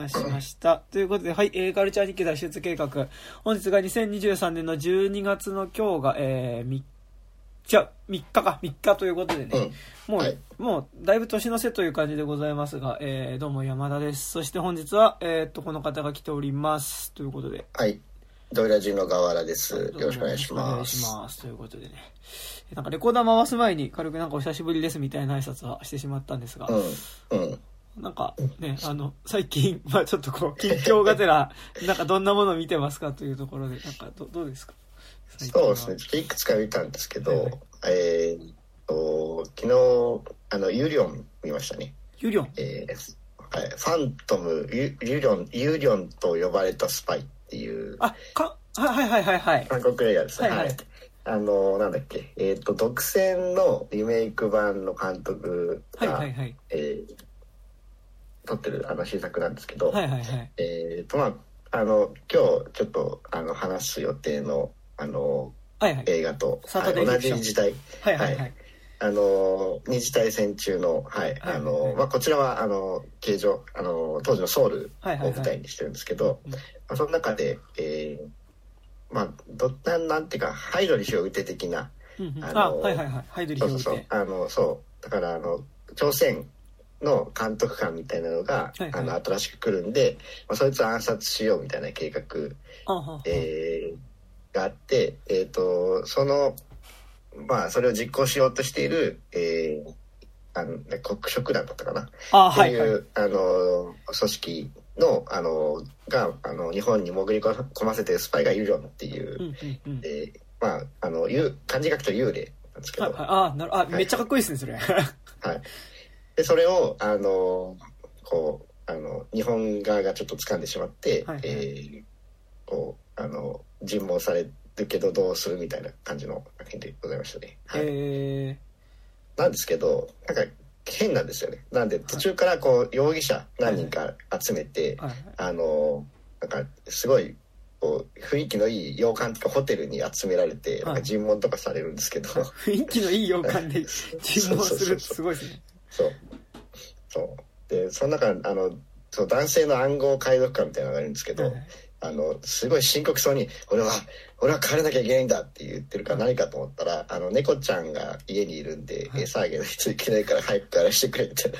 話しました。ということで、はい、えーカルチャー日記脱出計画。本日が2023年の12月の今日が、えー、3、じゃ3日か、3日ということでね。もう、はいもう、だいぶ年の瀬という感じでございますが、えー、どうも山田です。そして本日は、えーっと、この方が来ております。ということで。はい。ドイラジの河原です。よろしくお願いしよろくお願いします。ます。ということでね。なんかレコーダー回す前に軽くなんかお久しぶりですみたいな挨拶はしてしまったんですが、うん。うん。なんかね、あの、最近、まあちょっとこう、近況がてら、なんかどんなものを見てますかというところで、なんかどどうですか？そうですね。ちょっといくつか見たんですけど、はいはいえーっと、昨日、あの、ユリオン見ましたね。ユリョン？えーはい、ファントム、ユユリオン、ユリオンと呼ばれたスパイっていうあ、か、はいはいはいはいはい。韓国映画ですね。はいはいあの、なんだっけ、えーっと、毒戦のリメイク版の監督はいが、はいはい。えー撮ってるあの新作なんですけど、はいはいはい。えーとまああの今日ちょっとあの話す予定のあのはいはい。映画と、サはい同じ時代はいはいはい。あの二次大戦中の,、はいはいあのまあ、こちらはあの形状あの当時のソウルはいはいはいを舞台にしてるんですけど、うんまあ、その中で、えーまあどなんなんていうかハイドリヒを打て的なうんうんあのあ、はいはいはい。ハイドリヒョウて。そうそうあのそうだからあの朝鮮の監督官みたいなのが、はいはいあの新しく来るんで、まあ、そいつを暗殺しようみたいな計画あははえーがあって、えー、とそのまあそれを実行しようとしている、えーあの黒色団だったかな、あ、ってはいはい。いうあの組織のあのがあの日本に潜り込ませてるスパイがユリョンっていうう、んうんうん。えーまああのゆ漢字書くと幽霊なんですけど、はいはい。あ、なる、あ、めっちゃかっこいいですね、それ。はい、でそれをあのこうあの日本側がちょっと掴んでしまって、はいはいえーこうあの尋問されるけどどうするみたいな感じの作品でございましたね。はいえなんですけどなんか変なんですよね。なんで途中からこう容疑者何人か集めて、ー、はいはい。あのなんかすごいこう雰囲気のいい洋館とかホテルに集められて、なんか尋問とかされるんですけど、雰囲気のいい洋館で 尋問するってすごいですね。そう。そう。で、その中、あの、そう男性の暗号解読官みたいなのがいるんですけど、はいはいあの、すごい深刻そうに、俺は、俺は帰らなきゃいけないんだって言ってるから何かと思ったら、あの、猫ちゃんが家にいるんで、はい餌あげないといけないから早く帰らしてくれみたいな。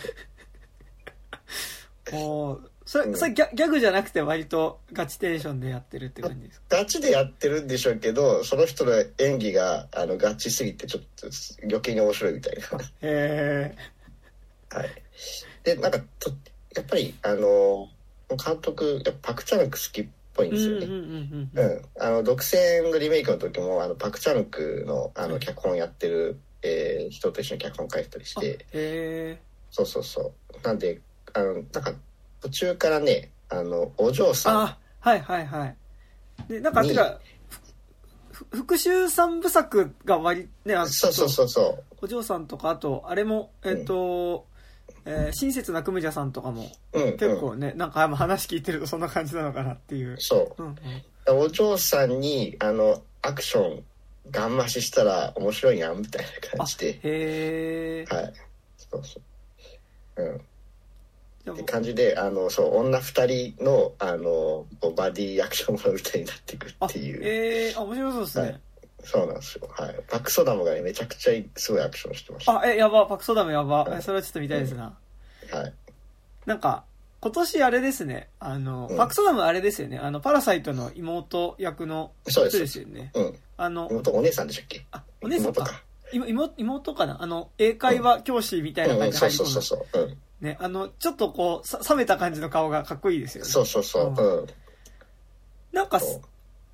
もう、それ、うんそれギャギャグじゃなくて割とガチテンションでやってるって感じですか？ガチでやってるんでしょうけど、その人の演技が、あの、ガチすぎてちょっと余計に面白いみたいな。へはい。で、なんかと、やっぱり、あの、監督、やっぱパク・チャンク好きっぽいんえ。ですよね。うんあの独占のリメイクの時もあのパク・チャンクのあの脚本やってる、えー人と一緒に脚本書いてたりしあてへそうそうそう。なんであのなんか途中からねあのお嬢ーさんあ、はいはいはい。で、なんか、にてか、ふ復讐三部作が割り、ね、あそうそうそうそお嬢さんとか、あと、あれも、えっ、と、えー親切なクムジャさんとかも、う、うんうん、結構ね、なんか話聞いてるとそんな感じなのかなっていう。そう。んうん。うお嬢さんにあのアクションガン増ししたら面白いやんみたいな感じで。へー。はい。そうそう。うん。って感じであのそう女二人のあのバディアクションものみたいになっていくあっていう。えー、あ、面白そうですね。はいそうなんですよ。はい。パクソダムがね、めちゃくちゃすごいアクションしてました。はあ、え、やば、パクソダムやば。はいえそれはちょっと見たいですな。い。なんか、今年あれですね、あの、うんパクソダムあれですよね、あの、パラサイトの妹役の人そうです。ですよね。うん。あの、妹、お姉さんでしたっけ？あ、お姉さん妹か。妹妹妹かな？あの、英会話教師みたいなうんうん、感じでそう入り込む。そうそうそう。うん。ね、あの、ちょっとこう、さ冷めた感じの顔がかっこいいですよね。そうそうそう。うん。なんか、そう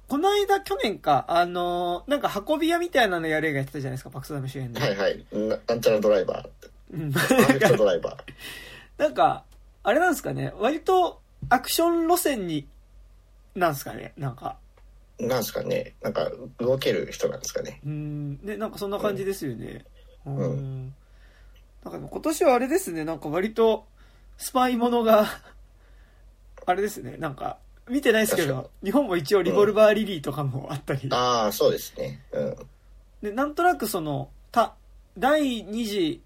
この間、去年か、あのーなんか運び屋みたいなのやる映画やってたじゃないですか、パクソダム主演で。はいはい。ななんちゃらドライバーって。うん。パーフェクトドライバ なんか、あれなんですかね、割とアクション路線に、なんですかね、なんか。ー。なんすかね。なんか、動ける人なんですかね。うん、ね、なんかそんな感じですよね。うん。うんなんか今年はあれですね、なんか割と、スパイものが、あれですね、なんか、見てないですけ確ど、日本も一応リボルバーリリーとかもあったり、ああ、そうですね。うん。で、なんとなくその、た、第二次、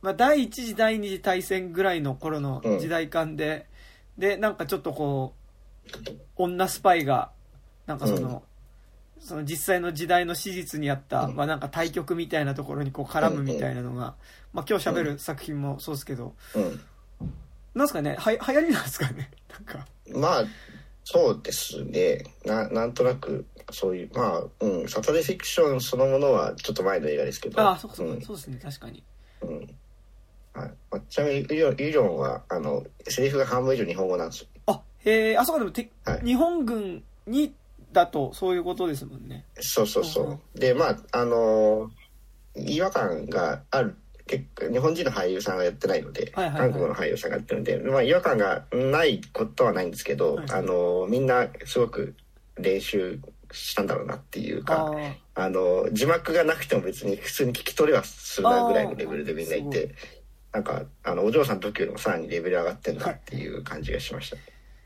まあ、第一次、第二次大戦ぐらいの頃の時代感で、で、なんかちょっとこう、女スパイが、なんかその、その実際の時代の史実にあった、うん。まあなんか対局みたいなところにこう絡むみたいなのが、まあ今日喋る作品もそうですけど、うん。なんすかね、は流行りなんですかね、なんか。まあ、そうですね。な、なんとなく、そういう、まあ、うん、サタデーフィクションそのものはちょっと前の映画ですけど。ああ、そうかそうか、んそうですね、確かに。うん。はい。まあ、ちなみに、ユリョンは、あの、セリフが半分以上日本語なんですよ。あ、へえ、あそこでもて、はい日本軍に、だとそういうことですもんね。そうそうそう。うんで、まあ、あの違和感がある。結構、日本人の俳優さんがやってないので、はいはいはい。韓国の俳優さんがやってるので、まあ、違和感がないことはないんですけど、はいあのみんなすごく練習したんだろうなっていうか、ああの字幕がなくても別に普通に聞き取れはするなぐらいのレベルでみんないてなんかあのお嬢さんの時よりもさらにレベル上がってんだっていう感じがしました、い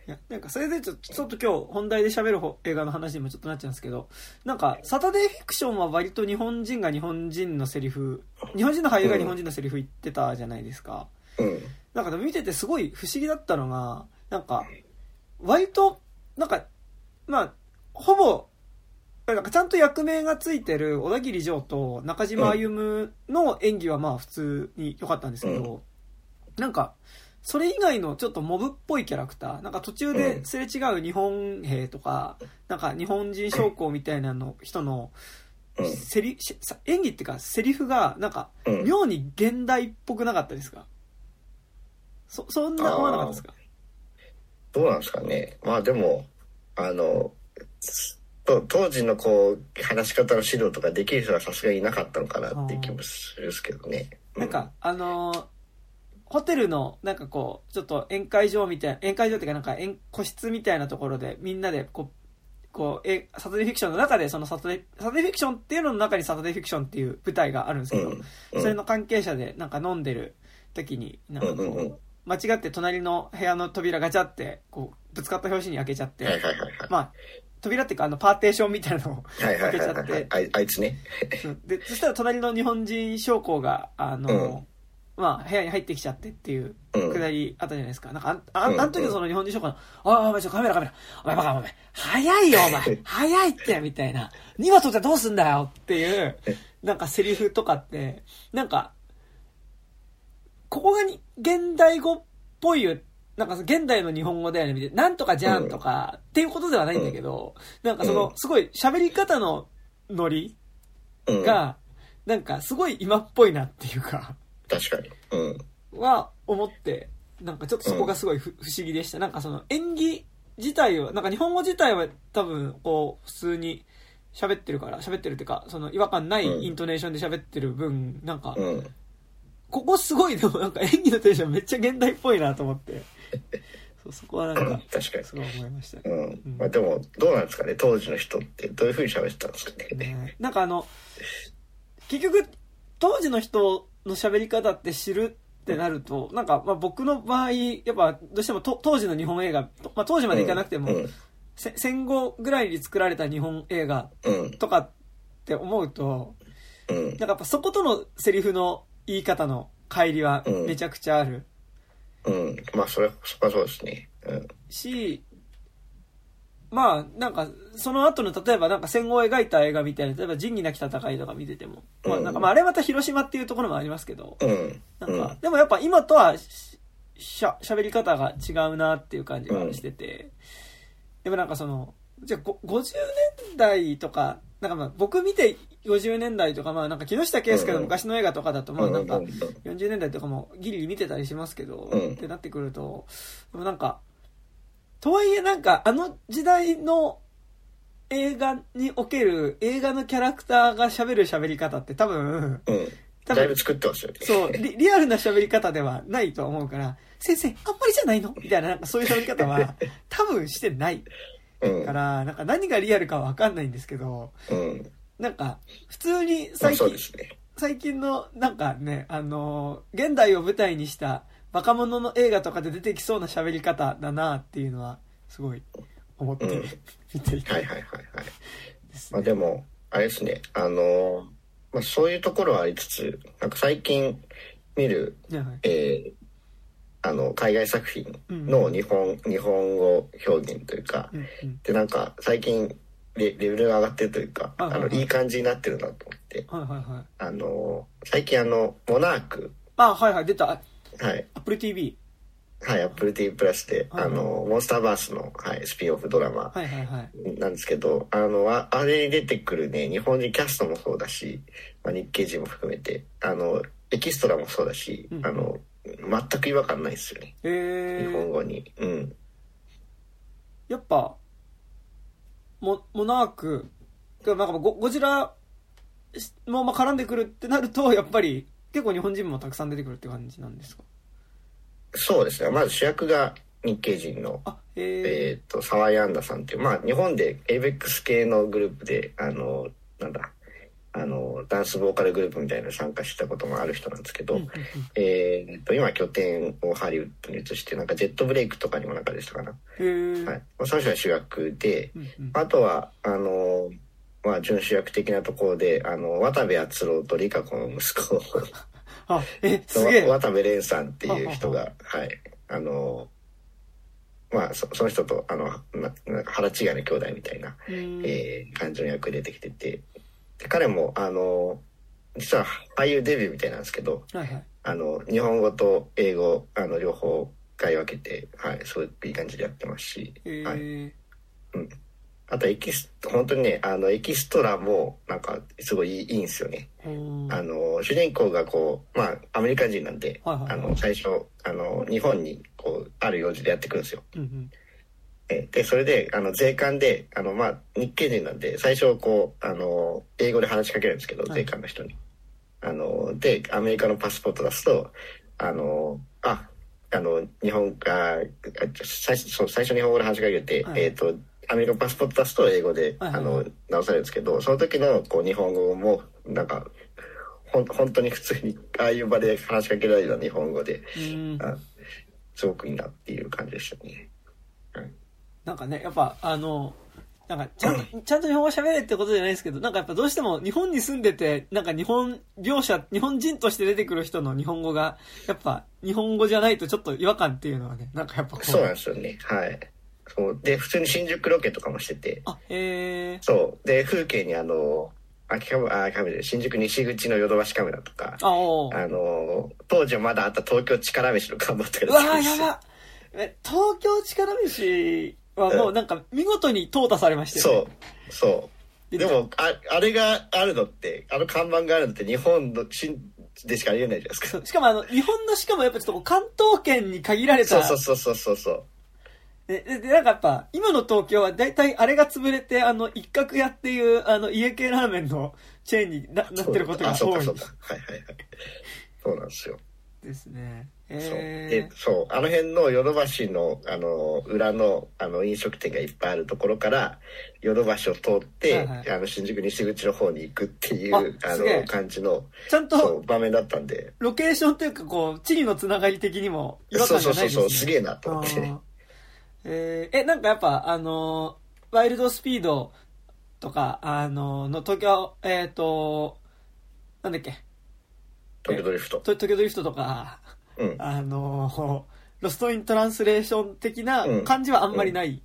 や、なんかそれでちょちょっと今日本題で喋る方映画の話にもちょっとなっちゃうんですけど、なんかサタデーフィクションは割と日本人が日本人のセリフ、日本人の俳優が日本人のセリフ言ってたじゃないですか。うんなんかでも見ててすごい不思議だったのが、なんか、割と、なんか、まあ、ほぼ、なんかちゃんと役名がついてる小田切丈と中島歩夢の演技はまあ普通に良かったんですけど、なんか、それ以外のちょっとモブっぽいキャラクター、なんか途中ですれ違う日本兵とか、なんか日本人将校みたいなの人の、うん。セリ、演技っていうかセリフが、なんか、うん。妙に現代っぽくなかったですか？そ、そんな思わなかったですか？どうなんですかね。まあでもあのと当時のこう話し方の指導とかできる人はさすがにいなかったのかなっていう気もするんですけどね。なんか、あのーホテルの、なんかこう、ちょっと宴会場みたいな、宴会場っていうかなんか宴、個室みたいなところで、みんなで、こう、こう、え、サタデーフィクションの中で、そのサタデー、サタデーフィクションっていうのの中にサタデーフィクションっていう舞台があるんですけど、それの関係者で、なんか飲んでる時に、なんかこう、間違って隣の部屋の扉ガチャって、こう、ぶつかった拍子に開けちゃって、まあ、扉っていうか、あの、パーテーションみたいなのを開けちゃってあいつね。で、そしたら隣の日本人将校が、あの、まあ、部屋に入ってきちゃってっていううん。くだりあったじゃないですか。なんか、ああうん。あの時のその日本人将校の、おいお前ちょ、カメラカメラ、お前バカお前、早いよお前、早いって、みたいな。2話取ってどうすんだよっていう、なんかセリフとかって、なんか、ここがに現代語っぽいなんか現代の日本語だよね、みたいな。なんとかじゃんとか、っていうことではないんだけど、なんかその、すごい喋り方のノリうん。が、なんかすごい今っぽいなっていうか、確かに。うんは思って、なんかちょっとそこがすごい不,、不思議でした。なんかその演技自体は、なんか日本語自体は多分こう普通に喋ってるから、喋ってるっていうか、その違和感ないうん。イントネーションで喋ってる分、なんか、うん。ここすごいでもなんか演技のテンションめっちゃ現代っぽいなと思って、そうそこはなんか、確かに。すごい思いました。ね。うん。まあでもどうなんですかね？当時の人ってどういうふうに喋ってたんですかね？ねなんかあの、結局、当時の人の喋り方って知るってなると、なんか、まあ僕の場合、やっぱどうしてもと当時の日本映画、まあ当時までいかなくても、うんせ戦後ぐらいに作られた日本映画うん。とかって思うと、うん。なんかやっぱそことのセリフの言い方の乖離はめちゃくちゃある。うん。まあそれそこはそうですね。うん。し、まあ、なんか、その後の、例えばなんか戦後を描いた映画みたいな、例えば仁義なき戦いとか見てても、まあなんか、まああれまた広島っていうところもありますけど、うん。なんか、でもやっぱ今とはし、しゃ、喋り方が違うなっていう感じがしてて、でもなんかその、じゃあご50年代とか、なんかまあ僕見て50年代とか、まあなんか木下圭介の昔の映画とかだと、まあなんかうんうんうん40年代とかもギリ見てたりしますけど、うん。ってなってくると、でもなんか、とはいえなんかあの時代の映画における映画のキャラクターが喋る喋り方って多分、うん。多分だいぶ作ってますよね。そう、リリアルな喋り方ではないと思うから、先生、あんまりじゃないの？みたいな、なんかそういう喋り方は、多分してないうん。から、なんか何がリアルかはわかんないんですけど、うん。なんか、普通にまあ最近ね。最近の、なんかね、あのー現代を舞台にした若者の映画とかで出てきそうな喋り方だなっていうのは、すごい思って、うん。見ていたはいはいはい。はいね。まあでもあれですね。あのまあそういうところはありつつなんか最近見るはいはい。えーあの、海外作品の日本、日本語表現というか、うんうん。で、なんか、最近レ、レベルが上がってるというか、はいはいはい。あの、いい感じになってるなと思って、はいはいはい。あの、最近あの、モナーク、あ、はいはい、出た。あはい、Apple TV。はい、Apple TV プラスで、あの、モンスターバースの、はい、スピンオフドラマはいはいはい。なんですけど、あの、ああれに出てくるね、日本人キャストもそうだし、まあ、日系人も含めて、あの、エキストラもそうだし、うんあの、全く違和感ないですよね。え日本ー、語に。うん。やっぱ、モモナーク、なんかゴゴジラもまあ絡んでくるってなると、やっぱり結構日本人もたくさん出てくるって感じなんですか？そうですね。まず主役が日系人の、あ、ええっ、と、沢井アンダさんっていう、まあ、日本で ABEX 系のグループで、あの、なんだ、あの、ダンスボーカルグループみたいな参加したこともある人なんですけー、ど、えーっと、今拠点をハリウッドに移して、なんかジェットブレイクとかにもなんかでしたかな。はい。まあその人が主役で、うんうんあとは、あの、まあ、準主役的なところで、あの、渡部篤郎と理香子の息子あ、え、すげえ。渡部蓮さんっていう人が、はい。あの、まあ、そその人と、あの、なな腹違いの兄弟みたいな、うんえー感じの役で出てきてて、で彼も、あの、実は俳優デビューみたいなんですけど、はいはい。あの、日本語と英語、あの、両方使い分けて、はい、すごいいい感じでやってますし、えはい。ー、あとエキス、本当にね、あの、エキストラも、なんか、すごいいいいいんですよね。うんあの、主人公がこう、まあ、アメリカ人なんで、はいはいはいあの、最初、あの、日本に、こう、ある用事でやってくるんですよ。うんうんえで、それで、あの、税関で、あの、まあ、日系人なんで、最初、こう、あの、英語で話しかけるんですけど、はい税関の人に。あの、で、アメリカのパスポート出すと、あの、あ、あの、日本、あ、あ最初、そう、最初日本語で話しかけて、はいえっ、と、アメリカのパスポート出すと英語で、はいはいはいあの、直されるんですけど、その時の、こう、日本語も、なんか、ほん、本当に普通に、ああいう場で話しかけられるような日本語で、すごくいいなっていう感じでしたね。なんかね、やっぱ、あの、なんか、ちゃんと、ちゃんと日本語喋れってことじゃないですけど、なんかやっぱどうしても日本に住んでて、なんか日本描写、日本人として出てくる人の日本語が、やっぱ日本語じゃないとちょっと違和感っていうのはね、なんかやっぱこう。そうなんですよね。はい。そう。で、普通に新宿ロケとかもしてて、あ、えー、そう。で、風景にあの、秋あ、秋葉原新宿西口のヨドバシカメラとか、あ、の、当時はまだあった東京力飯の看板とかうわー、やばえ、東京力飯はもうなんか見事に淘汰されましたよね。そう。そう。でも、ああれがあるのって、あの看板があるのって日本の新でしかありえないじゃないですか。しかもあの、日本のしかもやっぱちょっと関東圏に限られた。そうそうそうそうそうそう。で、ででなんかやっぱ、今の東京は大体あれが潰れて、あの、一角屋っていう、あの、家系ラーメンのチェーンにななってることがあ、そう多いかそうか。はいはいはい。そうなんですよ。ですね。そうえでそうあの辺のヨドバシのあの裏のあの飲食店がいっぱいあるところからヨドバシを通って、はいはいあの新宿西口の方に行くっていうあの感じのーちゃんそとう場面だったんでロケーションというかこう、地理のつながり的にも違和ないですね。そうそうそうすげえなと思ってえーえ、なんかやっぱ、あのーワイルドスピードとか、あのーの東京、えっ、と、なんだっけ、東京ドリフト。と東京ドリフトとか、うん。あのーロストイントランスレーション的な感じはあんまりない。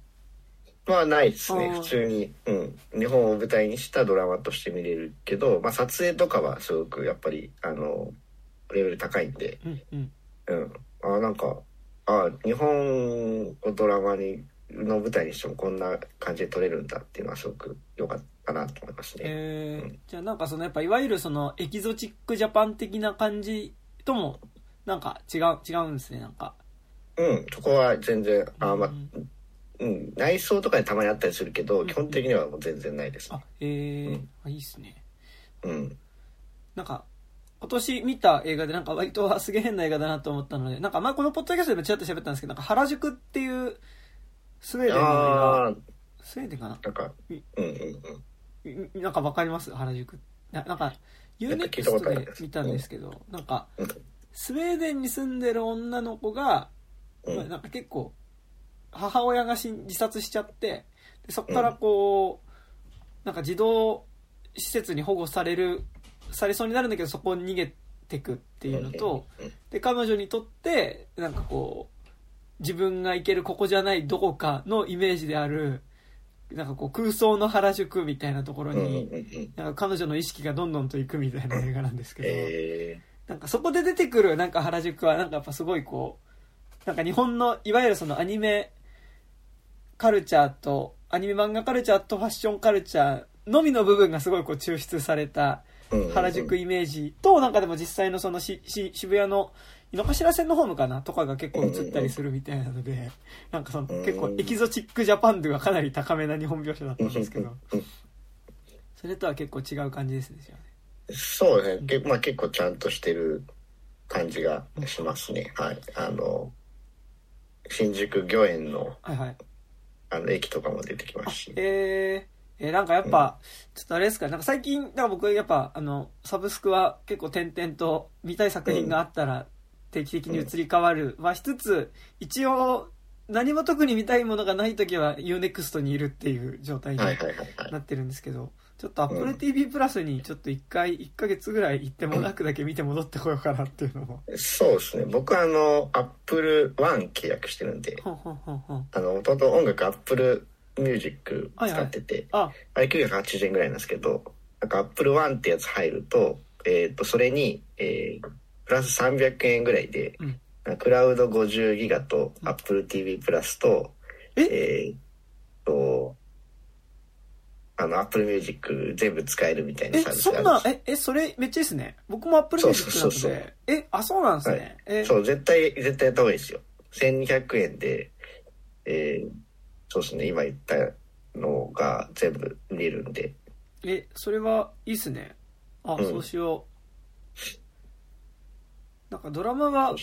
まあないですね。普通に、うん、日本を舞台にしたドラマとして見れるけど、まあ、撮影とかはすごくやっぱりあのレベル高いんで。うんうん。うん。あなんか、あ日本をドラマに、の舞台にしてもこんな感じで撮れるんだっていうのはすごく良かったなと思いますね。えー。うん。じゃあなんかそのやっぱいわゆるそのエキゾチックジャパン的な感じともなんか違う違うんですねなんか。うん、そこは全然、あまあうん、うん、内装とかでたまにあったりするけど、うん基本的にはもう全然ないですあね。えー。うん。あいいっすね。うん。なんか今年見た映画でなんか割とすげえ変な映画だなと思ったのでなんかまあこのポッドキャストでもちらっと喋ったんですけどなんか原宿っていうスウェーデンの映あ画。あ、スウェーデンかな？なんか、うんうんうん。んな？んかわかります？原宿。ななんかなんか UNEXT で見たんですけどなんかうんスウェーデンに住んでる女の子がうん。まあなんか結構母親が自殺しちゃってでそこからこう、なんか児童施設に保護されるされそうになるんだけどそこに逃げてくっていうのとで彼女にとってなんかこう自分が行けるここじゃないどこかのイメージであるなんかこう空想の原宿みたいなところになんか彼女の意識がどんどんと行くみたいな映画なんですけど、えなんかそこで出てくるなんか原宿はなんかやっぱすごいこうなんか日本のいわゆるそのアニメカルチャーとアニメ漫画カルチャーとファッションカルチャーのみの部分がすごいこう抽出されたー原宿イメージとなんかでも実際のそのしし渋谷の井の頭線のホームかなとかが結構映ったりするみたいなのでなんかそのうん結構エキゾチックジャパン度がかなり高めな日本描写だったんですけど。うんそれとは結構違う感じですねそうですね、けまあ、結構ちゃんとしてる感じがしますね。はい。あの新宿御苑のはいはい。あの駅とかも出てきますし。えー、えーなんかやっぱ、ちょっとあれですか、なんか最近、なんか僕やっぱ、あの、サブスクは結構点々と見たい作品があったら定期的に移り変わる。はしつつ、一応、何も特に見たいものがない時は UNEXT にいるっていう状態になってるんですけど、ちょっとうん。Apple TV プラスにちょっと一回、一ヶ月ぐらい行ってもなくだけ見て戻ってこようかなっていうのも。そうですね。僕はあの Apple One 契約してるんで。ほんほんほんほん。あの元々音楽 Apple Music 使ってて、あ、あれ980円ぐらいなんですけどなんか Apple One ってやつ入ると,、えー、とそれに、えープラス300円ぐらいで、うん。クラウド50ギガとアップル TV プラスとえ？えー、とあの Apple Music 全部使えるみたいなえ、サービスがあるんですえ、え、それめっちゃいいですね。僕も Apple Music なのそうそうそうそう。で。え、あ、そうなんですね。え、そう絶対絶対やった方がいいですよ。1200円でえー、そうですね今言ったのが全部見れるんでえ、それはいいっすね。あ、うんそうしよう。なんかドラマが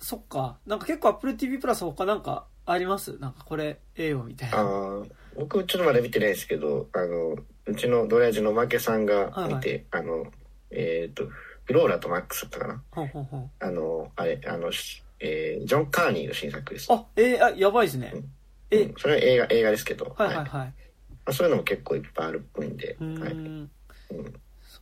そっか。なんか結構 Apple TV プラス他なんかあります？なんかこれ、ええよみたいあな。ー僕ちょっとまだ見てないですけどあのうちのドラヤジの負けさんが見て、あのえっ、とフローラとマックスだったかな？ほんほんほん。あのあれあの、しえージョン・カーニーの新作ですあ、えーあ、やばいですね。えうん、それは映画映画ですけど、はいはいはい。まあ、そういうのも結構いっぱいあるっぽいんで、うーはいん。うん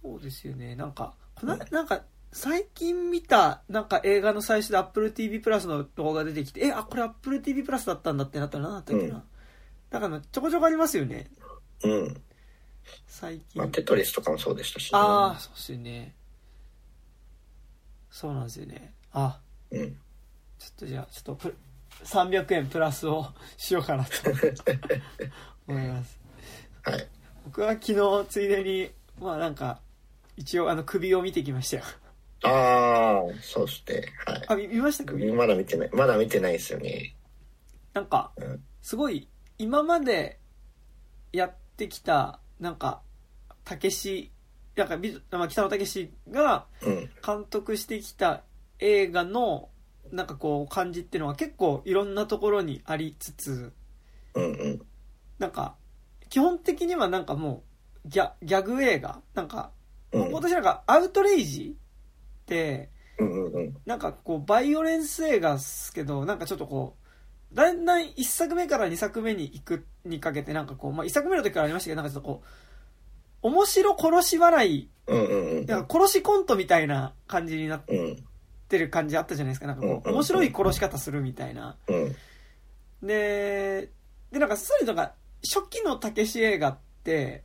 そうですよね。なんか、この、なんか、最近見た、なんか映画の最初で Apple TV プラスの動画出てきて、え、あ、これ Apple TV プラスだったんだってなったら何だったっけな。うんだから、ちょこちょこありますよね。うん最近。まあ、テトリスとかもそうでしたし、ああ、そうですよね。そうなんですよね。あ、うん、ちょっとじゃあ、ちょっとプ、300円プラスをしようかなと思います。はい。僕は昨日、ついでに、まあなんか、一応あの首を見てきましたよ。ああそうですね。はい。あ、見見ました首まだ見てない。まだ見てないですよね。なんかうん、すごい、今までやってきた、なんか、たけし、なんか、みまあ北野武がうん。監督してきた映画の、なんかこう、感じっていうのは結構いろんなところにありつつ、うんうん。なんか、基本的にはなんかもう、ギャギャグ映画なんか、うん。私なんか、アウトレイジって、うんうんうん。なんかこう、バイオレンス映画っすけど、なんかちょっとこう、だんだん1作目から2作目に行くにかけて、なんかこう、まあ1作目の時からありましたけど、なんかちょっとこう、面白殺し笑い、うんうんうん。殺しコントみたいな感じになっうんてる感じあったじゃないですか。なんかこう、面白い殺し方するみたいな。うんで、で、なんか、そういうのが、初期のたけし映画って、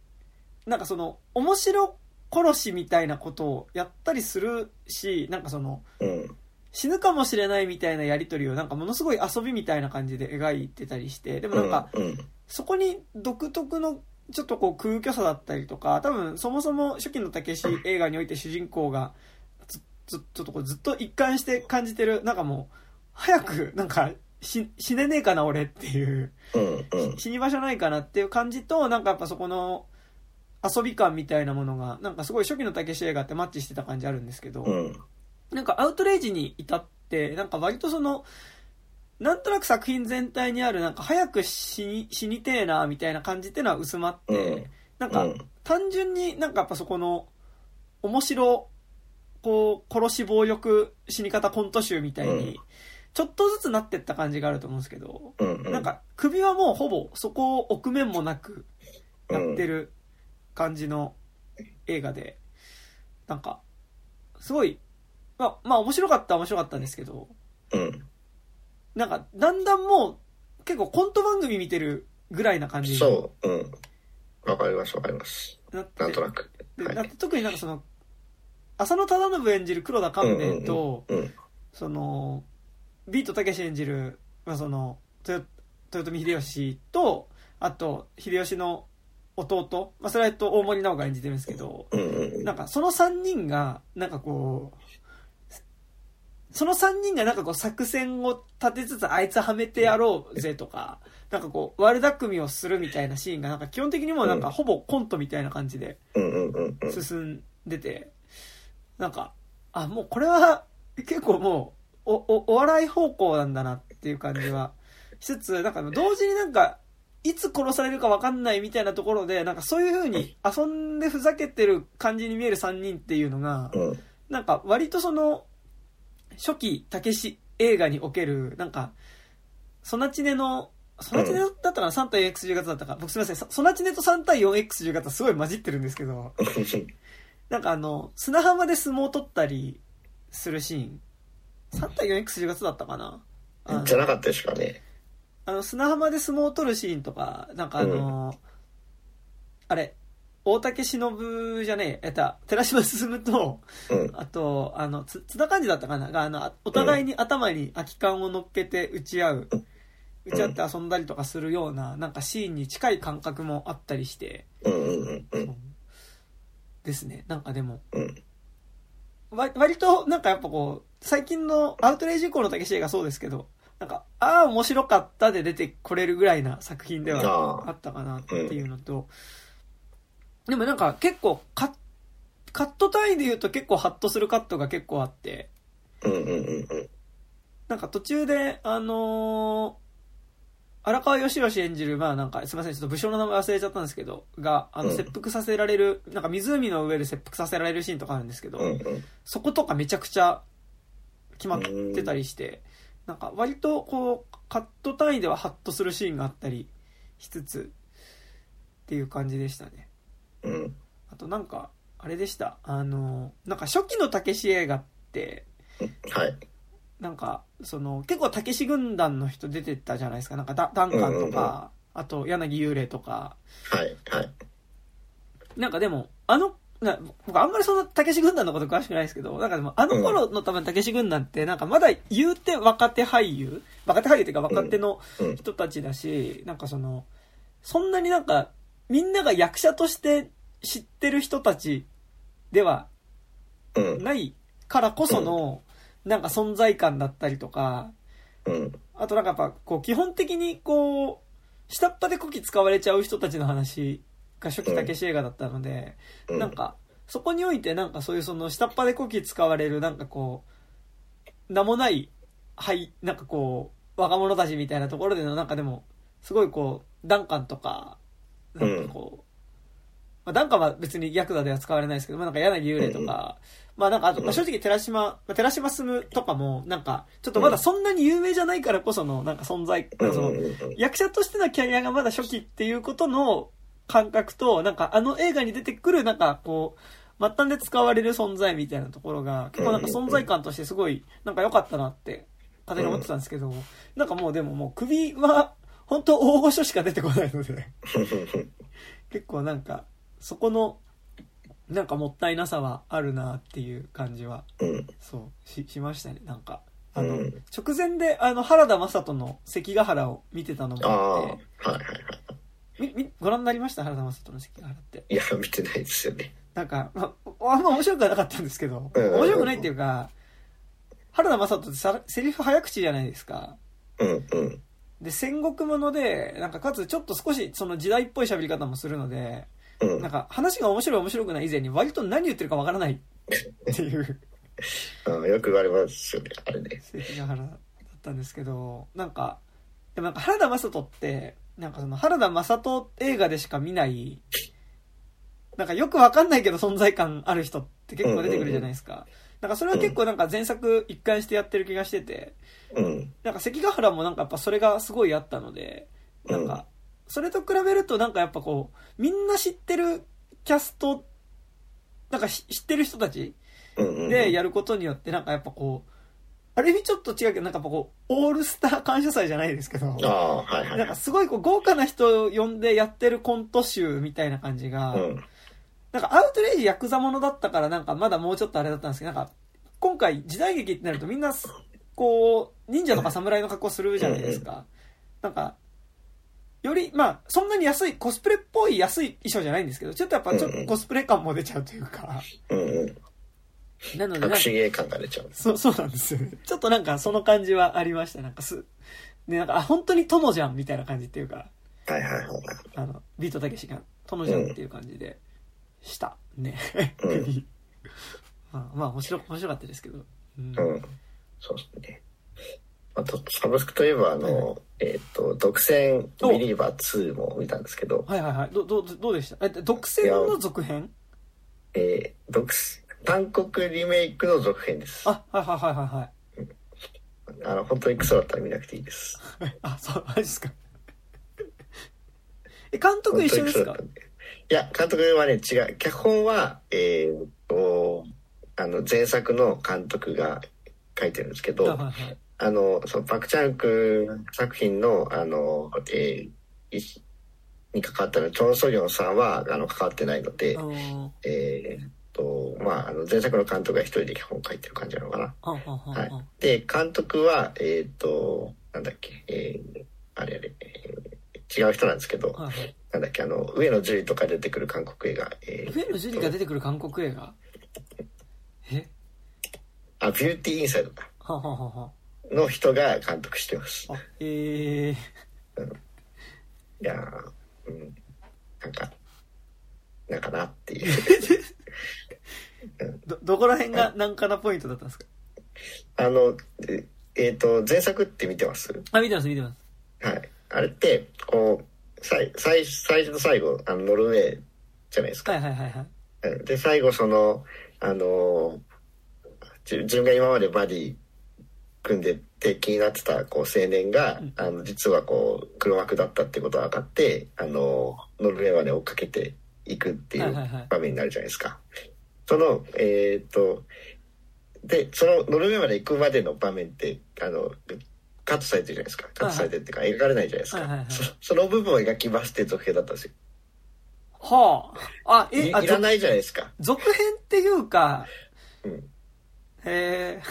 なんかその、面白殺しみたいなことをやったりするし、なんかその、うん死ぬかもしれないみたいなやりとりをなんかものすごい遊びみたいな感じで描いてたりして、でもなんか、うんそこに独特のちょっとこう空虚さだったりとか、多分そもそも初期のたけし映画において主人公がちょっとこうずっと一貫して感じてる、なんかもう、早くなんか死死ねねえかな俺っていう、うんうん。死に場所ないかなっていう感じと、なんかやっぱそこの遊び感みたいなものが、なんかすごい初期のたけし映画ってマッチしてた感じあるんですけど、うん。なんかアウトレイジに至って、なんか割とその、なんとなく作品全体にある、なんか早く死に、死にてえな、みたいな感じっていうのは薄まって、うん。なんかうん単純になんかやっぱそこの、面白、こう、殺し暴力死に方コント集みたいにうん、ちょっとずつなってった感じがあると思うんですけど、うんうんなんか首はもうほぼそこを置く面もなくやってる感じの映画で、なんか、すごいまあ、まあ面白かったは面白かったんですけど、うん。なんか、だんだんもう、結構コント番組見てるぐらいな感じにそう。うん。わかりますわかります。なんとなく。ではい特になんかその、浅野忠信演じる黒田官兵衛と、うん。その、ビートたけし演じる、まあ、その、豊豊臣秀吉と、あと、秀吉の弟、まあ、それはと、大森直が演じてるんですけど、うんうんなんかその3人が、なんかこう、その3人がなんかこう作戦を立てつつあいつはめてやろうぜとか、なんかこう悪巧みをするみたいなシーンがなんか基本的にもうなんかほぼコントみたいな感じでうんうんうんうん。進んでて、なんか、あ、もうこれは結構もうお、お、お笑い方向なんだなっていう感じはしつつ、なんか同時になんか、いつ殺されるか分かんないみたいなところで、なんかそういう風に遊んでふざけてる感じに見える3人っていうのが、うん。なんか割とその、初期たけし映画における、なんか、ソナチネの、ソナチネだったかな ?3 対 X10 型だったか。僕すみません。ソソナチネと3対 4X10 型すごい混じってるんですけど、なんかあの、砂浜で相撲を取ったりするシーン。3対 4X10 月だったかな？じゃなかったですかね。あの、砂浜で相撲を取るシーンとか、なんかあの、あれ、大竹しのぶじゃねえ、えっと、寺島進と、うん。あと、あの、つ、津田寛治だったかな？が、あの、あお互いに頭に空き缶を乗っけて打ち合う、打ち合って遊んだりとかするような、なんかシーンに近い感覚もあったりして、うんうんうんうん。ですね。なんかでも、うん。わ割と、なんかやっぱこう、最近のアウトレイジ以降の竹し映がそうですけど、なんか、ああ、面白かったで出てこれるぐらいな作品ではああったかなっていうのと、でもなんか結構カ、カット単位で言うと結構ハッとするカットが結構あって、うんうんうんうん。なんか途中で、あのー荒川義義演じる、まあなんか、すいません、ちょっと武将の名前忘れちゃったんですけど、が、あの、うん切腹させられる、なんか湖の上で切腹させられるシーンとかあるんですけど、うんうん。そことかめちゃくちゃ決まってたりして、なんか割とこう、カット単位ではハッとするシーンがあったりしつつ、っていう感じでしたね。うん。あとなんか、あれでした。あの、なんか初期のたけし映画って、はい。なんか、その、結構たけし軍団の人出てたじゃないですか。なんかダ、ダンカンとか、あと柳幽霊とか。はい。はい。なんかでも、あの、な僕あんまりそんなたけし軍団のこと詳しくないですけど、なんかでもあの頃の多分たけし軍団ってなんかまだ言うて若手俳優若手俳優っていうか若手のうん。人たちだし、なんかその、そんなになんかみんなが役者として知ってる人たちではうん。ないからこその、なんか存在感だったりとか、うん。あとなんかやっぱこう基本的にこう、下っ端でこき使われちゃう人たちの話が初期たけし映画だったので、うん。なんか、そこにおいてなんかそういうその下っ端でこき使われるなんかこう、名もない、はい、なんかこう、若者たちみたいなところでのなんかでも、すごいこう、ダンカンとか、なんかこう、まあ、ダンカンは別にヤクザでは使われないですけど、まあ、なんか柳幽霊とか、まあなんかあと、まあ、正直寺島、まあ、寺島進とかも、なんか、ちょっとまだそんなに有名じゃないからこその、なんか存在、うん。その役者としてのキャリアがまだ初期っていうことの感覚と、なんかあの映画に出てくるなんかこう、末端で使われる存在みたいなところが、結構なんか存在感としてすごい、なんか良かったなって、勝手に思ってたんですけど、なんかもうでももう首は、本当大御所しか出てこないので、結構なんか、そこの、なんかもったいなさはあるなっていう感じは、うん。そう、し、しましたね、なんか。あの、うん直前で、あの、原田雅人の関ヶ原を見てたのもああ。あっはいて、はいはい。み、み、ご覧になりました？原田雅人の関ヶ原って。いや、見てないですよね。なんか、まあ、あんま面白くはなかったんですけど、うん面白くないっていうか、原田雅人ってさセリフ早口じゃないですか。うんうん。で、戦国もので、なんかかつちょっと少しその時代っぽい喋り方もするので、うん。なんか話が面白い面白くない以前に割と何言ってるかわからないっていうあ よく言われますよね、あれね。関ヶ原だったんですけど、なんか、でもなんか原田雅人って、なんかその原田雅人映画でしか見ない、なんかよくわかんないけど存在感ある人って結構出てくるじゃないですか。なんかそれは結構なんか前作一貫してやってる気がしてて、うん。なんか関ヶ原もなんかやっぱそれがすごいあったので、なんか、それと比べるとなんかやっぱこう、みんな知ってるキャスト、なんかし知ってる人たちうんうんうんでやることによって、なんかやっぱこう、ある意味ちょっと違うけど、なんかこう、オールスター感謝祭じゃないですけど、はいはい。なんかすごいこう豪華な人を呼んでやってるコント集みたいな感じが、うん。なんかアウトレイジヤクザものだったからなんかまだもうちょっとあれだったんですけど、なんか今回時代劇ってなるとみんなこう忍者とか侍の格好するじゃないですか。なんか、より、まあそんなに安い、コスプレっぽい安い衣装じゃないんですけど、ちょっとやっぱちょっとコスプレ感も出ちゃうというか、うんうん。なのでなんか隠し芸感が出ちゃう。そう、そうなんですよね。ちょっとなんかその感じはありました。なんかす、ね、なんか、あ、本当に殿じゃんみたいな感じっていうか、はいはいはい。あの、ビートたけしが殿じゃんっていう感じで、した。ね。うん まあ、まあ、面白、面白かったですけど。うんうん。そうですね。あと、サブスクといえば、あの、えっ、と、独占ビリーバー2も見たんですけど、はいはいはい。ど、ど、どうでした？え、独占の続編？えー、独占、韓国リメイクの続編です。あ、はいはいはいはいはい。あの、本当にクソだったら見なくていいです。あ、そう、マジですか。え、監督一緒ですか？いや、監督はね、違う。脚本は、えーっと、あの、前作の監督が書いてるんですけど、はいはいはい。あの、そのパクチャンク作品の、あの、えーいに関わったのチョン・ソギョンさんは、あの、関わってないので、えーっと、まあ、あの、前作の監督が一人で脚本書いてる感じなのかな。ー、はいん。で、監督は、えーっと、なんだっけ、えーあれあれ、えー違う人なんですけど。なんだっけ、あの、上野樹里とか出てくる韓国映画、えー上野樹里が出てくる韓国映画？え？あ、ビューティーインサイドだ。はんはんはんはん。の人が監督してます。あ、えー、いやーうん、なんか、なんかなっていう。ど、どこら辺が難かなポイントだったんですか？あの、ええーと、前作って見てます？あ、見てます見てます。はい。あれって、こう、最、最、最初と最後、あの、ノルウェーじゃないですか。はいはいはいはい。うんで、最後その、あの自分が今までバディ組んでて気になってたこう青年が、うん。あの実はこう黒幕だったってことが分かってあのノルウェーまで追っかけていくっていはいはいはい。う場面になるじゃないですか。そのえーっとでそのノルウェーまで行くまでの場面ってあのカットされてるじゃないですか。カットされてるっていうか、描かれないじゃないですか、はいはいはい。そその部分を描きますっていう続編だったんですよ。はあ。あ、いえ、あ、ぞいらないじゃないですか。続編っていうか、うん。へえ、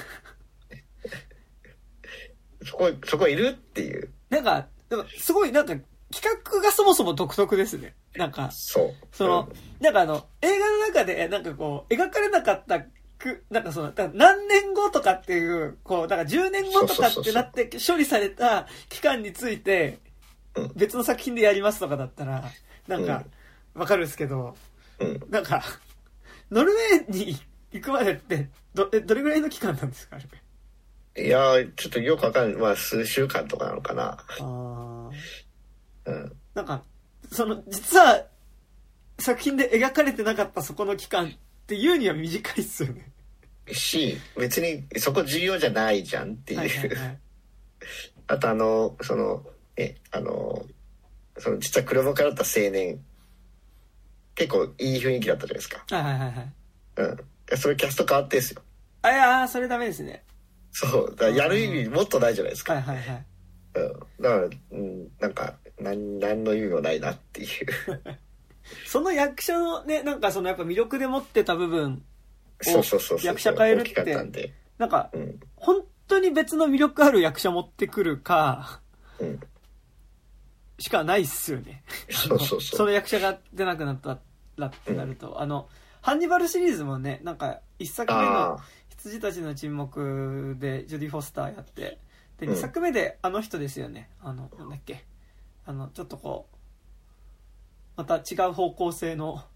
そこそこいるっていう。なんか、でもすごいなんか企画がそもそも独特ですね。なんか、そう。その、なんかあの、映画の中で、なんかこう、描かれなかったく、なんかその、何年後とかっていう、こう、だから10年後とかってなって処理された期間についてうん、別の作品でやりますとかだったら、なんか、わかるんですけど、うん。なんか、ノルウェーに行くまでって、ど、え、どれぐらいの期間なんですかあれ？いやーちょっとよくわかんないまあ数週間とかなのかなああ。うんなんか、その、実は、作品で描かれてなかったそこの期間っていうには短いっすよね。し別にそこ重要じゃないじゃんっていう、はいはいはい。あとあのそのえあのその実は黒幕だった青年結構いい雰囲気だったじゃないですかはいはいはいはい。うんそれキャスト変わってんすよあ、いやーそれダメですね。そう。だやる意味もっとないじゃないですか、はいはいはい。うん、だから、うん、なんか何何の意味もないなっていう。その役者のね、なんかそのやっぱ魅力で持ってた部分、そうそうそうそう。役者変えるって、でなんか、うん。本当に別の魅力ある役者持ってくるか、うん。しかないっすよね。そうそうそう。その役者が出なくなったらってなると、あの、ハンニバルシリーズもね、なんか、一作目のあ羊たちの沈黙でジョディ・フォスターやって、で、うん。二作目であの人ですよね。あの、なんだっけ。あの、ちょっとこう、また違う方向性の、あ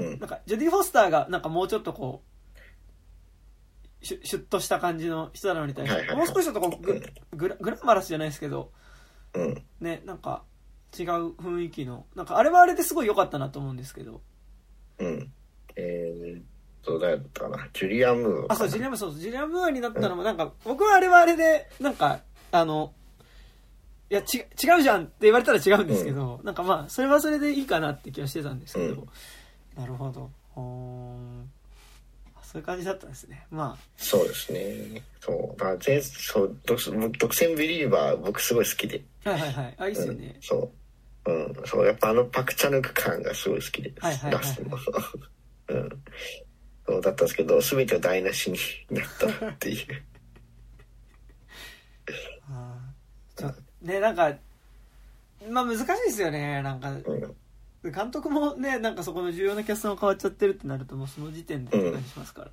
うん。なんか、ジョディ・フォスターがなんかもうちょっとこう、シュシュッとした感じの人なのに対して、はいはいはい。もう少しちょっとこうググラグラマラスじゃないですけど、うん。ね、なんか違う雰囲気の、なんかあれはあれですごい良かったなと思うんですけど、うん。えー、そうだったかなジュリアン・ムーアかあ、なそう、ジュリアム、そう、ジュリアムーアになったのも、なんか、僕はあれはあれで、なんか、あの、いや、ち、違うじゃんって言われたら違うんですけど、なんかまあ、それはそれでいいかなって気はしてたんですけど、うんなるほど。そういう感じだったんですね。まそうですね。そう。だから全、そう、独独占ビリーバー僕すごい好きで。あ。はいはいはい。あ、いいっすようんね。そう。うん。そう、やっぱあのパクチャヌク感がすごい好きです。はいはいはいはい。うん。そうだったんですけど、全てを台無しになったっていう。あーちょね、なんか、まあ難しいですよね。なんか、うん。監督もね、なんかそこの重要なキャストが変わっちゃってるってなると、もうその時点でって感じしますからね。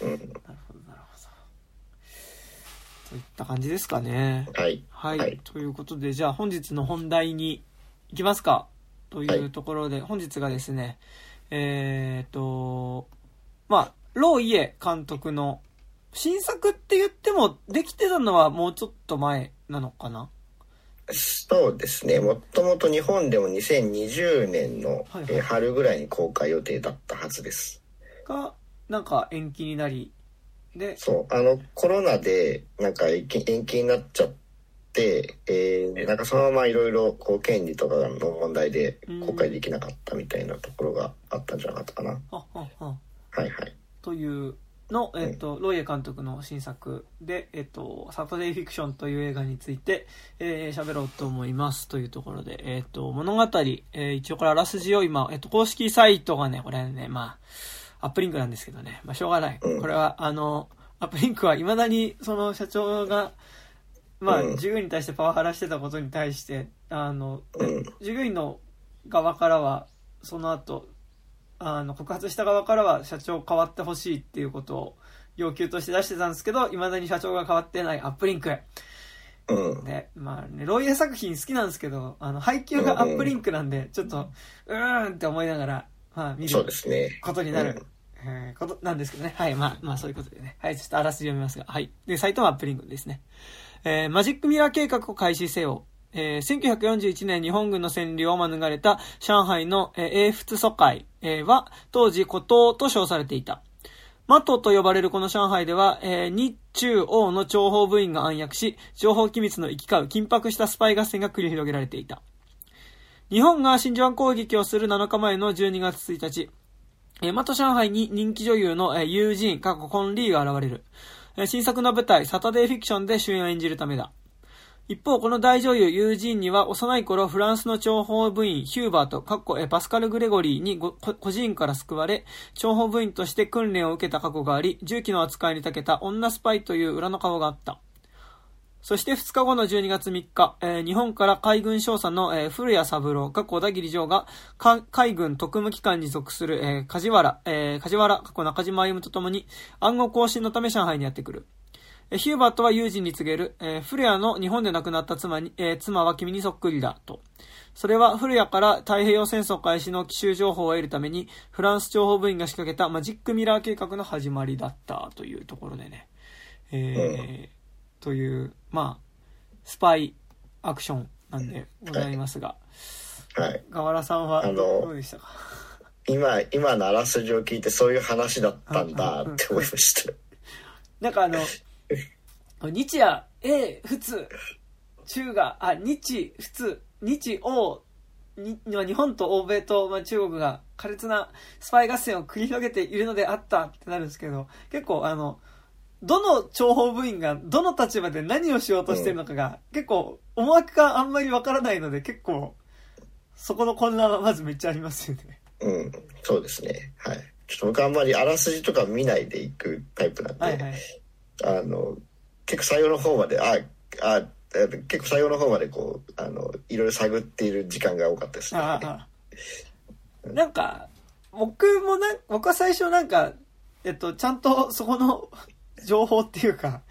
うん。なるほど、なるほど。といった感じですかね。はい。はい、はいということで、じゃあ本日の本題に行きますか。といはいうところで、本日がですね、えっ、と、まあ、ローイエ監督の新作って言っても、できてたのはもうちょっと前なのかな？そうですね。もともと日本でも2020年の、春ぐらいに公開予定だったはずです。が、なんか延期になり、で、そう。あの、コロナで、なんか延期延期になっちゃって、えーなんかそのままいろいろ、こう、権利とかの問題で公開できなかったみたいなところがあったんじゃなかったかな。あ、あ、あ、はいはい。というの、えっ、と、ロイエ監督の新作で、えっ、と、サタデーフィクションという映画について、えー喋ろうと思いますというところで、えっ、と、物語、えー一応これあらすじを今、えっ、と、公式サイトがね、これね、まあ、アップリンクなんですけどね、まあ、しょうがない。うんこれは、あの、アップリンクは未だに、その社長が、まあ、うん従業員に対してパワハラしてたことに対して、あの、うん。従業員の側からはその後あの告発した側からは社長変わってほしいっていうことを要求として出してたんですけどいまだに社長が変わってないアップリンクへうん。でまあねロイヤ作品好きなんですけどあの配給がアップリンクなんでちょっとうーんって思いながら、まあ、見る。ことになる、えーことなんですけどね。はい、まあ、まあそういうことでね。はい、ちょっとあらすじ読みますが。はい。で、サイトはアップリンクですね。えーマジックミラー計画を開始せよ。えー1941年日本軍の占領を免れた上海の、えー英仏疎開、えーは当時孤島と称されていた。マトと呼ばれるこの上海では、えー日中欧の諜報部員が暗躍し、情報機密の行き交う緊迫したスパイ合戦が繰り広げられていた。日本が真珠湾攻撃をする7日前の12月1日、えー、また上海に人気女優の、えー、ユージン、過去コンリーが現れる。え新作の舞台、サタデーフィクションで主演を演じるためだ。一方、この大女優ユージンには幼い頃フランスの諜報部員ヒューバーと、かっこパスカル・グレゴリーにごこ孤児院から救われ、諜報部員として訓練を受けた過去があり、銃器の扱いに長けた女スパイという裏の顔があった。そして2日後の12月3日、えー日本から海軍少佐の、えー古谷三郎、過去小田切城が、海軍特務機関に属する、えー梶原、えー梶原、過去中島歩と共に暗号更新のため上海にやってくる。えーヒューバートは友人に告げる、えー古谷の日本で亡くなった妻に、えー妻は君にそっくりだ、と。それは古谷から太平洋戦争開始の奇襲情報を得るために、フランス諜報部員が仕掛けたマジックミラー計画の始まりだったというところでね。えーという、まあ、スパイアクションなんでございますが、はい。河原さんはどうでしたか？今、今のあらすじを聞いてそういう話だったんだって思いました。なんかあの、日夜、英、仏、中が、あ、日、仏、日、欧、に日本と欧米と、まあ、中国が苛烈なスパイ合戦を繰り広げているのであったってなるんですけど、結構あの、どの諜報部員がどの立場で何をしようとしてるのかが、結構思惑があんまりわからないので、結構、そこの混乱はまずめっちゃありますよね。うん。そうですね。はい。ちょっと僕あんまりあらすじとか見ないでいくタイプなんで、はいはい。あの、結構最後の方まで、あ、あ、結構最後の方までこう、あの、いろいろ探っている時間が多かったですね。ああなんか、僕もな、僕は最初なんか、えっと、ちゃんとそこの 情報っていうか、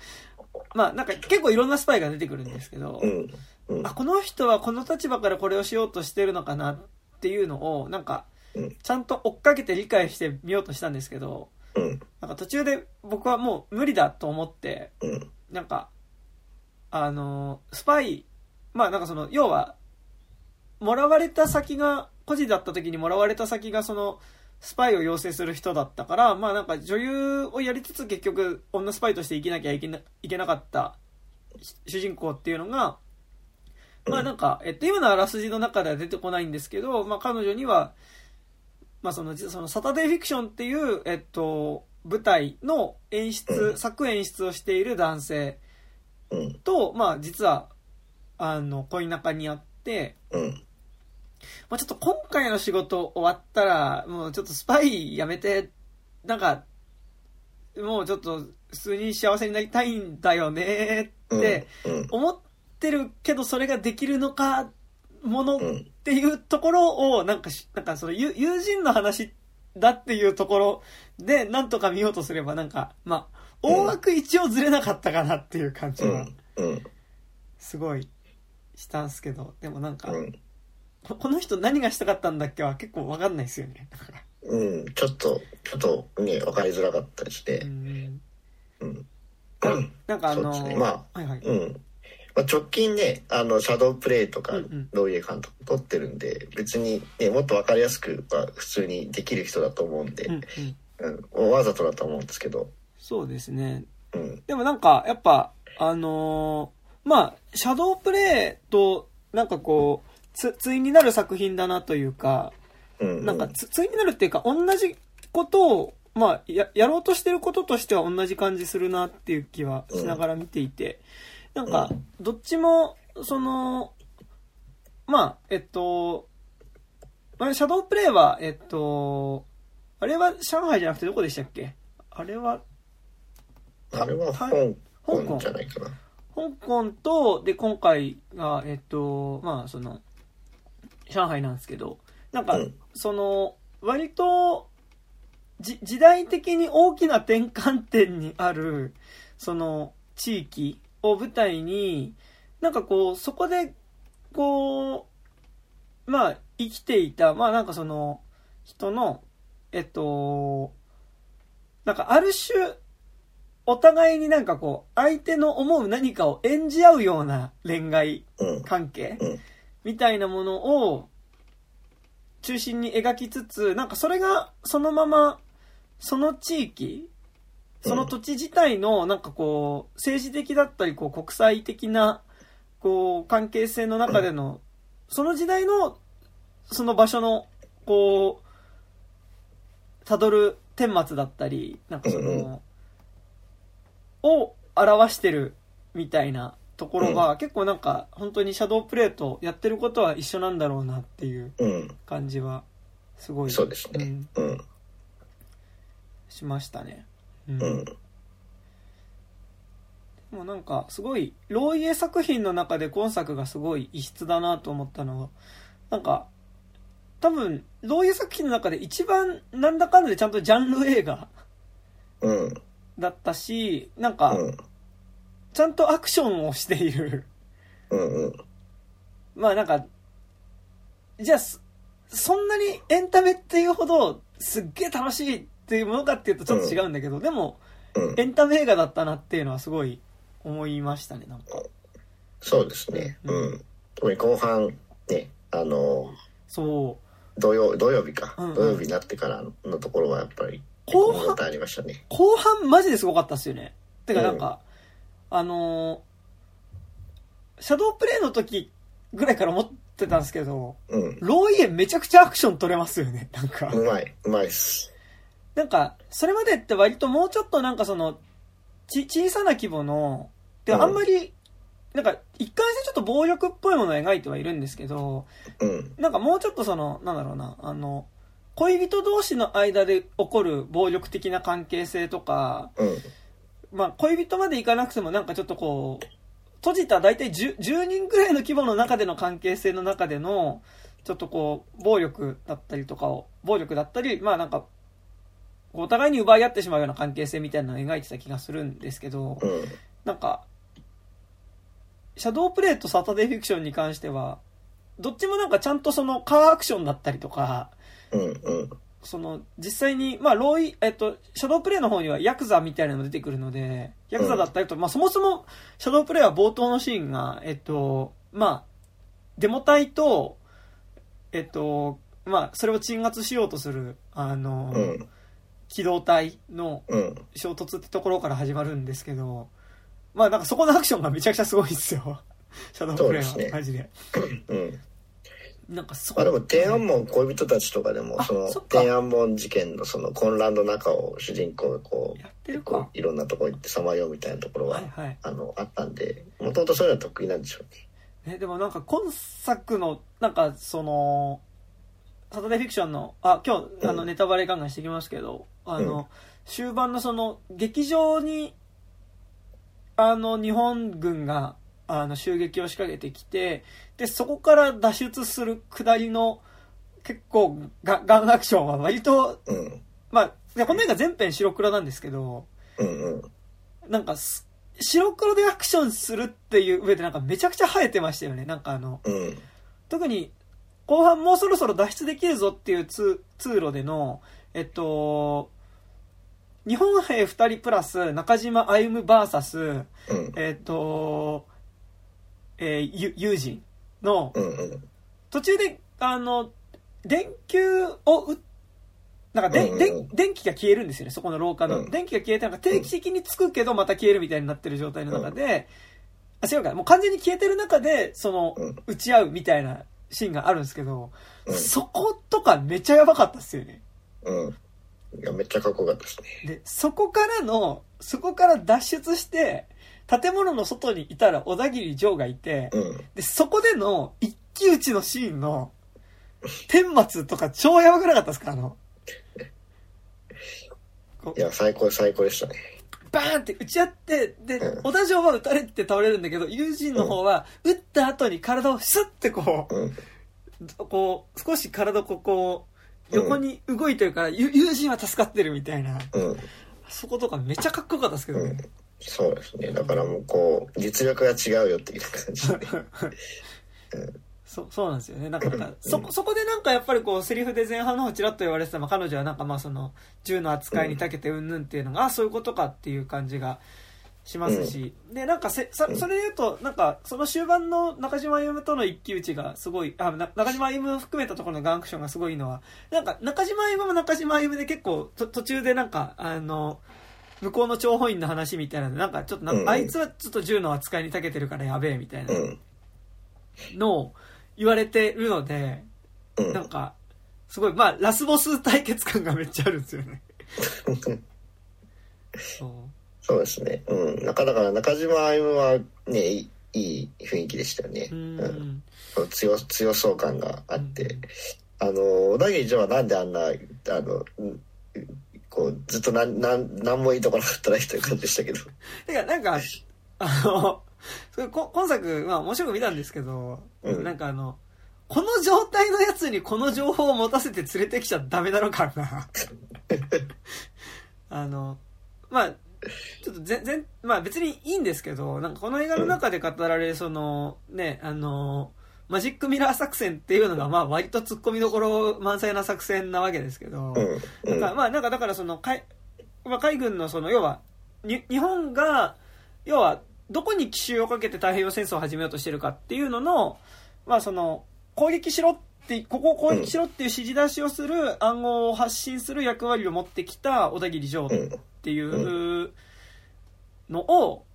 まあなんか結構いろんなスパイが出てくるんですけど、うん。うん。あ、この人はこの立場からこれをしようとしてるのかなっていうのを、なんかうん、ちゃんと追っかけて理解してみようとしたんですけど、うん。なんか途中で僕はもう無理だと思って、うん。なんか、あの、スパイ、まあなんかその、要は、もらわれた先が、孤児だった時にもらわれた先がその、スパイを養成する人だったから、まあなんか女優をやりつつ結局女スパイとして生きなきゃいけないけなかった主人公っていうのが、まあなんか、えっと、今のあらすじの中では出てこないんですけど、まあ彼女には、まあその、そのサタデーフィクションっていう、えっと、舞台の演出、うん作演出をしている男性うん。と、まあ実は、あの、恋仲にあって、うん。まあちょっと今回の仕事終わったら、もうちょっとスパイやめて、なんか、もうちょっと普通に幸せになりたいんだよねうん。ってうん。思ってるけどそれができるのか、ものっうん。ていうところを、なんかし、なんかその友友人の話だっていうところで、なんとか見ようとすれば、なんか、まあ、大枠一応ずれなかったかなっていう感じは、うん。すごいしたんすけど、でもなんか、うん。ここの人何がしたかったんだっけは結構わかんないですよね。だからうん。ちょっと、ちょっとね、わかりづらかったりしてう。んうん。なんかあのそうですねまはいはい。うん。まあ、直近ね、あの、シャドープレイとかうんうん、ロイエ監督撮ってるんで、別にね、もっとわかりやすくは普通にできる人だと思うんでうん、うん。うん、わざとだと思うんですけど、そうですね。うん。でもなんか、やっぱ、あのーまあ、シャドープレイと、なんかこう、つ、対になる作品だなというか、うん。なんかつ、対になるっていうか、同じことを、まあ、や、やろうとしてることとしては同じ感じするなっていう気はしながら見ていて、なんか、どっちも、その、まあ、えっと、まあシャドープレイは、えっと、あれは上海じゃなくてどこでしたっけ？あれは、あれは香香港港。じゃないかな。香港と、で、今回が、えっと、まあ、その、上海なんですけど、なんかうん、その、割と、じ、時代的に大きな転換点にある、その、地域を舞台に、なんかこう、そこで、こう、まあ、生きていた、まあなんかその、人の、えっと、なんかある種、お互いになんかこう、相手の思う何かを演じ合うような恋愛うん。関係うんみたいなものを中心に描きつつ、なんかそれがそのまま、その地域、その土地自体のなんかこう、政治的だったりこう国際的なこう関係性の中での、その時代のその場所のこう、たどる顛末だったり、なんかその、を表してるみたいなところが、結構なんか本当にシャドープレートやってることは一緒なんだろうなっていううん。感じはすごいそうですねんうん。しましたね。うんうん。でもなんかすごいローイエ作品の中で今作がすごい異質だなと思ったのはなんか多分ローイエ作品の中で一番なんだかんだでちゃんとジャンル映画うん。だったしなんかうん。ちゃんとアクションをしているうん。うん。まあなんかじゃあそそんなにエンタメっていうほどすっげえ楽しいっていうものかっていうとちょっと違うんだけど、でもうん。エンタメ映画だったなっていうのはすごい思いましたねなんかそうですね。ううんん。特に後半、ね、あの、そう土曜、土曜日かうんうん。土曜日になってからのところはやっぱり、後半ありましたね。後半マジですごかったっすよね。てかなんか、あのーシャドープレイの時ぐらいから思ってたんですけど、うん。ローイエめちゃくちゃアクション取れますよね。なんか、うまい。うまいっす。なんか、それまでって割ともうちょっとなんかその、ち、小さな規模の、でうんあんまり、なんか、一貫してちょっと暴力っぽいものを描いてはいるんですけど、うん。なんかもうちょっとその、なんだろうな、あの、恋人同士の間で起こる暴力的な関係性とか、うん。まあ、恋人までいかなくてもなんかちょっとこう、閉じた大体 10, 10人ぐらいの規模の中での関係性の中での、ちょっとこう、暴力だったりとかを、暴力だったり、まあなんか、お互いに奪い合ってしまうような関係性みたいなのを描いてた気がするんですけど、うん。なんか、シャドープレイとサタデーフィクションに関しては、どっちもなんかちゃんとそのカーアクションだったりとか、うん。うん。その、実際に、まあ、ロイ、えっと、シャドープレイの方にはヤクザみたいなの出てくるので、ヤクザだったりと、まあ、そもそも、シャドープレイは冒頭のシーンが、えっと、まあ、デモ隊と、えっと、まあ、それを鎮圧しようとする、あの、うん。機動隊のうん。衝突ってところから始まるんですけど、まあ、なんかそこのアクションがめちゃくちゃすごいんですよ。シャドープレイは、そうですねマジで。うん。なんかそまあでも天安門恋人たちとかでもそのあそっか天安門事件のその混乱の中を主人公がこやってるうこかういろんなとこ行ってさまようみたいなところは、はいはいあのあったんでもともとそういうのは得意なんでしょうねね、でもなんか今作のなんかそのサタデーフィクションのあ今日あのうんネタバレガンガンしてきますけど、あの、うん。終盤のその劇場にあの日本軍があの襲撃を仕掛けてきてでそこから脱出する下りの結構ガガンアクションは割とうん。まあこの映画全編白黒なんですけどうんうん。なんかす白黒でアクションするっていう上でなんかめちゃくちゃ生えてましたよね。なんかあのうん。特に後半もうそろそろ脱出できるぞっていう通通路での、えっと、日本兵2人プラス中島歩夢 VS、うん。えっと、えー、ゆ友人のうんうん。途中で、あの、電球をうなんかで、うんうん電電気が消えるんですよね、そこの廊下の。うん。電気が消えて、なんか定期的につくけどまた消えるみたいになってる状態の中で、あ、違うか、もう完全に消えてる中で、その、うん。打ち合うみたいなシーンがあるんですけど、うん。そことかめっちゃやばかったっすよね。うん。いやめっちゃかっこよかったですね。で、そこからの、そこから脱出して、建物の外にいたら小田切城がいて、うん。で、そこでの一騎打ちのシーンの、顛末とか超やばくなかったですか？あの、いや最高最高でしたね。バーンって打ち合って、でう、ん。小田城は撃たれて倒れるんだけど、友人の方は、撃った後に体をスッてこうん。う、こう、少し体をこう、横に動いてるから、ゆ友人は助かってるみたいな、うん。そことかめっちゃかっこよかったですけどうん。ね。そうですね。だからもうこう実力が違うよっていう感じで。そそうなんですよね。なんか、なん。かそこ、そこでなんかやっぱりこう、セリフで前半の方ちらっと言われてた、まあ彼女はなんかまあその、銃の扱いに長けてうんぬんっていうのが、あ、そういうことかっていう感じがしますし、で、なんかせ、さそれで言うと、なんか、その終盤の中島歩夢との一騎打ちがすごい、あ、な中島歩含めたところのガンアクションがすごいのは、なんか、中島歩夢も中島歩夢で結構、と途中でなんか、あの、向こうの諜報員の話みたいななんかちょっとうん。あいつはちょっと銃の扱いに長けてるからやべえみたいなうん。のを言われてるので、うん。なんか、すごい、まあ、ラスボス対決感がめっちゃあるんですよね。そう。そうですね。うん。なかなか中島歩夢はねいい雰囲気でしたよね。ううん。強強そう感があって、うん。あの小田切城はなんであんなあのうんこうずっとなんなんなんもいいとこなかったな人いう感じでしたけど。てか、なんか、あの、こ今作、まあ面白く見たんですけど、うん。なんかあの、この状態のやつにこの情報を持たせて連れてきちゃダメだろかな。あの、まあ、ちょっと全然、まあ別にいいんですけど、なんかこの映画の中で語られる、その、ね、あの、マジックミラー作戦っていうのが、まあ割と突っ込みどころ満載な作戦なわけですけど、なんかまあなんかだからその海,、まあ、海軍のその要はに日本が要はどこに奇襲をかけて太平洋戦争を始めようとしてるかっていうののまあその攻撃しろってここを攻撃しろっていう指示出しをする暗号を発信する役割を持ってきた小田切城うんっていうのを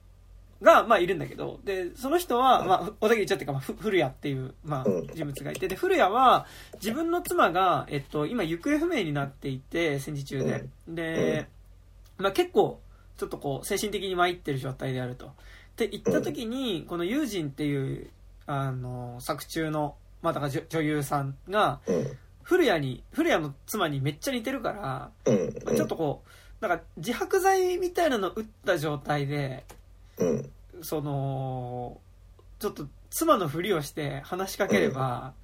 が、まあ、いるんだけど、で、その人は、まあ、小田切城っていうか、まあ、ふ古谷っていう、まあうん、人物がいて、で、古谷は、自分の妻が、えっと、今、行方不明になっていて、戦時中で。で、まあ、結構、ちょっとこう、精神的に参ってる状態であると。で、行った時に、この友人っていう、あの、作中の、まあ、だから女女優さんが、うん。古谷に、古谷の妻にめっちゃ似てるから、うん。まあちょっとこう、なんか自白剤みたいなの打った状態で、うん。その、ちょっと妻のふりをして話しかければ、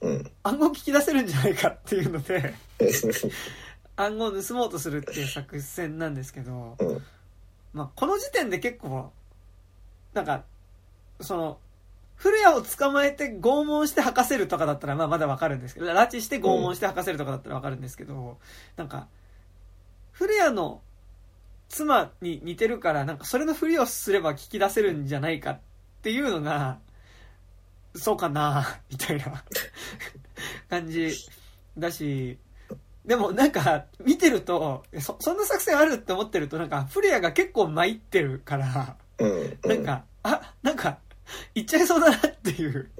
うん。暗号聞き出せるんじゃないかっていうので、暗号を盗もうとするっていう作戦なんですけど、うん。まあこの時点で結構、なんか、その、古谷を捕まえて拷問して吐かせるとかだったらまあまだわかるんですけど、拉致して拷問して吐かせるとかだったらわかるんですけど、なんか、古谷の妻に似てるから、なんかそれのふりをすれば聞き出せるんじゃないかっていうのが、そうかな、みたいな 感じだし、でもなんか見てると、そ、そんな作戦あるって思ってるとなんか古谷が結構参ってるから、うん。なんか、あ、なんか、行っちゃいそうだなっていう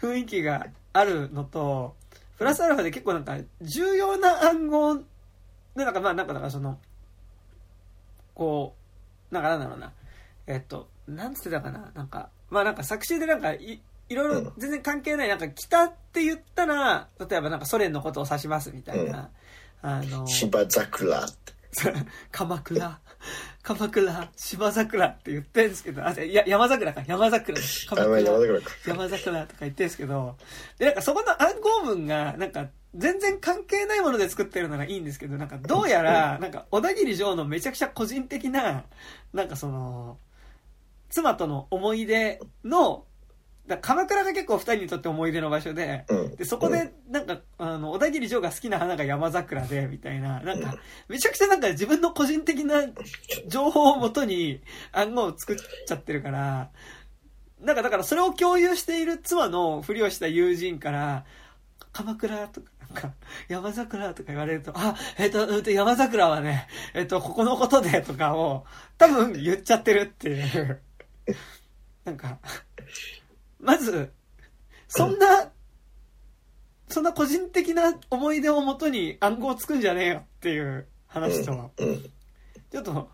雰囲気があるのと、プラスアルファで結構なんか重要な暗号で、なんかまあなんかだからその、こう、なんかなんだろうな。えっと、なんつってたかななんか、まあなんか作詞でなんかい、いろいろ全然関係ない、なんか北って言ったら、例えばなんかソ連のことを指しますみたいな。あの、芝桜って。鎌倉、鎌倉、芝桜って言ってるんですけど、あ、いや、山桜か、山桜。鎌あ、まあ山倉、桜か。山桜とか言ってるんですけど、で、なんかそこの暗号文が、なんか、全然関係ないもので作ってるならいいんですけど、なんかどうやら、なんか小田切城のめちゃくちゃ個人的な、なんかその、妻との思い出の、だ鎌倉が結構二人にとって思い出の場所で、うん。で、そこで、なんか、あの、小田切城が好きな花が山桜で、みたいな、なんか、めちゃくちゃなんか自分の個人的な情報をもとに暗号を作っちゃってるから、なんかだからそれを共有している妻のふりをした友人から、鎌倉とか、なんか、山桜とか言われると、あ、えっ、と、山桜はね、えっ、と、ここのことでとかを、多分言っちゃってるっていう。なんか、まず、そんな、そんな個人的な思い出をもとに暗号を作んじゃねえよっていう話と、うん。ちょっと、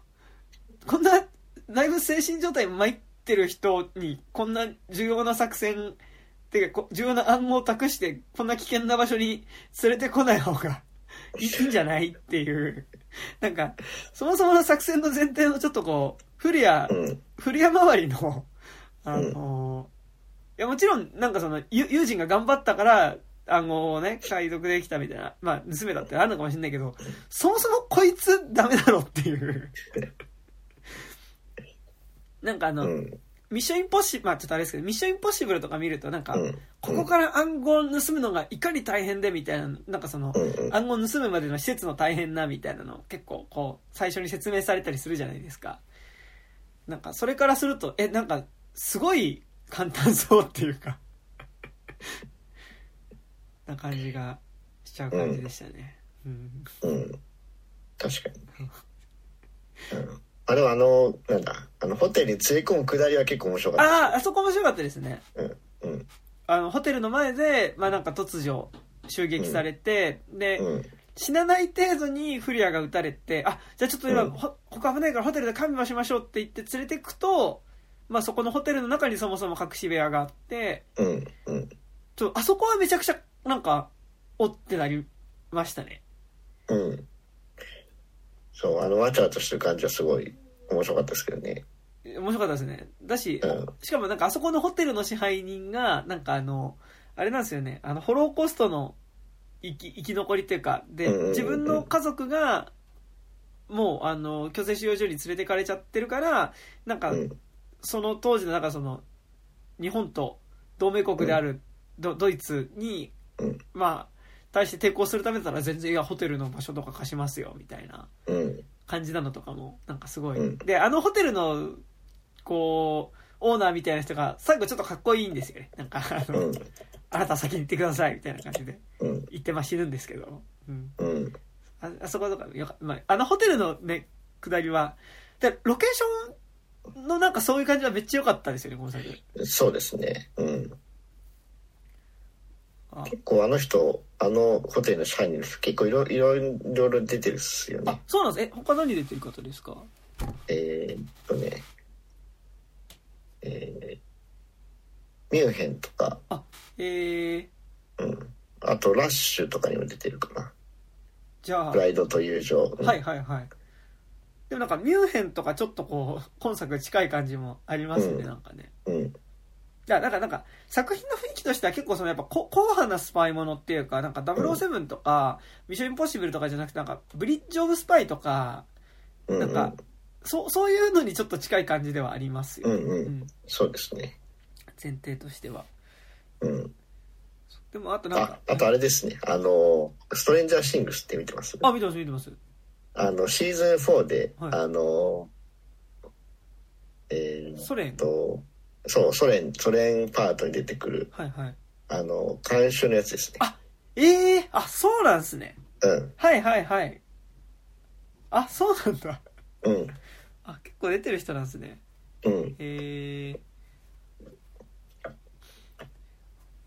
こんな、だいぶ精神状態参ってる人に、こんな重要な作戦、っていうか、こ重要な暗号を託して、こんな危険な場所に連れてこない方がいいんじゃないっていう。なんか、そもそもの作戦の前提のちょっとこう、古谷、うん。古谷周りの、あの、いや、もちろん、なんかその、ゆ友人が頑張ったから、暗号をね、解読できたみたいな、まあ、盗めたってあるのかもしれないけど、そもそもこいつダメだろっていう。なんかあの、うん。ミッションインポッシブル、まあちょっとあれですけど、ミッションインポッシブルとか見ると、なんか、うん。ここから暗号を盗むのがいかに大変でみたいな、なんかその。暗号を盗むまでの施設の大変なみたいなの結構こう最初に説明されたりするじゃないですかなんかそれからするとえなんかすごい簡単そうっていうかな感じがしちゃう感じでしたねうん、うん。確かに。うん。あ、でもあの、なんだ、あの、ホテルに連れ込むくだりは結構面白かっあああそこ面白かったですねた。うん。うん。あのホテルの前でまあなんか突如襲撃されて、で、うん。死なない程度にフリアが撃たれて、あ、じゃあちょっと今、うんほ他危ないからホテルで看病しましょうって言って連れてくと、まあそこのホテルの中にそもそも隠し部屋があって、うん。うん。ちょあそこはめちゃくちゃ、なんか、おってなりましたね。うん。そう、あの、わちゃわちゃしてる感じはすごい面白かったですけどね。面白かったですね。だし、うんしかもなんかあそこのホテルの支配人が、なんかあの、あれなんですよね、あの、ホローコストの生き生き残りっていうか、で自分の家族が、もう、あの、強制収容所に連れてかれちゃってるから、なんかう、ん。その当時の、なんかその、日本と同盟国であるド,、ドイツに、うんまあ、対して抵抗するためだったら全然、いや、ホテルの場所とか貸しますよ、みたいな。うん。感じなのとかもなんかすごい、うんであのホテルのこうオーナーみたいな人が最後ちょっとかっこいいんですよねなんかあの、うん。あなた先に行ってくださいみたいな感じでうん。言ってまあ死ぬんですけど、うん、あそことかよか、まあ、あのホテルのね下りはでロケーションのなんかそういう感じはめっちゃ良かったですよねこの作そうですね。うん。あ結構あの人、あのホテルの支配人の人結構いろいろいろいろ出てるっすよあね。そうなんですえ他何出てる方ですか？えーっとね、えー、ミュンヘンとか、えー、うん。あとラッシュとかにも出てるかな。じゃあプライドと友情。うんはいはいはい。でもなんかミュンヘンとかちょっとこう、今作近い感じもありますね、うんなんかね。うん。いや、なんかなんか、作品の雰囲気としては結構そのやっぱこ硬派なスパイものっていうか、なんか007とか、ミッションインポッシブルとかじゃなくて、なんか、ブリッジオブスパイとか、うん。なんか、そう、そういうのにちょっと近い感じではありますよ。うんうんうんそうですね。前提としては。うん。でもあとなんあか、、あとあれですね。あの、ストレンジャーシングスって見てます？あ、見てます見てます。あの、シーズン4で、はいあの、えーっソ連。と、そう、ソ連、ソ連パートに出てくる、はいはい。あの、監修のやつですね。あええー、あ、そうなんすね。うん、はいはいはい。あ、そうなんだ。うん、あ、結構出てる人なんですね。うん。えー、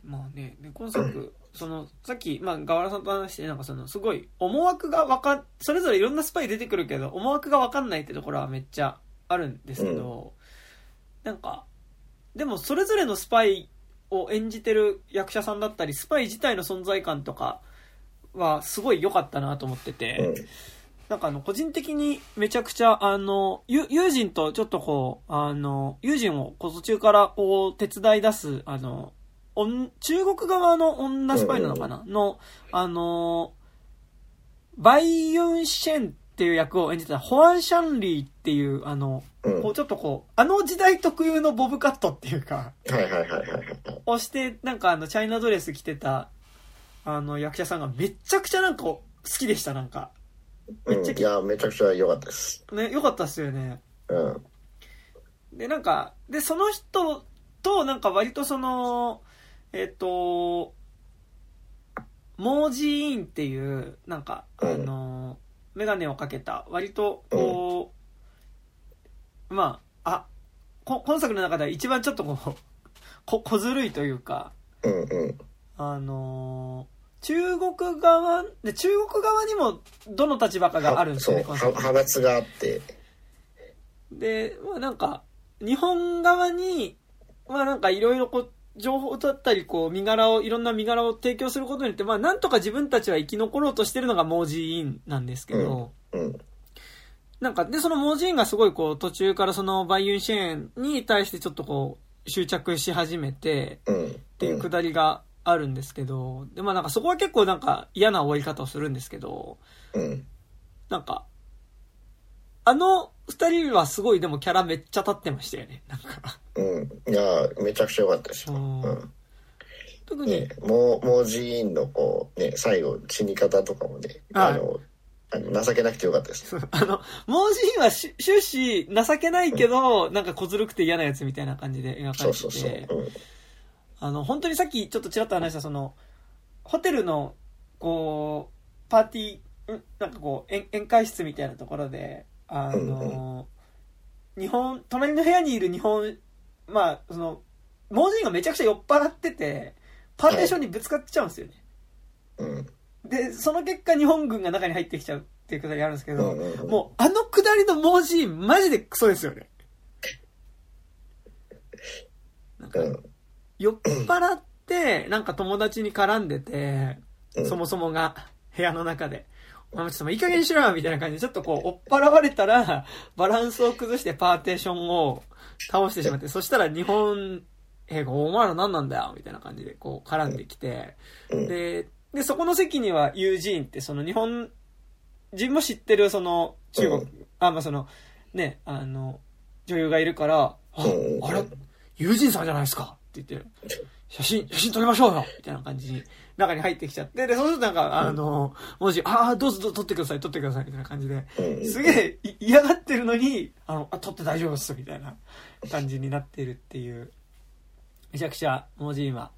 まあね、で今作、その、さっき、まあ、河原さんと話して、なんかその、すごい、思惑がわかん、それぞれいろんなスパイ出てくるけど、思惑がわかんないってところはめっちゃあるんですけど、なんか、でもそれぞれのスパイを演じてる役者さんだったり、スパイ自体の存在感とかはすごい良かったなと思ってて、うん。なんかあの、個人的にめちゃくちゃ、あの、ゆ友人とちょっとこう、あの、友人をこう途中からこう、手伝い出す、あの、おん中国側の女スパイなのかな、の、あの、バイユンシェンっていう役を演じてたホアン・シャンリーっていう、あの、うん。こうちょっとこう、あの時代特有のボブカットっていうか、はいはいはいはいはい。をして、なんかあの、チャイナドレス着てた、あの、役者さんがめちゃくちゃなんか好きでした、なんか。めっちゃうん、いや、めちゃくちゃ良かったです。ね、良かったっすよね。うん。で、なんか、で、その人と、なんか割とその、えっ、と、モージーインっていう、なんか、あうんの、メガネをかけた、割と、こう、まあ、あ、こ今作の中では一番ちょっとこう、こ、小ずるいというか。あの中国側、で、中国側にもどの立場かがあるんですよね、派閥があって、で、まあなんか、日本側に、まあなんかいろいろこう、情報だったり、こう、身柄を、いろんな身柄を提供することによって、まあなんとか自分たちは生き残ろうとしてるのがモージーインなんですけど、うん。なんか、で、そのモージーインがすごいこう、途中からそのバイユンシェーンに対してちょっとこう、執着し始めて、うん。っっていうくだりがあるんですけど、で、まあなんかそこは結構なんか嫌な終わり方をするんですけど、うん。なんか、あの二人はすごいでもキャラめっちゃ立ってましたよね。なんか。うん。いや、めちゃくちゃ良かったですよ。う。特に、ね、もう、もう寺院のこう、ね、最後、死に方とかもね、はいあの、あの情けなくてよかったです。あの、モージーンはし終始情けないけど、なんか小ずるくて嫌なやつみたいな感じで描かれてそうそうそう。て、うん。あの、本当にさっきちょっとちらっと話したその、ホテルの、こう、パーティー、ん？なんかこう、宴宴会室みたいなところで、あの、日本、隣の部屋にいる日本、まあ、その、モージーンがめちゃくちゃ酔っ払ってて、パーテーションにぶつかっちゃうんですよね。うん。で、その結果日本軍が中に入ってきちゃうっていうくだりあるんですけど、うんうんうんもうあのくだりのモージーンマジでクソですよね。なんかうん。酔っ払って、なんか友達に絡んでて、うんそもそもが部屋の中で。お前ちょっともういい加減にしろよみたいな感じで、ちょっとこう、追っ払われたら、バランスを崩してパーテーションを倒してしまって、そしたら日本兵が、お前ら何なんだよみたいな感じで、こう、絡んできて、うん。で、で、そこの席にはユージーンって、その日本人も知ってる、その中国、うん。あ、まあその、ね、あの、女優がいるから、あ、うん。あれ、ユージーンさんじゃないですか？って言って、写真、写真撮りましょうよ！みたいな感じに、中に入ってきちゃって、で、そうするとなんか、あの、文字、ああ、どうぞどうぞ撮ってください、撮ってください、みたいな感じで、うん。すげえい嫌がってるのに、あの、あ、撮って大丈夫です、みたいな感じになってるっていう、めちゃくちゃ文字今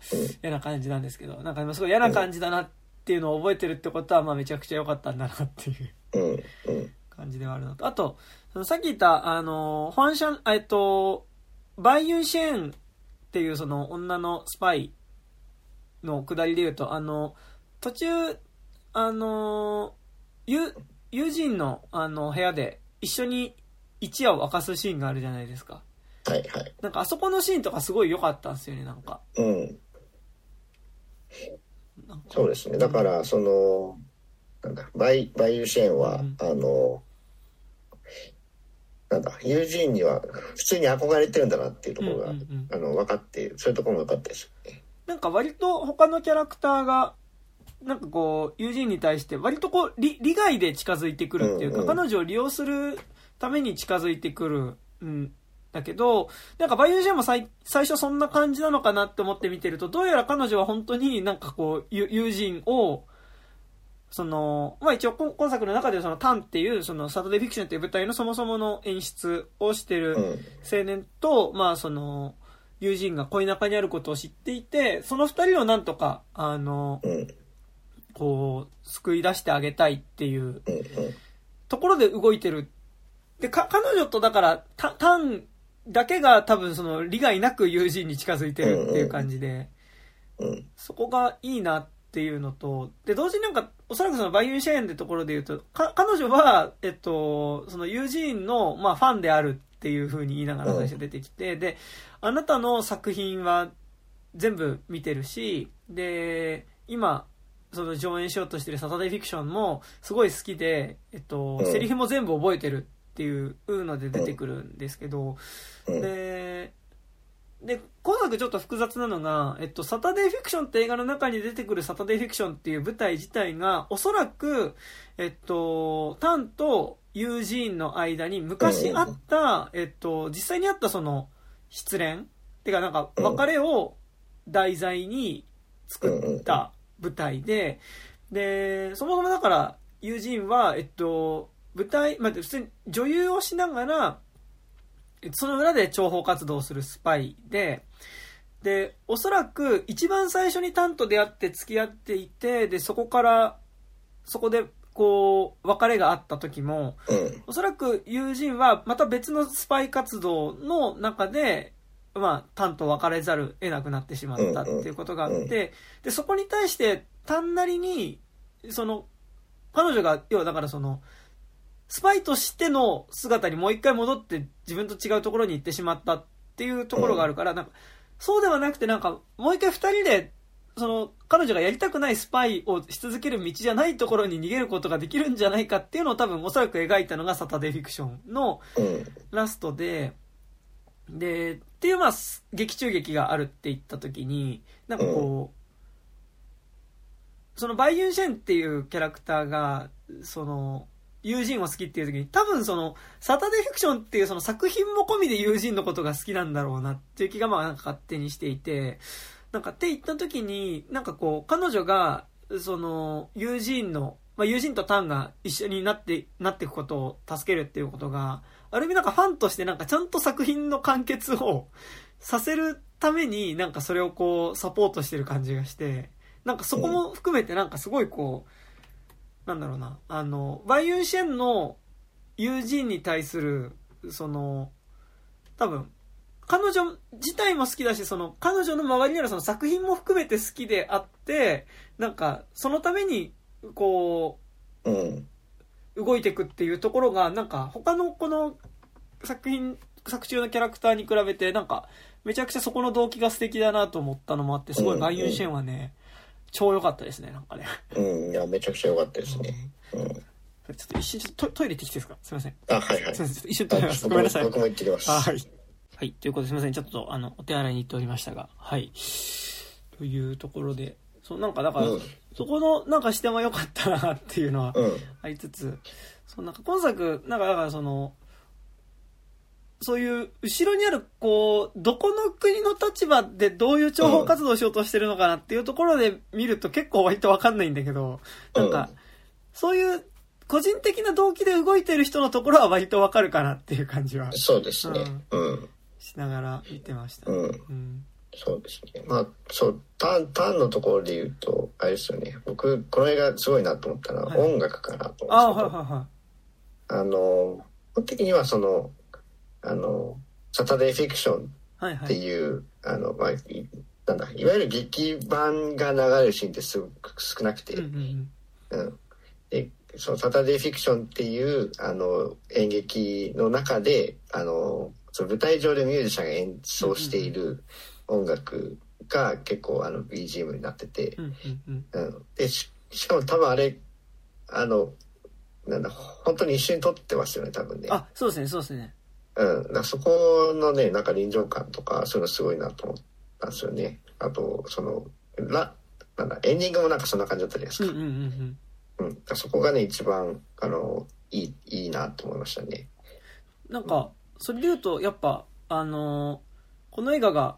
嫌な感じなんですけど、なんか今すごい嫌な感じだなっていうのを覚えてるってことは、まあめちゃくちゃ良かったんだなっていう。感じではあるのと、あと、そのさっき言った、あの、ファンシャン、えっと、バイユンシェーンっていうその女のスパイのくだりで言うと、あの、途中、あの、友、友人のあの部屋で一緒に一夜を明かすシーンがあるじゃないですか。はいはい。なんかあそこのシーンとかすごい良かったんですよね、なんか。うん。そうですね。だから、その、なんだ、バイ、バイユンシャンは、うんあの、なんだ、ユージンには普通に憧れてるんだなっていうところが、うんうんうんあの、分かって、そういうところも良かったですよね。なんか割と他のキャラクターが、なんかこう、ユージンに対して割とこう、利利害で近づいてくるっていうか、うんうん彼女を利用するために近づいてくるんだけど、なんかバイユンシャンも最最初そんな感じなのかなって思って見てると、どうやら彼女は本当になんかこう、ユーユージンを、その、まあ一応今今作の中でそのタンっていう、そのサタデーフィクションっていう舞台のそもそもの演出をしてる、うん。青年と、まあその、友人が恋仲にあることを知っていて、その二人をなんとか、あの、うん。こう、救い出してあげたいっていう。ところで動いてる。で、か、彼女とだから、た、タンだけが多分その利害なく友人に近づいてるっていう感じで、うん。そこがいいなっていうのと、で、同時になんか、おそらくそのバイユンシェーンってところで言うと、か、彼女は、えっと、そのユージーンの、まあ、ファンであるっていう風に言いながら最初出てきて、で、あなたの作品は全部見てるし、で、今、その上演しようとしてるサタデーフィクションもすごい好きで、えっと、うんセリフも全部覚えてるっていうので出てくるんですけど、うん。で、で、今作ちょっと複雑なのが、えっと、サタデーフィクションって映画の中に出てくるサタデーフィクションっていう舞台自体が、おそらく、えっと、タンとユージーンの間に昔あった、えっと、実際にあったその、失恋？てかなんか、別れを題材に作った舞台で、で、そもそもだから、ユージーンは、えっと、舞台、まあ、普通に女優をしながら、えっとその裏で諜報活動をするスパイで、で、おそらく一番最初にタンと出会って付き合っていて、で、そこから、そこで、こう、別れがあった時も、うん。おそらく友人はまた別のスパイ活動の中で、まあ、タンと別れざる得なくなってしまったっていうことがあって、で、そこに対して、タンなりに、その、彼女が、要はだからその、スパイとしての姿にもう一回戻って自分と違うところに行ってしまったっていうところがあるから、なんか、そうではなくてなんか、もう一回二人で、その、彼女がやりたくないスパイをし続ける道じゃないところに逃げることができるんじゃないかっていうのを多分おそらく描いたのがサタデーフィクションのうん。ラストで、で、っていうまあ、す劇中劇があるって言った時に、なんかこう、そのバイユンシェンっていうキャラクターが、その、友人を好きっていう時に、多分その、サタデーフィクションっていうその作品も込みで友人のことが好きなんだろうなっていう気がまあなんか勝手にしていて、なんかって言った時に、なんかこう、彼女が、その、友人の、まあ友人とタンが一緒になって、なっていくことを助けるっていうことが、ある意味なんかファンとしてなんかちゃんと作品の完結を させるためになんかそれをこうサポートしてる感じがして、なんかそこも含めてなんかすごいこう、なんだろうな、あの、バイユンシェンの友人に対する、その、多分、彼女自体も好きだし、その、彼女の周りにあるその作品も含めて好きであって、なんか、そのために、こうん。う、動いていくっていうところが、なんか、他のこの作品、作中のキャラクターに比べて、なんか、めちゃくちゃそこの動機が素敵だなと思ったのもあって、すごいバイユンシェンはね、超良かったですね、なんかね。うん。いや、めちゃくちゃ良かったですね。うん。ちょっと一瞬ちょっとトトイレ行ってきていいですか？すいません。あ、はいはいすい。ません。ちょっと一瞬トイレます。ごめんなさい。僕も行ってきます。はい。はい。ということですみません。ちょっと、あの、お手洗いに行っておりましたが。はい。というところで、そう、なんか、だから、うんそこの、なんか視点は良かったなっていうのはうん。ありつつ、そう、なんか今作、なんか、だからその、そういう、後ろにある、こう、どこの国の立場でどういう諜報活動をしようとしてるのかなっていうところで見ると結構割とわかんないんだけど、なんか、そういう、個人的な動機で動いてる人のところは割とわかるかなっていう感じはそうですね。うん。しながら見てました。うん。うん。そうですね。まあ、そう、ターン、ターンのところで言うと、あれですよね。僕、この映画すごいなと思ったのは、はい音楽かなとああ、思うんですけど、はいはいはあの、基本的にはその、あの、サタデーフィクションい。はいってはい。いう、あの、まあ、いなんだ、いわゆる劇版が流れるシーンってすごく少なくて、うんうんうん。で、そのサタデーフィクションっていう、あの、演劇の中で、あの、その舞台上でミュージシャンが演奏している音楽が結構あの BGM になってて、うん。うんうんうん。で、ししかも多分あれ、あの、なんだ、本当に一緒に撮ってますよね、多分ね。あ、そうですね、そうですね。うん。だそこのね、なんか臨場感とか、そういうのすごいなと思ったんですよね。あと、その、ラ、なんだ、エンディングもなんかそんな感じだったじゃないですか。うんうんうんうん。そこがね、一番、あの、いい、いいなと思いましたね。なんか、それで言うと、やっぱ、あのーこの映画が、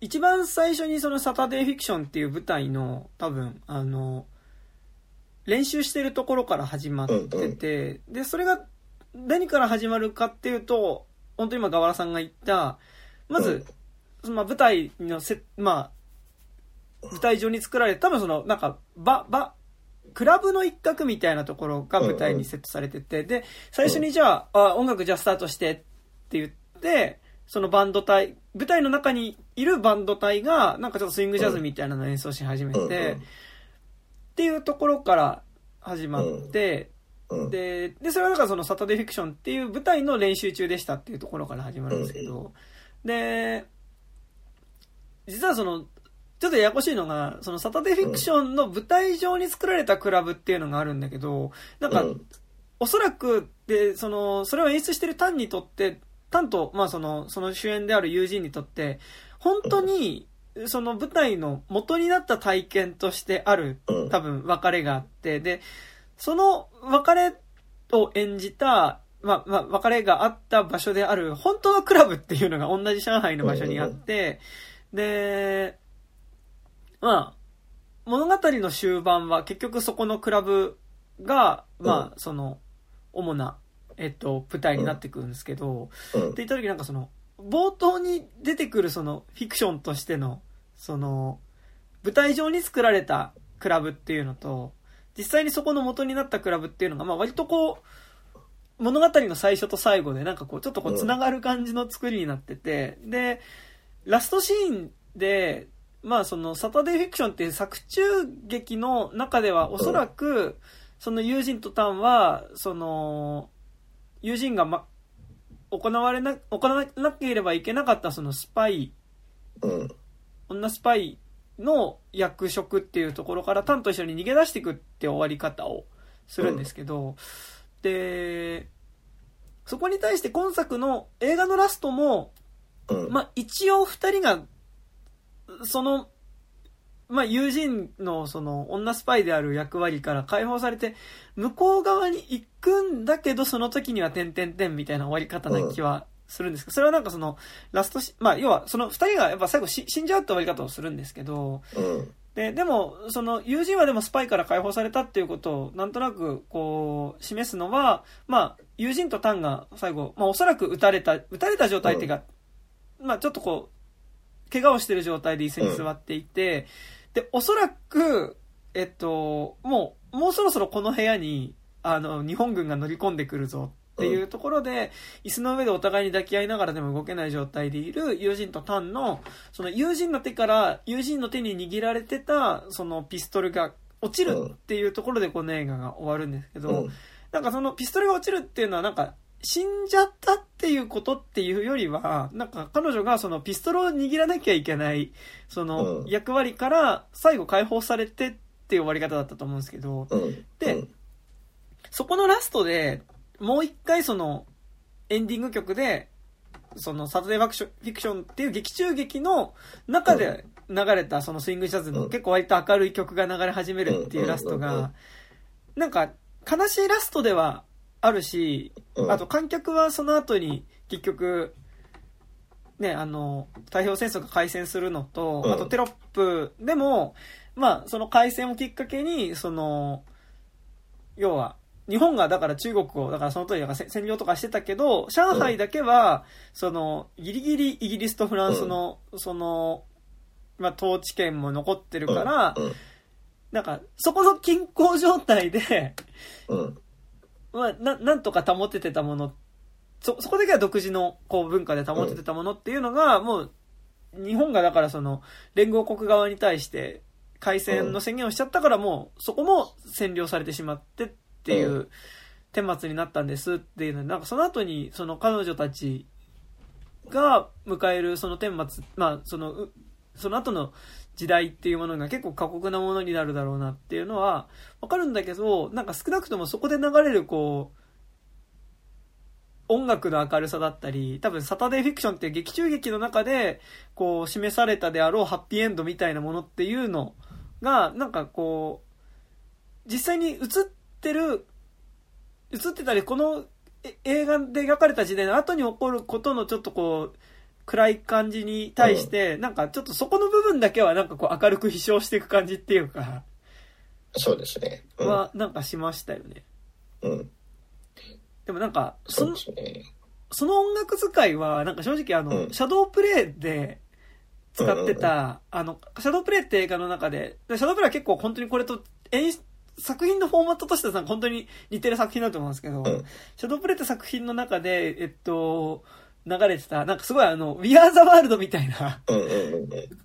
一番最初にそのサタデーフィクションっていう舞台の、多分、あの練習してるところから始まってて、で、それが何から始まるかっていうと、本当に今、河原さんが言った、まず、まあ、舞台のせ、まあ、舞台上に作られて、多分その、なんか、ば、ば、クラブの一角みたいなところが舞台にセットされてて、で、最初にじゃあ、あ音楽じゃあスタートしてって言って、そのバンド隊、舞台の中にいるバンド隊が、なんかちょっとスイングジャズみたいなのを演奏し始めて、っていうところから始まって、で、で、それはなんかそのサタデーフィクションっていう舞台の練習中でしたっていうところから始まるんですけど、で、実はその、ちょっとややこしいのが、そのサタデーフィクションの舞台上に作られたクラブっていうのがあるんだけど、なんか、おそらく、で、その、それを演出してるタンにとって、タンと、まあその、その主演である友人にとって、本当に、その舞台の元になった体験としてある、多分別れがあって、で、その別れを演じた、まあ、まあ、別れがあった場所である、本当のクラブっていうのが同じ上海の場所にあって、で、まあ、物語の終盤は結局そこのクラブが、まあ、その、主な、えっと、舞台になってくるんですけど、って言った時なんかその、冒頭に出てくるその、フィクションとしての、その、舞台上に作られたクラブっていうのと、実際にそこの元になったクラブっていうのが、まあ割とこう、物語の最初と最後でなんかこう、ちょっとこう、繋がる感じの作りになってて、で、ラストシーンで、まあその、サタデーフィクションっていう作中劇の中ではおそらく、その友人とタンは、その、友人がま、行われな、行わなければいけなかったそのスパイ、女スパイの役職っていうところからタンと一緒に逃げ出していくって終わり方をするんですけど、で、そこに対して今作の映画のラストも、まあ一応二人がその、まあ、友人のその女スパイである役割から解放されて、向こう側に行くんだけど、その時には点々点みたいな終わり方な気はするんですけど、それはなんかその、ラストし、まあ、要はその二人がやっぱ最後死んじゃうって終わり方をするんですけど、で、でも、その友人はでもスパイから解放されたっていうことをなんとなくこう、示すのは、まあ、友人とタンが最後、まあおそらく撃たれた、撃たれた状態っていうか、まあちょっとこう、怪我をしてる状態で椅子に座っていて、で、おそらく、えっと、もう、もうそろそろこの部屋に、あの、日本軍が乗り込んでくるぞっていうところで、椅子の上でお互いに抱き合いながらでも動けない状態でいる友人とタンの、その友人の手から、友人の手に握られてた、そのピストルが落ちるっていうところでこの映画が終わるんですけど、なんかそのピストルが落ちるっていうのはなんか死んじゃったっていうことっていうよりは、なんか彼女がそのピストルを握らなきゃいけない、その役割から最後解放されてっていう終わり方だったと思うんですけど、で、そこのラストで、もう一回そのエンディング曲で、そのサタデーフィクションっていう劇中劇の中で流れたそのスイングジャズの結構割と明るい曲が流れ始めるっていうラストが、なんか悲しいラストではあるし、あと観客はその後に結局、ね、あの、太平洋戦争が開戦するのと、あとテロップでも、まあ、その開戦をきっかけに、その、要は、日本がだから中国を、だからその当時占領とかしてたけど、上海だけは、その、ギリギリイギリスとフランスの、その、まあ、統治権も残ってるから、なんか、そこの均衡状態で、まあ、な、なんとか保ててたもの、そ、そこだけは独自の、こう、文化で保ててたものっていうのが、もう、日本がだからその、連合国側に対して、開戦の宣言をしちゃったからもう、そこも占領されてしまってっていう、顛末になったんですっていうのなんかその後に、その彼女たちが迎えるその顛末、まあ、その、その後の時代っていうものが結構過酷なものになるだろうなっていうのはわかるんだけど、なんか少なくともそこで流れるこう、音楽の明るさだったり、多分サタデーフィクションって劇中劇の中で、こう、示されたであろうハッピーエンドみたいなものっていうのが、なんかこう、実際に映ってる、映ってたり、この映画で描かれた時代の後に起こることのちょっとこう、暗い感じに対して、うん、なんかちょっとそこの部分だけはなんかこう明るく飛翔していく感じっていうか、そうですね。うん、は、なんかしましたよね。うん。でもなんか、その、ね、その音楽使いは、なんか正直あの、うん、シャドープレイで使ってた、あの、シャドープレイって映画の中で、シャドープレイは結構本当にこれと演出、作品のフォーマットとしては本当に似てる作品だと思うんですけど、うん、シャドープレイって作品の中で、えっと、流れてた、なんかすごいあの、We Are the World みたいな、うんうんうん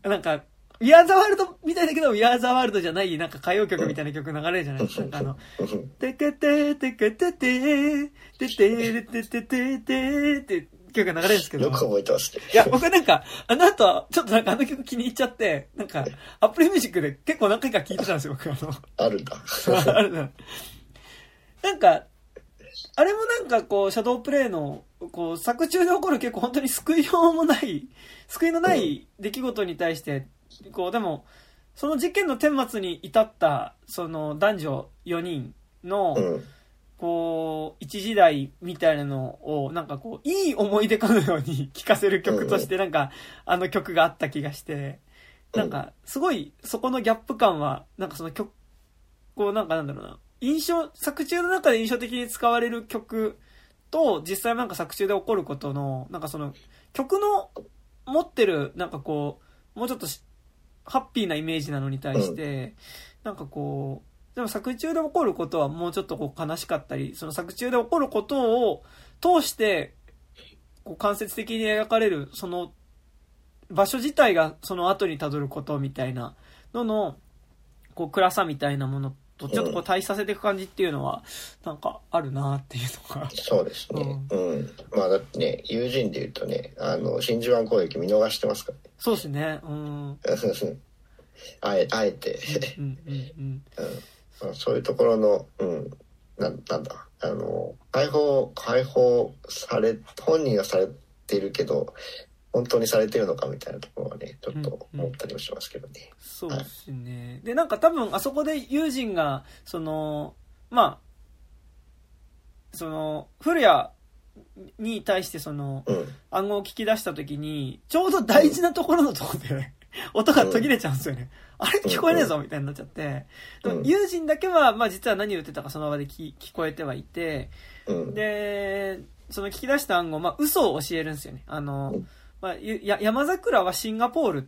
うん。なんか、We Are the World みたいだけど、We Are the World じゃない、なんか歌謡曲みたいな曲流れるじゃないですか。なんかあの、うんてけててけてて、てててててててって曲が流れるんですけど。よく覚えてますね。いや、僕なんか、あの後、ちょっとなんかあの曲気に入っちゃって、なんか、 Apple Music で結構何回か聴いてたんですよ、僕あの。あるんだ。あるななんか、あれもなんかこう、シャドープレイの、こう、作中で起こる結構本当に救いようもない、救いのない出来事に対して、こう、でも、その事件の顛末に至った、その男女4人の、うん。こう、一時代みたいなのを、なんかこう、いい思い出かのように聴かせる曲として、なんか、あの曲があった気がして、なんか、すごい、そこのギャップ感は、なんかその曲、こう、なんかなんだろうな、印象、作中の中で印象的に使われる曲と、実際なんか作中で起こることの、なんかその、曲の持ってる、なんかこう、もうちょっとしハッピーなイメージなのに対して、なんかこう、でも作中で起こることはもうちょっとこう悲しかったり、その作中で起こることを通して、こう間接的に描かれる、その場所自体がその後に辿ることみたいなのの、こう暗さみたいなものとちょっとこう対比させていく感じっていうのは、なんかあるなっていうのが。そうですね。うん。まあだってね、友人で言うとね、あの、真珠湾攻撃見逃してますかそうですね。うん。らね。あえ、あえて。うんうんうん。うんまあ、そういうところの、うん、なんなんだ、あの、解放、解放され、本人はされてるけど、本当にされてるのかみたいなところはね、ちょっと思ったりもしますけどね。そうですね。で、なんか多分あそこで友人が、その、まあ、その、古谷に対してその、うん。暗号を聞き出した時に、ちょうど大事なところのところで、音が途切れちゃうんですよね。あれ聞こえねえぞみたいになっちゃって。でもうん友人だけは、まあ実は何を言ってたかその場で聞聞こえてはいて、うん。で、その聞き出した暗号、まあ嘘を教えるんですよね。あのうん、まあ、ゆや山桜はシンガポールって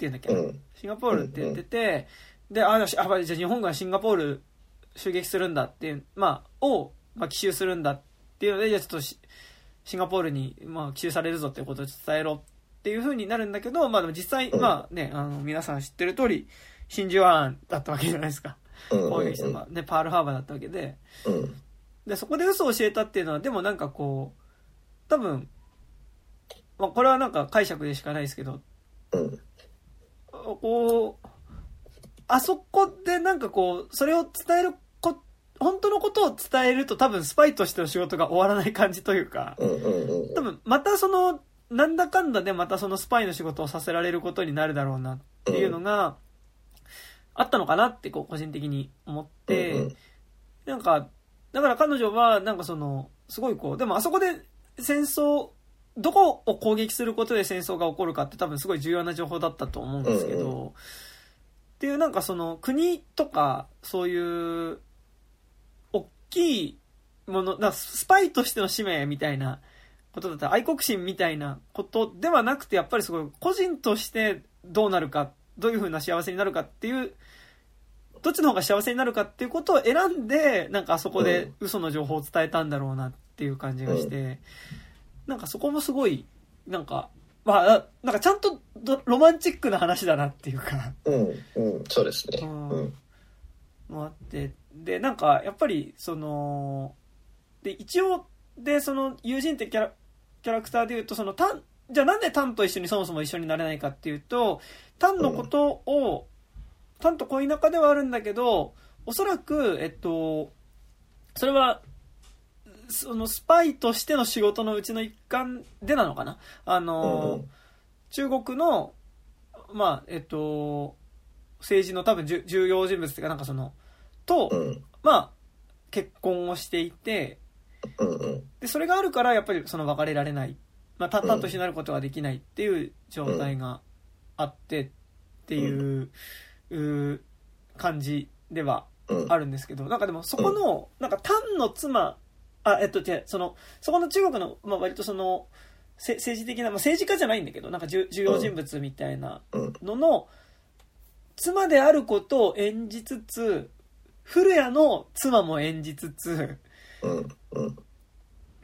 言うんだっけ？な、うん。シンガポールって言ってて、で、あ、よし、あ、じゃあ日本がシンガポール襲撃するんだっていう、まあ、を、まあ、奇襲するんだっていうので、じゃあちょっとしシンガポールに、まあ、奇襲されるぞっていうことを伝えろっていう風になるんだけど、まあでも実際、うんまあね、あの、皆さん知ってる通り、真珠湾だったわけじゃないですか。うん。攻撃したね、パールハーバーだったわけで、うん。で、そこで嘘を教えたっていうのは、でもなんかこう、多分、まあこれはなんか解釈でしかないですけど、うん。こう、あそこでなんかこう、それを伝えるこ、本当のことを伝えると多分スパイとしての仕事が終わらない感じというか、うん。うん。多分またその、なんだかんだでまたそのスパイの仕事をさせられることになるだろうなっていうのが、あったのかなってこう個人的に思って、うんなんか、だから彼女は、なんかその、すごいこう、でもあそこで戦争、どこを攻撃することで戦争が起こるかって多分すごい重要な情報だったと思うんですけど、うんうっていうなんかその国とか、そういう、大きいもの、なスパイとしての使命みたいなことだったら、愛国心みたいなことではなくて、やっぱりすごい個人としてどうなるか、どういう風な幸せになるかっていう、どっちの方が幸せになるかっていうことを選んで、なんかあそこで嘘の情報を伝えたんだろうなっていう感じがして、なんかそこもすごい、なんか、まあ、なんかちゃんとどロマンチックな話だなっていうか、うん。うん。そうですね。うんうん。もあって、で、なんかやっぱり、その、で、一応、で、その友人ってキャラ、キャラクターで言うと、その、タン、じゃあなんでタンと一緒にそもそも一緒になれないかっていうと、タンのことを、タンと恋仲ではあるんだけど、おそらく、えっと、それは、そのスパイとしての仕事のうちの一環でなのかな？あの、うん中国の、まあ、えっと、政治の多分じゅ重要人物っていうか、なんかその、と、うん。まあ、結婚をしていて。で、それがあるから、やっぱりその別れられない。まあ、たったと一緒になることができないっていう状態があってっていう、感じではうん。あるんですけど、なんかでもそこの、なんか、タンの妻、あ、えっと、違う、その、そこの中国の、まあ、割とその、せ政治的な、まあ、政治家じゃないんだけど、なんか重重要人物みたいなうん。のの、妻であることを演じつつ、古谷の妻も演じつつ。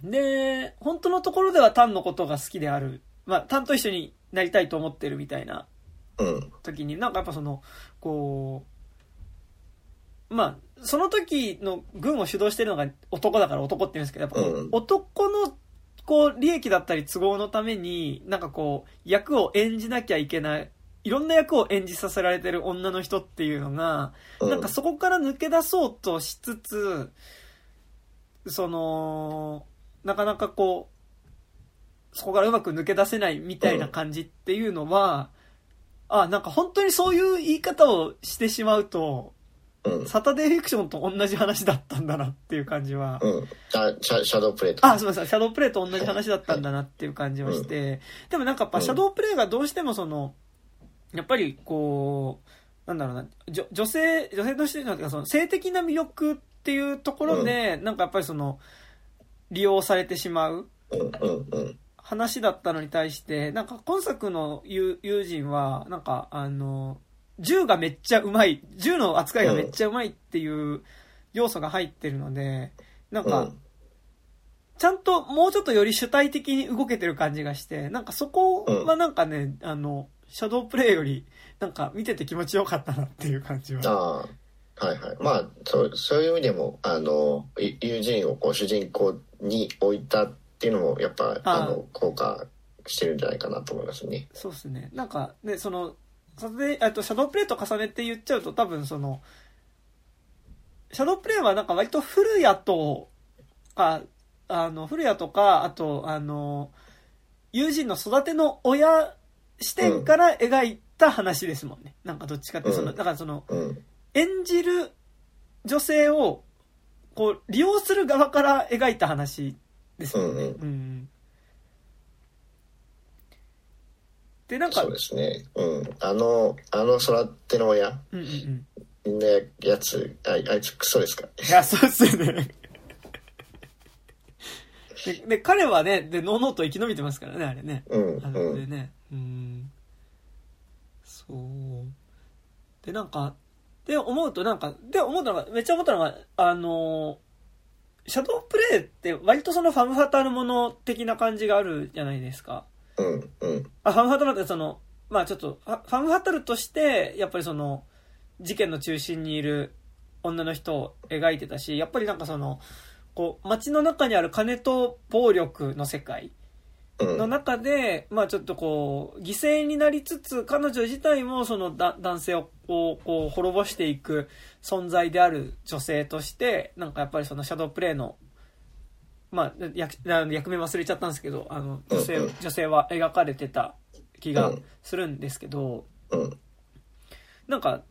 で、本当のところではタンのことが好きである。まあ、タンと一緒になりたいと思ってるみたいなうん。時に、なんかやっぱその、こう、まあ、その時の軍を主導してるのが男だから男って言うんですけど、やっぱ男の、こう、利益だったり都合のために、なんかこう、役を演じなきゃいけない、いろんな役を演じさせられてる女の人っていうのが、うん。なんかそこから抜け出そうとしつつ、その、なかなかこう、そこからうまく抜け出せないみたいな感じっていうのは、あ、なんか本当にそういう言い方をしてしまうと、うん。サタデーフィクションと同じ話だったんだなっていう感じは、うん。あシャシャドープレート。あ、すみません、シャドープレイと同じ話だったんだなっていう感じはして、でもなんかやっぱシャドープレイがどうしてもその、やっぱりこう、なんだろうな、女女性、女性としてなんていうかその性的な魅力っていうところで、なんかやっぱりその、利用されてしまううんうんうん。話だったのに対して、なんか今作の友友人は、なんかあの、銃がめっちゃうまい、銃の扱いがめっちゃうまいっていう要素が入ってるので、なんか、うん。ちゃんともうちょっとより主体的に動けてる感じがして、なんかそこはなんかね、あの、シャドープレイより、なんか見てて気持ちよかったなっていう感じは。ああ。はいはい。まあ、そう、そういう意味でも、あの、い友人をこう主人公に置いたっていうのも、やっぱ、ああの、効果してるんじゃないかなと思いますね。そうですね。なんかね、その、サテあとシャドープレイと重ねて言っちゃうと多分その、シャドープレイはなんか割と古谷とか、あの、古谷とか、あと、あの、友人の育ての親視点から描いた話ですもんね。なんかどっちかって、その、うんだからその、うん。演じる女性を、こう、利用する側から描いた話ですもんね。うんうんうんで、なんか、そうですね。うん。あの、あの育ての親、うんうんうん。みんなやつ、ああいつクソですかいや、そうっすよね。で、で彼はね、で、のうのうと生き延びてますからね、あれね。うん、あでね。うん。そう。で、なんか、で、思うとなんか、で、思ったのが、めっちゃ思ったのが、あのシャドープレイって割とそのファムファタルもの的な感じがあるじゃないですか。うん、うん。あ、ファムファタルってその、まあちょっと、ファファムファタルとして、やっぱりその、事件の中心にいる女の人を描いてたし、やっぱりなんかその、こう、街の中にある金と暴力の世界うん。の中で、まあちょっとこう、犠牲になりつつ、彼女自体もそのだ男性をこう、こう、滅ぼしていく存在である女性として、なんかやっぱりそのシャドープレイの、まあ、役役名忘れちゃったんですけど、あの、女性、女性は描かれてた気がするんですけど、うん。なんか、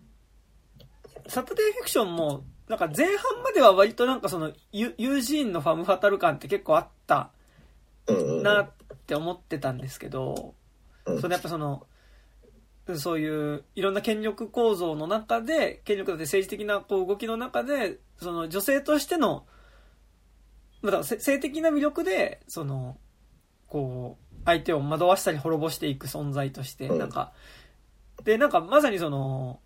サタデーフィクションも、なんか前半までは割となんかその、ユユージーンのファムファタル感って結構あった。なって思ってたんですけど、うんそれやっぱその、そういういろんな権力構造の中で、権力だって政治的なこう動きの中で、その女性としての、まあだからせ性的な魅力で、その、こう、相手を惑わしたり滅ぼしていく存在として、うんなんか、で、なんかまさにその、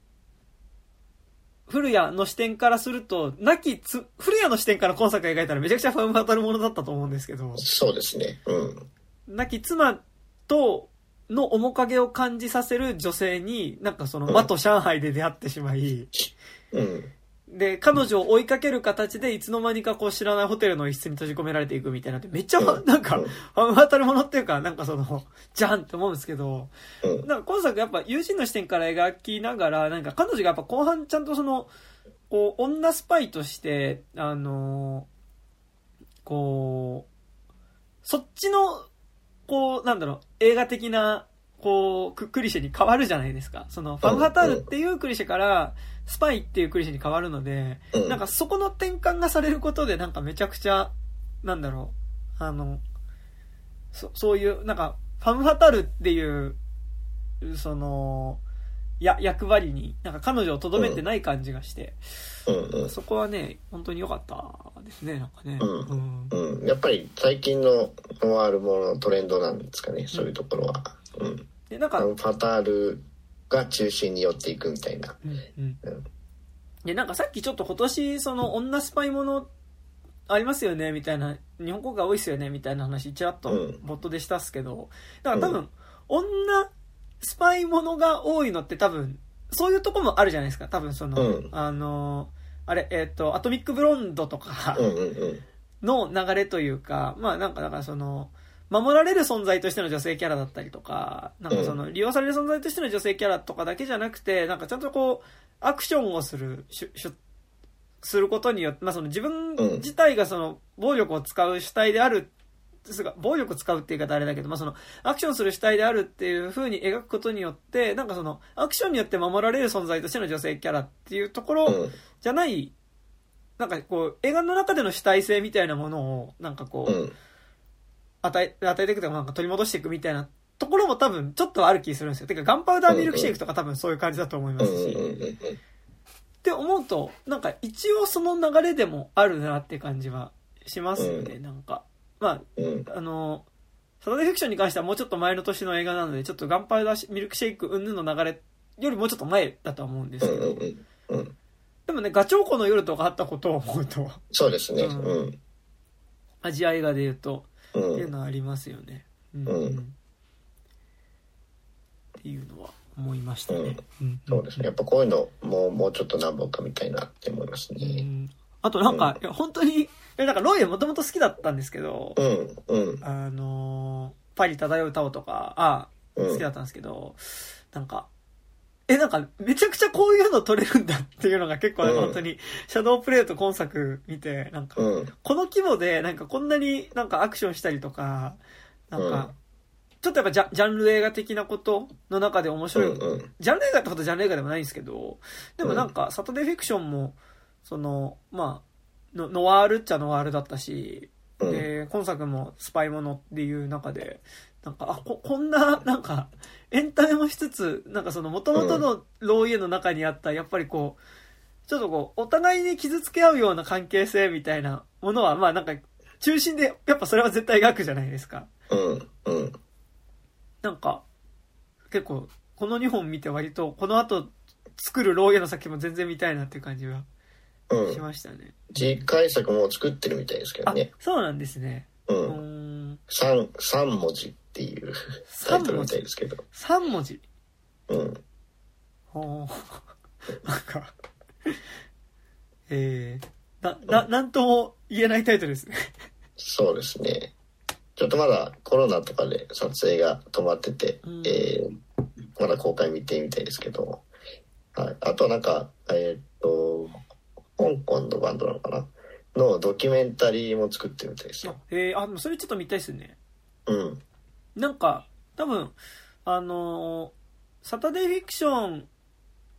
古谷の視点からすると、亡きつ、古谷の視点から今作描いたらめちゃくちゃファンバタルものだったと思うんですけど、そうですね。うん。亡き妻との面影を感じさせる女性に、なんかその、うんマと上海で出会ってしまい、うん。で、彼女を追いかける形でいつの間にかこう知らないホテルの一室に閉じ込められていくみたいなって、めっちゃ、うんなんかうん、ファンバタルものっていうか、なんかその、じゃんって思うんですけど、うん。なんか今作やっぱ友人の視点から描きながら、なんか彼女がやっぱ後半ちゃんとその、こう、女スパイとして、あのこう、そっちの、こう、なんだろう、映画的な、こう、ククリシェに変わるじゃないですか。その、ファムハタールっていうクリシェから、スパイっていうクリシェに変わるので、うんなんかそこの転換がされることで、なんかめちゃくちゃ、なんだろう、あの、そそういう、なんか、ファムファタルっていう、その、や、役割に、なんか彼女を留めてない感じがして、うん。うん。そこはね、本当に良かったですね、なんかね。うんうんうん。やっぱり最近のノワールもののトレンドなんですかね、そういうところは。うん。で、なんか、ファタールが中心に寄っていくみたいな。うんうん。うん。で、なんかさっきちょっと今年、その女スパイものありますよねみたいな日本国が多いっすよねみたいな話ちらっとうん。ボットでしたっすけどだから多分、女スパイものが多いのって多分そういうとこもあるじゃないですか多分その、うん。あのあれえっ、とアトミックブロンドとかうんうんうん。の流れというかまあなんかだからその守られる存在としての女性キャラだったりとか、なんかその、利用される存在としての女性キャラとかだけじゃなくて、なんかちゃんとこう、アクションをする、しゅしゅすることによって、まあその自分自体がその、暴力を使う主体である、ですが、暴力を使うって言い方あれだけど、まあその、アクションする主体であるっていう風に描くことによって、なんかその、アクションによって守られる存在としての女性キャラっていうところうん。じゃない、なんかこう、映画の中での主体性みたいなものを、なんかこう、うん。与え、与えていくとか、なんか取り戻していくみたいなところも多分ちょっとある気するんですよ。てか、ガンパウダーミルクシェイクとか多分そういう感じだと思いまうんすし。って思うと、なんか一応その流れでもあるなって感じはしますよね、なんか。まうん。あ、あの、サタデーフィクションに関してはもうちょっと前の年の映画なので、ちょっとガンパウダーミルクシェイク云々の流れよりもうちょっと前だとは思うんですけど。でもね、ガチョウコの夜とかあったことを思うと、そうですね。うんうん。アジア映画で言うと、う。っていうんのはありますよね。うんうんっていうのは思いましたね。うんそうですね。やっぱこういうの、もう、もうちょっと何本か見たいなって思いますうね。んあとなんか、いや本当に、なんかロイエもともと好きだったんですけど、うん。うん。あのーパリ漂うタオとか、あうん好きだったんですけど、なんか、え、なんか、めちゃくちゃこういうの撮れるんだっていうのが結構、うん本当に、シャドープレイと今作見て、なんか、うん。この規模で、なんかこんなになんかアクションしたりとか、なんか、うんちょっとやっぱジャジャンル映画的なことの中で面う白い。ジャンル映画ってことジャンル映画でもないんですけど、でもなんか、サタデーフィクションも、その、まあ、のノワールっちゃノワールだったし、うん。で、今作もスパイものっていう中で、なんか、あ、こ、こんな、なんか、エンタメもしつつ、なんかその元々のローイエの中にあった、やっぱりこう、ちょっとこう、お互いに傷つけ合うような関係性みたいなものは、まあなんか、中心で、やっぱそれは絶対描くじゃないですか。うん。うん。なんか、結構、この2本見て割と、この後作るローイエの先も全然見たいなっていう感じはうん。しましたね。次回作も作ってるみたいですけどあね。、そうなんですね。うん。ん。三、三文字っていうタイトルみたいですけど。3文字？うん。ほー なんか、えー、な、な、なんとも言えないタイトルですね。そうですね。ちょっとまだコロナとかで撮影が止まってて、うんえーまだ公開見てみたいですけど、はい。あとなんか、えーっと、香港のバンドなのかな？のドキュメンタリーも作ってるみたいですよ。えー、あ、それちょっと見たいですね。うん。なんか、多分、あのーサタデーフィクション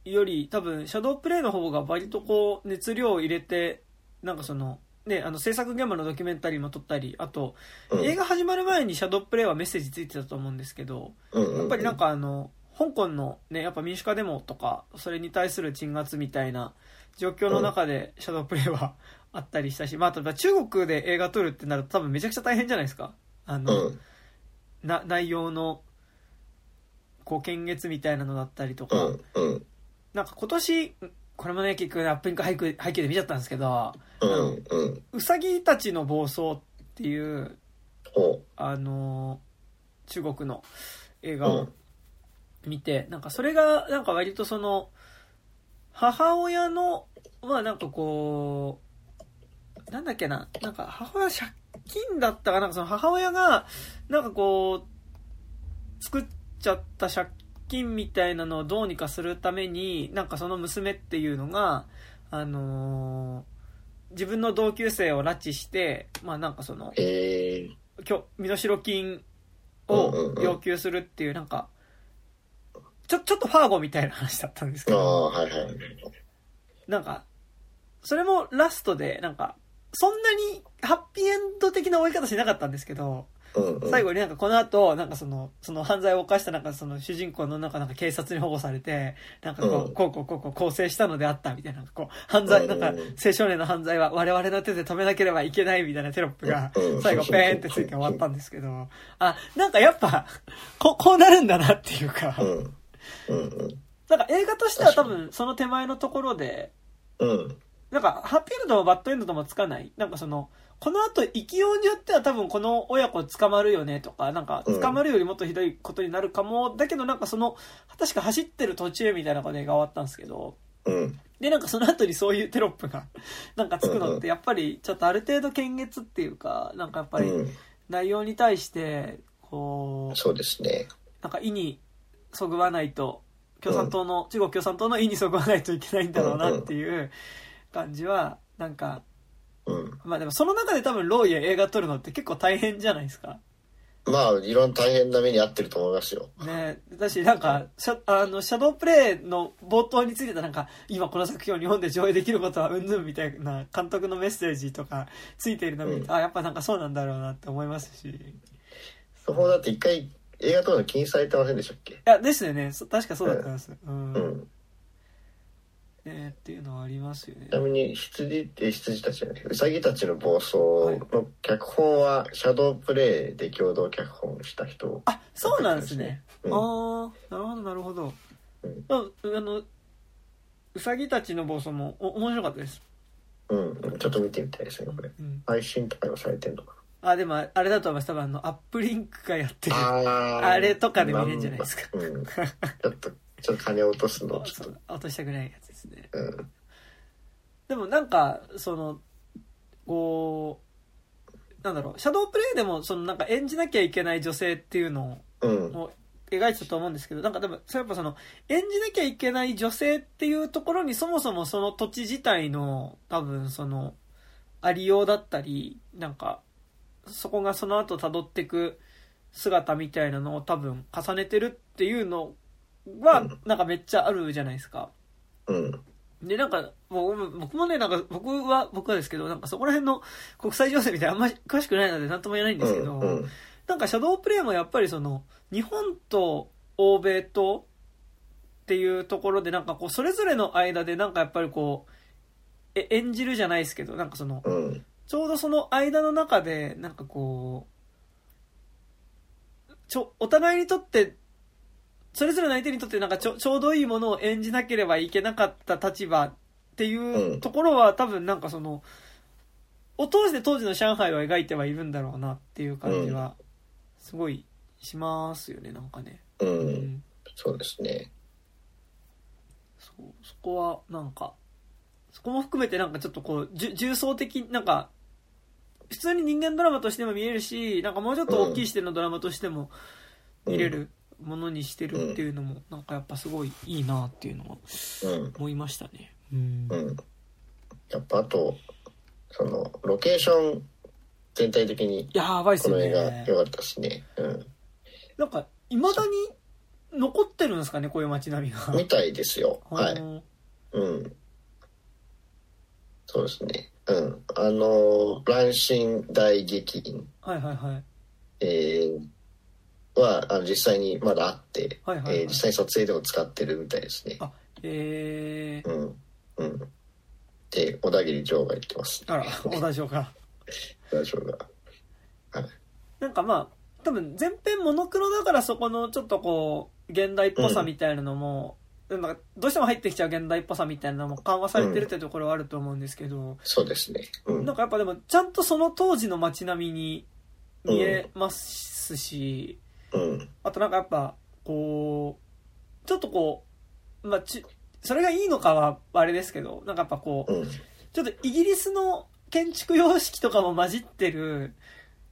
より多分、シャドープレイの方が割とこう、熱量を入れて、なんかその、ね、あの制作現場のドキュメンタリーも撮ったり、あと、うん。映画始まる前にシャドープレイはメッセージついてたと思うんですけど、うんうんうんやっぱりなんかあの、香港のね、やっぱ民主化デモとか、それに対する鎮圧みたいな状況の中でシャドープレイはあったりしたし、まあ、例えば中国で映画撮るってなると多分めちゃくちゃ大変じゃないですか。あの、うん。な、内容の、こう、検閲みたいなのだったりとうか、ん。うん。なんか今年、これもね、結局アップインク背景背景で見ちゃったんですけど、うん。うん。うさぎたちの暴走っていう、ほあのー中国の映画をうん見て、なんかそれがなんか割とその母親のまあなんかこうなんだっけななんか母親借金だったかなんかその母親がなんかこう作っちゃった借金みたいなのをどうにかするためになんかその娘っていうのがあのー自分の同級生を拉致してまあなんかそのう。えー。きょ身代金をうん要求するっていうなんかちょちょっとファーゴみたいな話だったんですけどはいはい。なんかそれもラストでなんかそんなにハッピーエンド的な終わり方しなかったんですけどうんうん。最後になんかこの後なんかそのその犯罪を犯したなんかその主人公の中なんか警察に保護されてなんかこうんうこうこうこうこう構成したのであったみたいなこう犯罪なんかうん青少年の犯罪は我々の手で止めなければいけないみたいなテロップがうん最後ペーンってついて終わったんですけどあなんかやっぱここうなるんだなっていうかうん。うんうん。なんか映画としては多分その手前のところでうん。なんか、ハッピーエンドともバッドエンドともつかない。なんかその、この後生きようによっては多分この親子捕まるよねとか、なんか捕まるよりもっとひどいことになるかも、だけどなんかその、確か走ってる途中みたいなことでが終わったんですけど、うん。で、なんかその後にそういうテロップが、なんかつくのって、やっぱりちょっとある程度検閲っていうか、なんかやっぱりうん。内容に対して、こう、そうですね。なんか意にそぐわないと、共産党の、中国共産党の意にそぐわないといけないんだろうなっていう感じは、なんか、うん。まあでもその中で多分ローイや映画撮るのって結構大変じゃないですか？まあ、いろんな大変な目に遭ってると思いますよ。ねだし、なんか、シャあの、シャドープレイの冒頭についてたなんか、今この作品を日本で上映できることはうんぬんみたいな監督のメッセージとかついているのを見ると、うんあ、やっぱなんかそうなんだろうなって思いますし。いそこだって一回映画撮るの禁止されてませんでしたっけ？や、ですよね。そ確かそうだったんです。うん。うん。ねっていうのはありますよねち。なみに羊え羊たちじゃないウサギたちの暴走の脚本はシャドープレイで共同脚本した人あ、そうなんですね。うんああ、なるほど、なるほど。うんああの、うさぎたちの暴走もお面白かったです。うんちょっと見てみたいですねこれうん。配信とかされてんのかあ、でもあれだと思います。多分あの、アップリンクがやってる。なあれとかで見れるんじゃないですかまあうんちょっとちょっと金落とすのちょっ そう落としたくないやつですね。とうんでもなんか、その、こう、なんだろう、シャドープレイでも、そのなんか演じなきゃいけない女性っていうのうんを描いてたと思うんですけど、なんかでも、それやっぱその、演じなきゃいけない女性っていうところにそもそもその土地自体の、多分その、ありようだったり、なんか、そこがその後辿っていく姿みたいなのを多分重ねてるっていうのはうん、なんかめっちゃあるじゃないですか。うん。で、なんか、もう僕もね、なんか、僕は、僕はですけど、なんかそこら辺の国際情勢みたいなあんまり詳しくないので何とも言えないんですけど、うんうん。なんかシャドープレイもやっぱりその、日本と欧米とっていうところで、なんかこう、それぞれの間でなんかやっぱりこう、え演じるじゃないですけど、なんかその、うん。ちょうどその間の中で、なんかこう、ちょ、お互いにとって、それぞれの相手にとってなんかちょちょうどいいものを演じなければいけなかった立場っていううん。ところは多分なんかその、を通して当時の上海を描いてはいるんだろうなっていう感じは、すごいしますよね、なんかね。ううん。ん。そうですね。そう、そこはなんか、そこも含めてなんかちょっとこう、重層的、なんか、普通に人間ドラマとしても見えるし、なんかもうちょっと大きい視点のドラマとしても見れるものにしてるっていうのも、なんかやっぱすごいいいなっていうのはうん思いましたね。うん。うんやっぱあとそのロケーション全体的にやばいっすよこの映画ね。良かったしねうんなんか、未だに残ってるんですかね、こういう街並みが。みたいですよはいうんうん。そうですね。うん。あの、乱心大劇院、はいはいはい。えーは、あの実際にまだあって、はいはいはいえー実際に撮影でも使ってるみたいですね。あ、えー、うん。うん。で、小田切城が言ってます。あら、小田城か。小田城が。なんかまあ、多分全編モノクロだからそこのちょっとこう、現代っぽさみたいなのも、なんかどうしても入ってきちゃう現代っぽさみたいなのも緩和されてるってところはあると思うんですけど、そうですね。うん。なんかやっぱでもちゃんとその当時の街並みに見えますし、うん。あとなんかやっぱ、こう、ちょっとこう、まあち、それがいいのかはあれですけど、なんかやっぱこう、うん。ちょっとイギリスの建築様式とかも混じってる、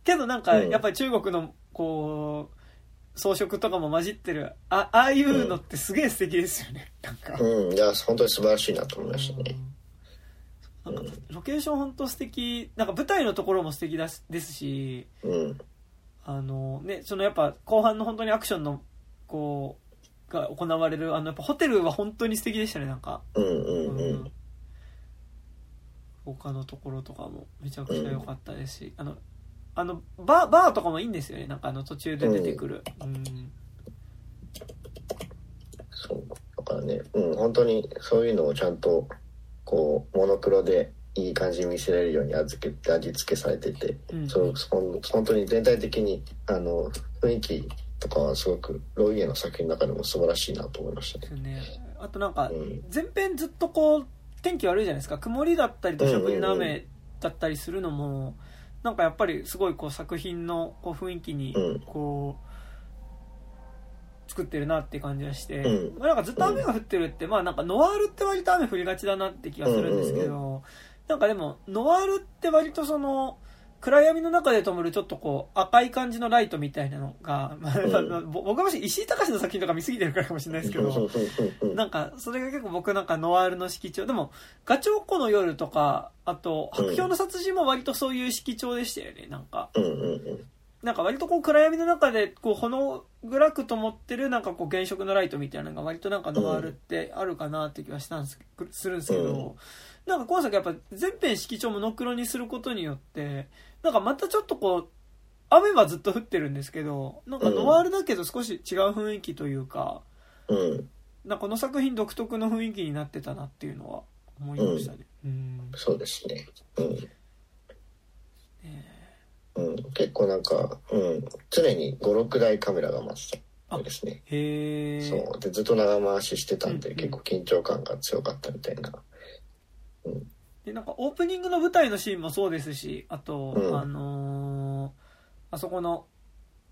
けどなんかうんやっぱり中国のこう、装飾とかも混じってる、あああいうのってすげえ素敵ですよね。なんか。うん。いや、本当に素晴らしいなと思いましたね。なんかロケーション本当素敵、なんか舞台のところも素敵だしですし、うん。あのね、そのやっぱ後半の本当にアクションの、こう、が行われる、あのやっぱホテルは本当に素敵でしたね、なんか。うんうんうん。他のところとかもめちゃくちゃ良かったですし、あの、あの、バー、バーとかもいいんですよね。なんかあの途中で出てくる。うん。そう。だからね、うん、本当にそういうのをちゃんと、こう、モノクロでいい感じに見せられるように味付け、味付けされてて、うんそう本当に全体的に、あの、雰囲気とかはすごく、ロイエの作品の中でも素晴らしいなと思いましたね。ね。あとなんかう、ん。前編ずっとこう、天気悪いじゃないですか。曇りだったり、土砂降りの雨だったりするのも、なんかやっぱりすごいこう作品のこう雰囲気にうん、こう、作ってるなって感じがして、うんまあなんかずっと雨が降ってるって、まあなんかノワールって割と雨降りがちだなって気がするんですけど、なんかでも、ノワールって割とその、暗闇の中で灯るちょっとこう赤い感じのライトみたいなのが、まあうんぼ僕はもし石井隆の作品とか見すぎてるからかもしれないですけど、なんか、それが結構僕なんかノワールの色調。でも、ガチョウコの夜とか、あと、白氷の殺人も割とそういう色調でしたよね、なんか。なんか割とこう暗闇の中で、こう、ほの暗く灯ってるなんかこう原色のライトみたいなのが割となんかノワールってあるかなって気がしたんです、するんですけど、うんなんか今作やっぱ全編色調モノクロにすることによって、なんかまたちょっとこう、雨はずっと降ってるんですけど、なんかノワールだけど少し違う雰囲気というか、うん。なんかこの作品独特の雰囲気になってたなっていうのは思いましたね。うん。そうですね。うん。ねうん、結構なんか、うん、常に56台カメラが回ってですね。へえ。そう。でずっと長回ししてたんで、うんうん結構緊張感が強かったみたいなで、なんかオープニングの舞台のシーンもそうですし、あと、うん。あのーあそこの、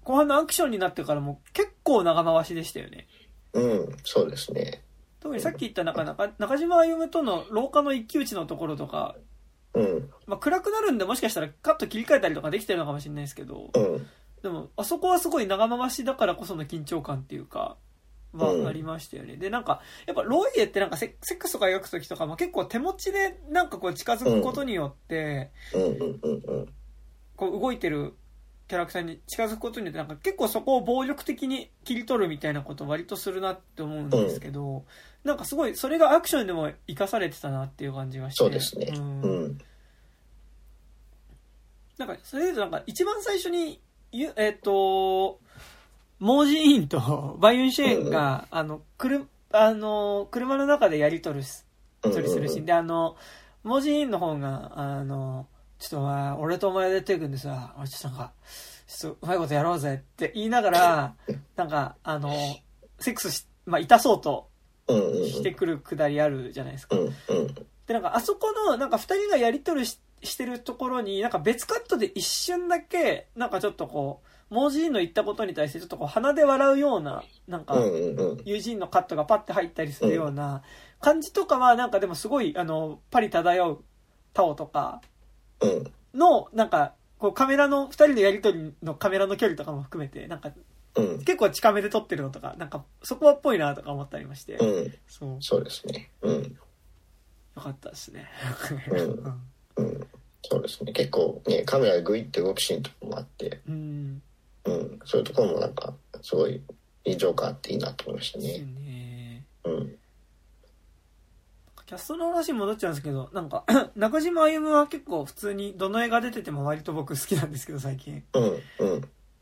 後半のアクションになってからも結構長回しでしたよね。うんそうですね。特にさっき言った中中中島歩夢との廊下の一騎打ちのところとか、うん。まあ、暗くなるんでもしかしたらカット切り替えたりとかできてるのかもしれないですけど、うん。でも、あそこはすごい長回しだからこその緊張感っていうか、うんはありましたよね。で、なんか、やっぱロイエってなんかセセックスとか描く時とかも結構手持ちでなんかこう近づくことによって、うん。うんうんうんこう動いてるキャラクターに近づくことによってなんか結構そこを暴力的に切り取るみたいなことを割とするなって思うんですけど、なんかすごいそれがアクションでも生かされてたなっていう感じがして。そうですね。うん。うん。なんか、それでなんか、一番最初に、ゆえっ、と、モージーインと バイユンシェーンが、あの、くる、あの、車の中でやり取るす、取りするシーンで、あの、モージーインの方が、あの、ちょっとお前、俺とお前で手組んでさ、俺ちょっとなんか、ちょっとうまいことやろうぜって言いながら、なんか、あの、セックスし、まあ、痛そうとしてくるくだりあるじゃないですか。で、なんか、あそこの、なんか、二人がやりとりししてるところに、なんか別カットで一瞬だけ、なんかちょっとこう、モージーンの言ったことに対して、ちょっとこう、鼻で笑うような、なんか友人のカットがパッて入ったりするような感じとかは、なんかでもすごい、あの、パリ漂うタオとかうん。の、なんか、こう、カメラの、二人のやりとりのカメラの距離とかも含めて、なんか、うん。結構近めで撮ってるのとか、なんか、そこはっぽいなとか思ったりまして、うん。そう、そうですね。うん。よかったですね。うん。うん。そうですね。結構ねカメラがグイって動くシーンとかもあって。うん。うんそういうところもなんかすごい臨場感あっていいなと思いましたねね。うんキャストの話に戻っちゃうんですけど、なんか、中島歩夢は結構普通にどの映画出てても割と僕好きなんですけど、最近。うんうん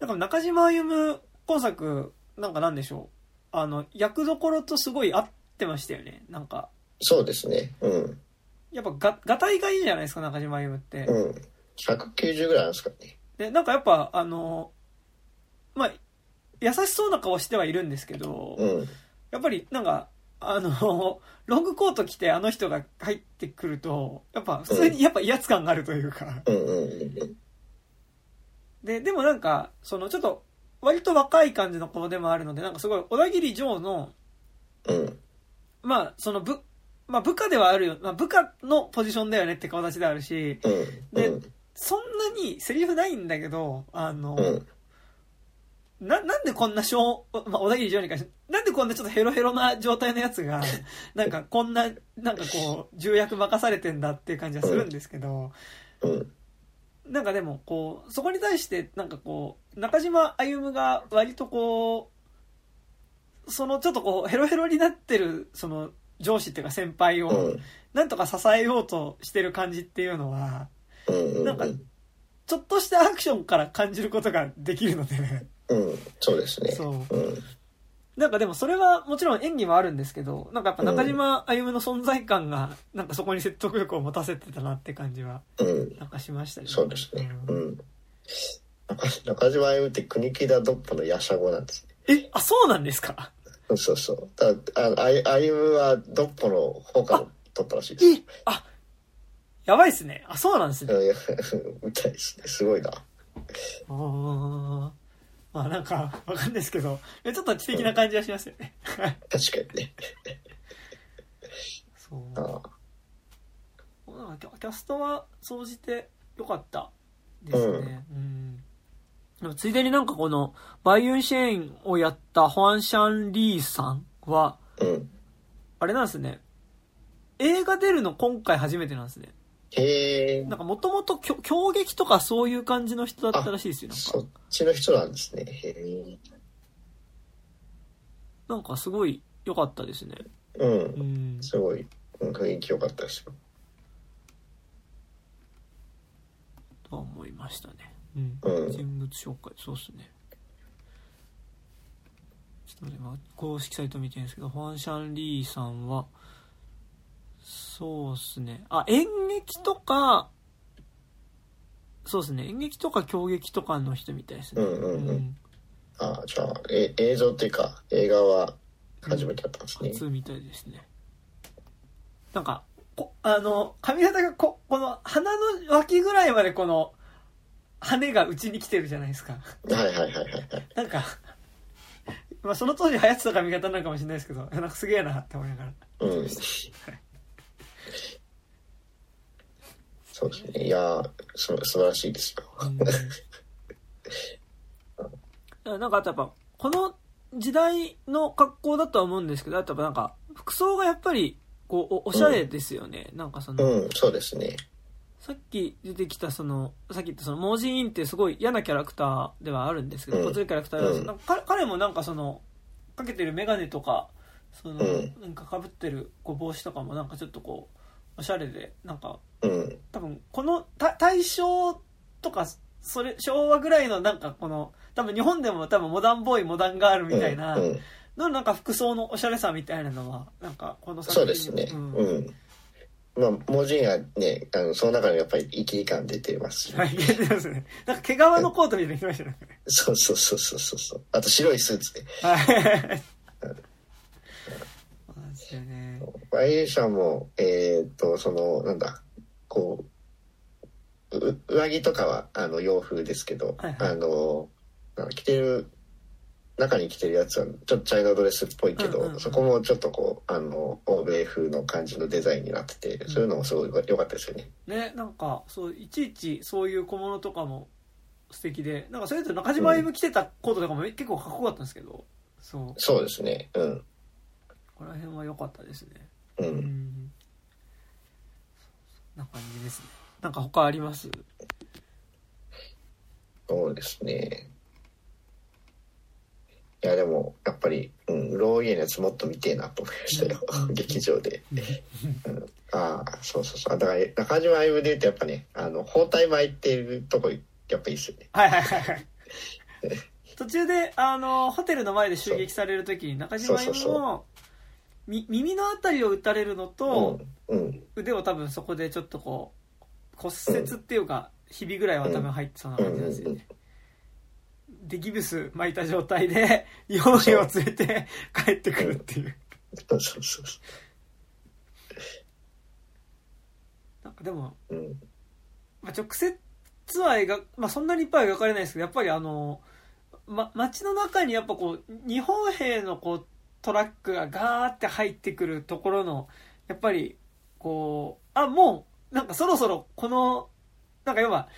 か中島歩夢、今作、なんかなんでしょう？あの、役どころとすごい合ってましたよね。なんか、そうですねうんやっぱが、がたいがいいじゃないですか、中島歩夢って。うん190ぐらいあるんですかねで、なんかやっぱ、あの、まあ、優しそうな顔してはいるんですけど、うん。やっぱりなんか、あの、ロングコート着てあの人が入ってくると、やっぱ普通にやっぱ威圧感があるというか。うんうんうん。で、でもなんか、そのちょっと、割と若い感じの子でもあるので、なんかすごい、小田切城の、うん。まあ、その部、まあ部下ではあるよ、まあ部下のポジションだよねって顔立ちであるし、うん。でうん。そんなにセリフないんだけど、あの、うんな、なんでこんな小、まあ、小田切城に関して、なんでこんなちょっとヘロヘロな状態のやつが、なんかこんな、なんかこう、重役任されてんだっていう感じはするんですけど、うんなんかでも、こう、そこに対して、なんかこう、中島歩夢が割とこう、そのちょっとこう、ヘロヘロになってる、その、上司っていうか先輩うを、んなんとか支えようとしてる感じっていうのは、うん。なんか、ちょっとしたアクションから感じることができるので、うんそうですねそう。うんなんかでもそれはもちろん演技もあるんですけど、なんかやっぱ中島歩夢の存在感が、なんかそこに説得力を持たせてたなって感じは、うんなんかしましたね。そうですねううんん中中島歩夢って国木田ドッポのヤシャ語なんですえ、あ、そうなんですか？そうそうそう。だあ歩夢はドッポの他の撮ったらしいです。えあ、やばいっすね。あ、そうなんですね。みたいですね。すごいな。ああ。まあなんか、わかんないですけど、ちょっと知的な感じはしますよね。確かにね。そう。あなんかキャキャストは総じて良かったですね。うん。でもついでになんかこの、バイユンシェーンをやったホアン・シャン・リーさんは、うん。あれなんですね。映画出るの今回初めてなんですね。へえなん。かもともと狂撃とかそういう感じの人だったらしいですよ。なんかそっちの人なんですね。へえ。なんかすごい良かったですね。う。うんん。すごい、うん雰囲気良かったですよ。とは思いましたね。うん。うん人物紹介、そうっすね。ちょっと待って、今、公式サイト見てるんですけど、ファン・シャン・リーさんは、そうっすね。あ、演劇とか、そうですね。演劇とか狂劇とかの人みたいですね。うんうんうんあじゃあ、え、映像っていうか、映画は初めてだったんですね。初みたいですね。なんか、こあの、髪型がこ、この鼻の脇ぐらいまでこの、羽が内に来てるじゃないですか。はいはいはいはいはい。なんか、まあその当時流行ってた髪型なのかもしれないですけど、なんかすげえなって思いながら。うん。そうですね。いやー、す素晴らしいですよ。うん、なんかあとやっぱ、この時代の格好だとは思うんですけど、あとやっぱなんか、服装がやっぱり、こう、おおしゃれですよね。なんかその、うん、そうですね。さっき出てきたその、さっき言ったその、モージーインってすごい嫌なキャラクターではあるんですけど、うんこっちのキャラクターですうんなんか彼彼もなんかその、かけてるメガネとか、その、うんなんか被ってるこう帽子とかもなんかちょっとこう、おしゃれで、なんか、うん、多分このた大正とかそれ昭和ぐらいのなんかこの多分日本でも多分モダンボーイモダンガールみたいなうんうんのなんか服装のおしゃれさみたいなのはなんかこのそうですね。うんうん。まあ、文字がね、あの、その中にやっぱり生き感出てますし、はい出てますねなんか毛皮のコートみたいに着ましたねそうそうそうそうそうそう。あと白いスーツね。はいでねバイエーションも、えーっと、その、なんだ、こう、う上着とかは、あの、洋風ですけど、はいはいあの、着てる、中に着てるやつは、ちょっとチャイナドレスっぽいけど、うんうんうんそこもちょっとこう、あの、欧米風の感じのデザインになってて、そういうのもすごい良かったですよね。ねなんかそういちいちそういう小物とかも素敵でなんかそれと中島イブ着てたコートとかも結構かっこよかったんですけどそうそうですね。うん。この辺は良かったですねう。うんんそんな感じですねなんか他あります？そうですね。いや、でも、やっぱり、うん、ローイエのやつもっと見てえなと思いましたよ。うん劇場で。ああ、そうそうそう。だから、中島愛部で言うとやっぱね、あの、包帯巻いてるとこ、やっぱいいっすよね。はいはいはいはい途中であのホテルの前で襲撃される時に中島イブそうそうのみ耳のあたりを打たれるのと、うん。うん。腕を多分そこでちょっとこう骨折っていうか、ひびぐらいは多分入ってそうな感じなんですよね、でギブス巻いた状態でヨウヘを連れて帰ってくるっていうそうそうそうそなんかでも、う。うん。まあ、直接は描、まあ、そんなにいっぱいは描かれないですけどやっぱりあの、ま、街の中にやっぱこう日本兵のこうトラックがガーって入ってくるところのやっぱりこうあもうなんかそろそろこのなんか要は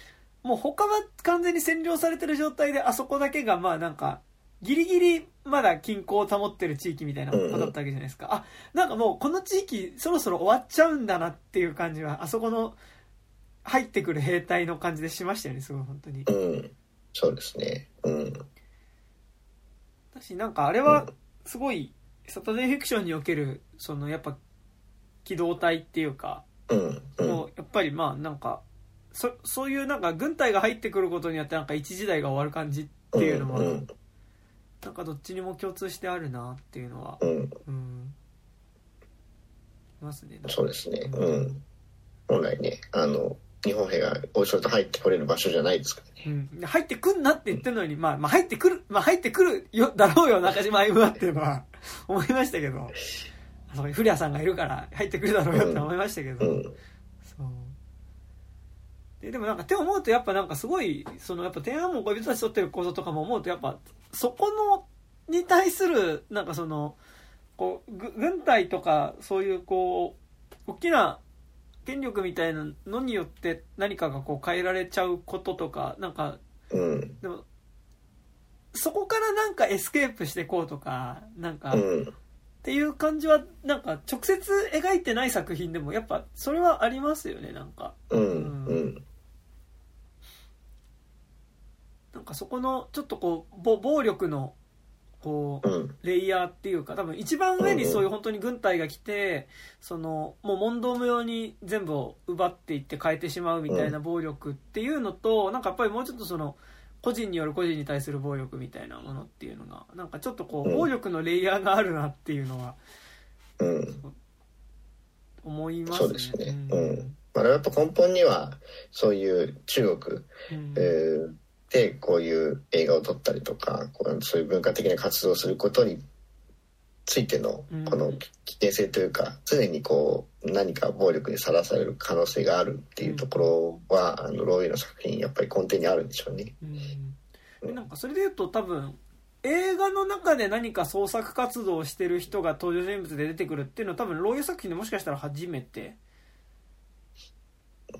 もう他は完全に占領されてる状態であそこだけがまあなんかギリギリまだ均衡を保ってる地域みたいなことだったわけじゃないですか、あなんかもうこの地域そろそろ終わっちゃうんだなっていう感じはあそこの入ってくる兵隊の感じでしましたよねすごい本当にうん。そうですね。うん。私なんかあれはすごいサタデーフィクションにおけるそのやっぱ機動隊っていうかうん。うん。もうやっぱりまあなんかそそういうなんか軍隊が入ってくることによってなんか一時代が終わる感じっていうのは、うん。なんかどっちにも共通してあるなっていうのはうん。うんいますねそうですね。うん。本来ね、あの、日本兵がおいそれと入ってこれる場所じゃないですからね。うん、入ってくんなって言ってるのに、まあ、まあ入ってくる、まあ入ってくるよ、だろうよ、中島歩はっていうのは 思いましたけど、そこに古谷さんがいるから入ってくるだろうよって思いましたけど、うん。そう。ででもなんかって思うとやっぱなんかすごいそのやっぱ天安門恋人たち撮ってることとかも思うとやっぱそこのに対するなんかそのこうぐ軍隊とかそういうこう大きな権力みたいなのによって何かがこう変えられちゃうこととかなんかうん。でもそこからなんかエスケープしていこうとかなんか、うん。っていう感じはなんか直接描いてない作品でもやっぱそれはありますよねなんかうん。うん。なんかそこのちょっとこうぼ暴力のこううん。レイヤーっていうか多分一番上にそういう本当に軍隊が来てそのもう問答無用に全部を奪っていって変えてしまうみたいな暴力っていうのとなんかやっぱりもうちょっとその個人による個人に対する暴力みたいなものっていうのがなんかちょっとこううん暴力のレイヤーがあるなっていうのはうん。思いますね。そうですね。うん。まあ、やっぱ根本には、そういう中国、うんえーで、こういう映画を撮ったりとか、こうそういう文化的な活動をすることについてのうん、この危険性というか、常にこう、何か暴力にさらされる可能性があるっていうところは、あの、ローイの作品、やっぱり根底にあるんでしょうね。うん。でなんかそれで言うと多分映画の中で何か創作活動をしてる人が登場人物で出てくるっていうのは多分ローイ作品でもしかしたら初めて。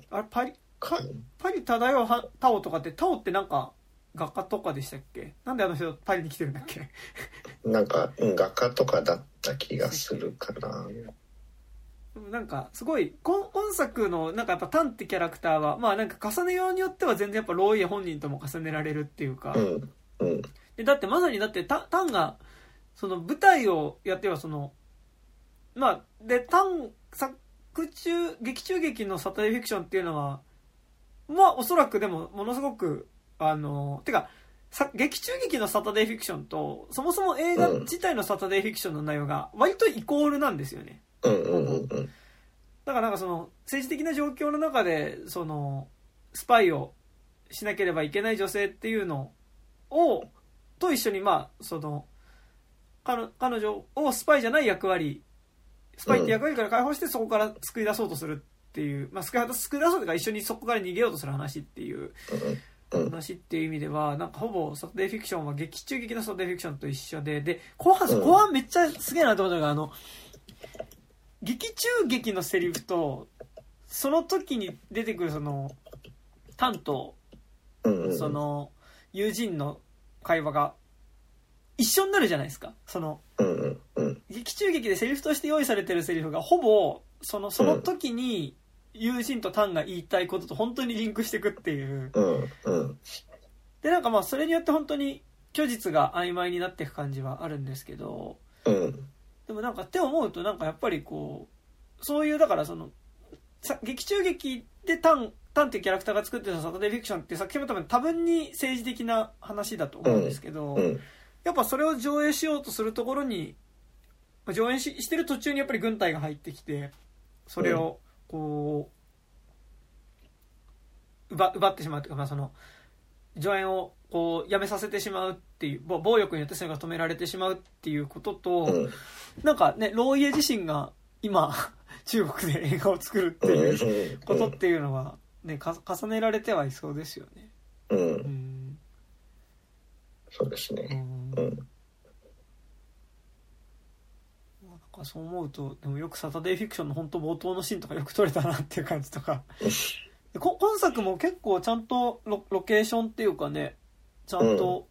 あれパリ？かパリ漂うはタオとかってタオってなんか画家とかでしたっけ？なんであの人パリに来てるんだっけ？なんか、うん、画家とかだった気がするかな。なんかすごい今今作のなんかやっぱタンってキャラクターはまあなんか重ねようによっては全然やっぱローイ本人とも重ねられるっていうか、うん、うん、でだってまさにだってタタンがその舞台をやってはそのまあでタン作中劇中劇のサタデーフィクションっていうのはまあおそらくでもものすごくあのてかさ劇中劇のサタデーフィクションとそもそも映画自体のサタデーフィクションの内容が割とイコールなんですよねうん、うん、うん、うん。だからなんかその政治的な状況の中でそのスパイをしなければいけない女性っていうのをと一緒にまあその彼彼女をスパイじゃない役割スパイって役割から解放してそこから救い出そうとするっていう、まあ、救い救い出そうとか一緒にそこから逃げようとする話っていううん話っていう意味ではなんかほぼサタデーフィクションは劇中劇のサタデーフィクションと一緒でで後半うん後半めっちゃすげえなと思ったのがあの劇中劇のセリフとその時に出てくるそのタンとうん、うん。そ、の友人の会話が一緒になるじゃないですかその。劇中劇でセリフとして用意されてるセリフがほぼそのその時に友人とタンが言いたいことと本当にリンクしていくっていううん、うん。でなんかまあそれによって本当に虚実が曖昧になっていく感じはあるんですけどうん、でもなんかって思うとなんかやっぱりこうそういうだからそのさ劇中劇でタンタンっていうキャラクターが作ってたサタデーフィクションって作品も多分多分に政治的な話だと思うんですけど、うん。やっぱそれを上映しようとするところにまあ上映ししてる途中にやっぱり軍隊が入ってきてそれをこう奪奪ってしまうというか、まあ、その上演をこうやめさせてしまうっていう暴暴力によってそれが止められてしまうっていうことと、うん、なんかねローイエ自身が今 中国で映画を作るっていうことっていうのは、ね、か重ねられてはいそうですよね。うん、うん。そうですうね。ん。うん、なんかそう思うとでもよく「サタデーフィクション」の本当冒頭のシーンとかよく撮れたなっていう感じとか。でこ今作も結構ちゃんとロロケーションっていうかねちゃんと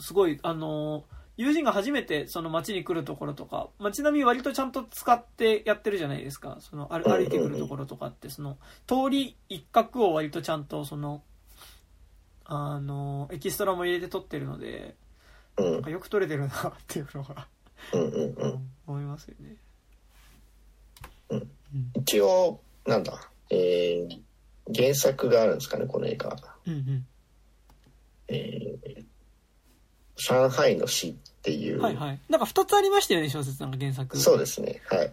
すごい、あの友人が初めてその街に来るところとか街並み割とちゃんと使ってやってるじゃないですか。その歩歩いてくるところとかってその通り一角を割とちゃんとそのあのエキストラも入れて撮ってるのでうん。なんか、よく撮れてるなっていうのがうん、うん、うん。思いますよね。うん一応、なんだ、えー、原作があるんですかね、この映画。うんうんえー、上海の詩っていう。はいはい。なんか2つありましたよね、小説なんか原作。そうですね、はい。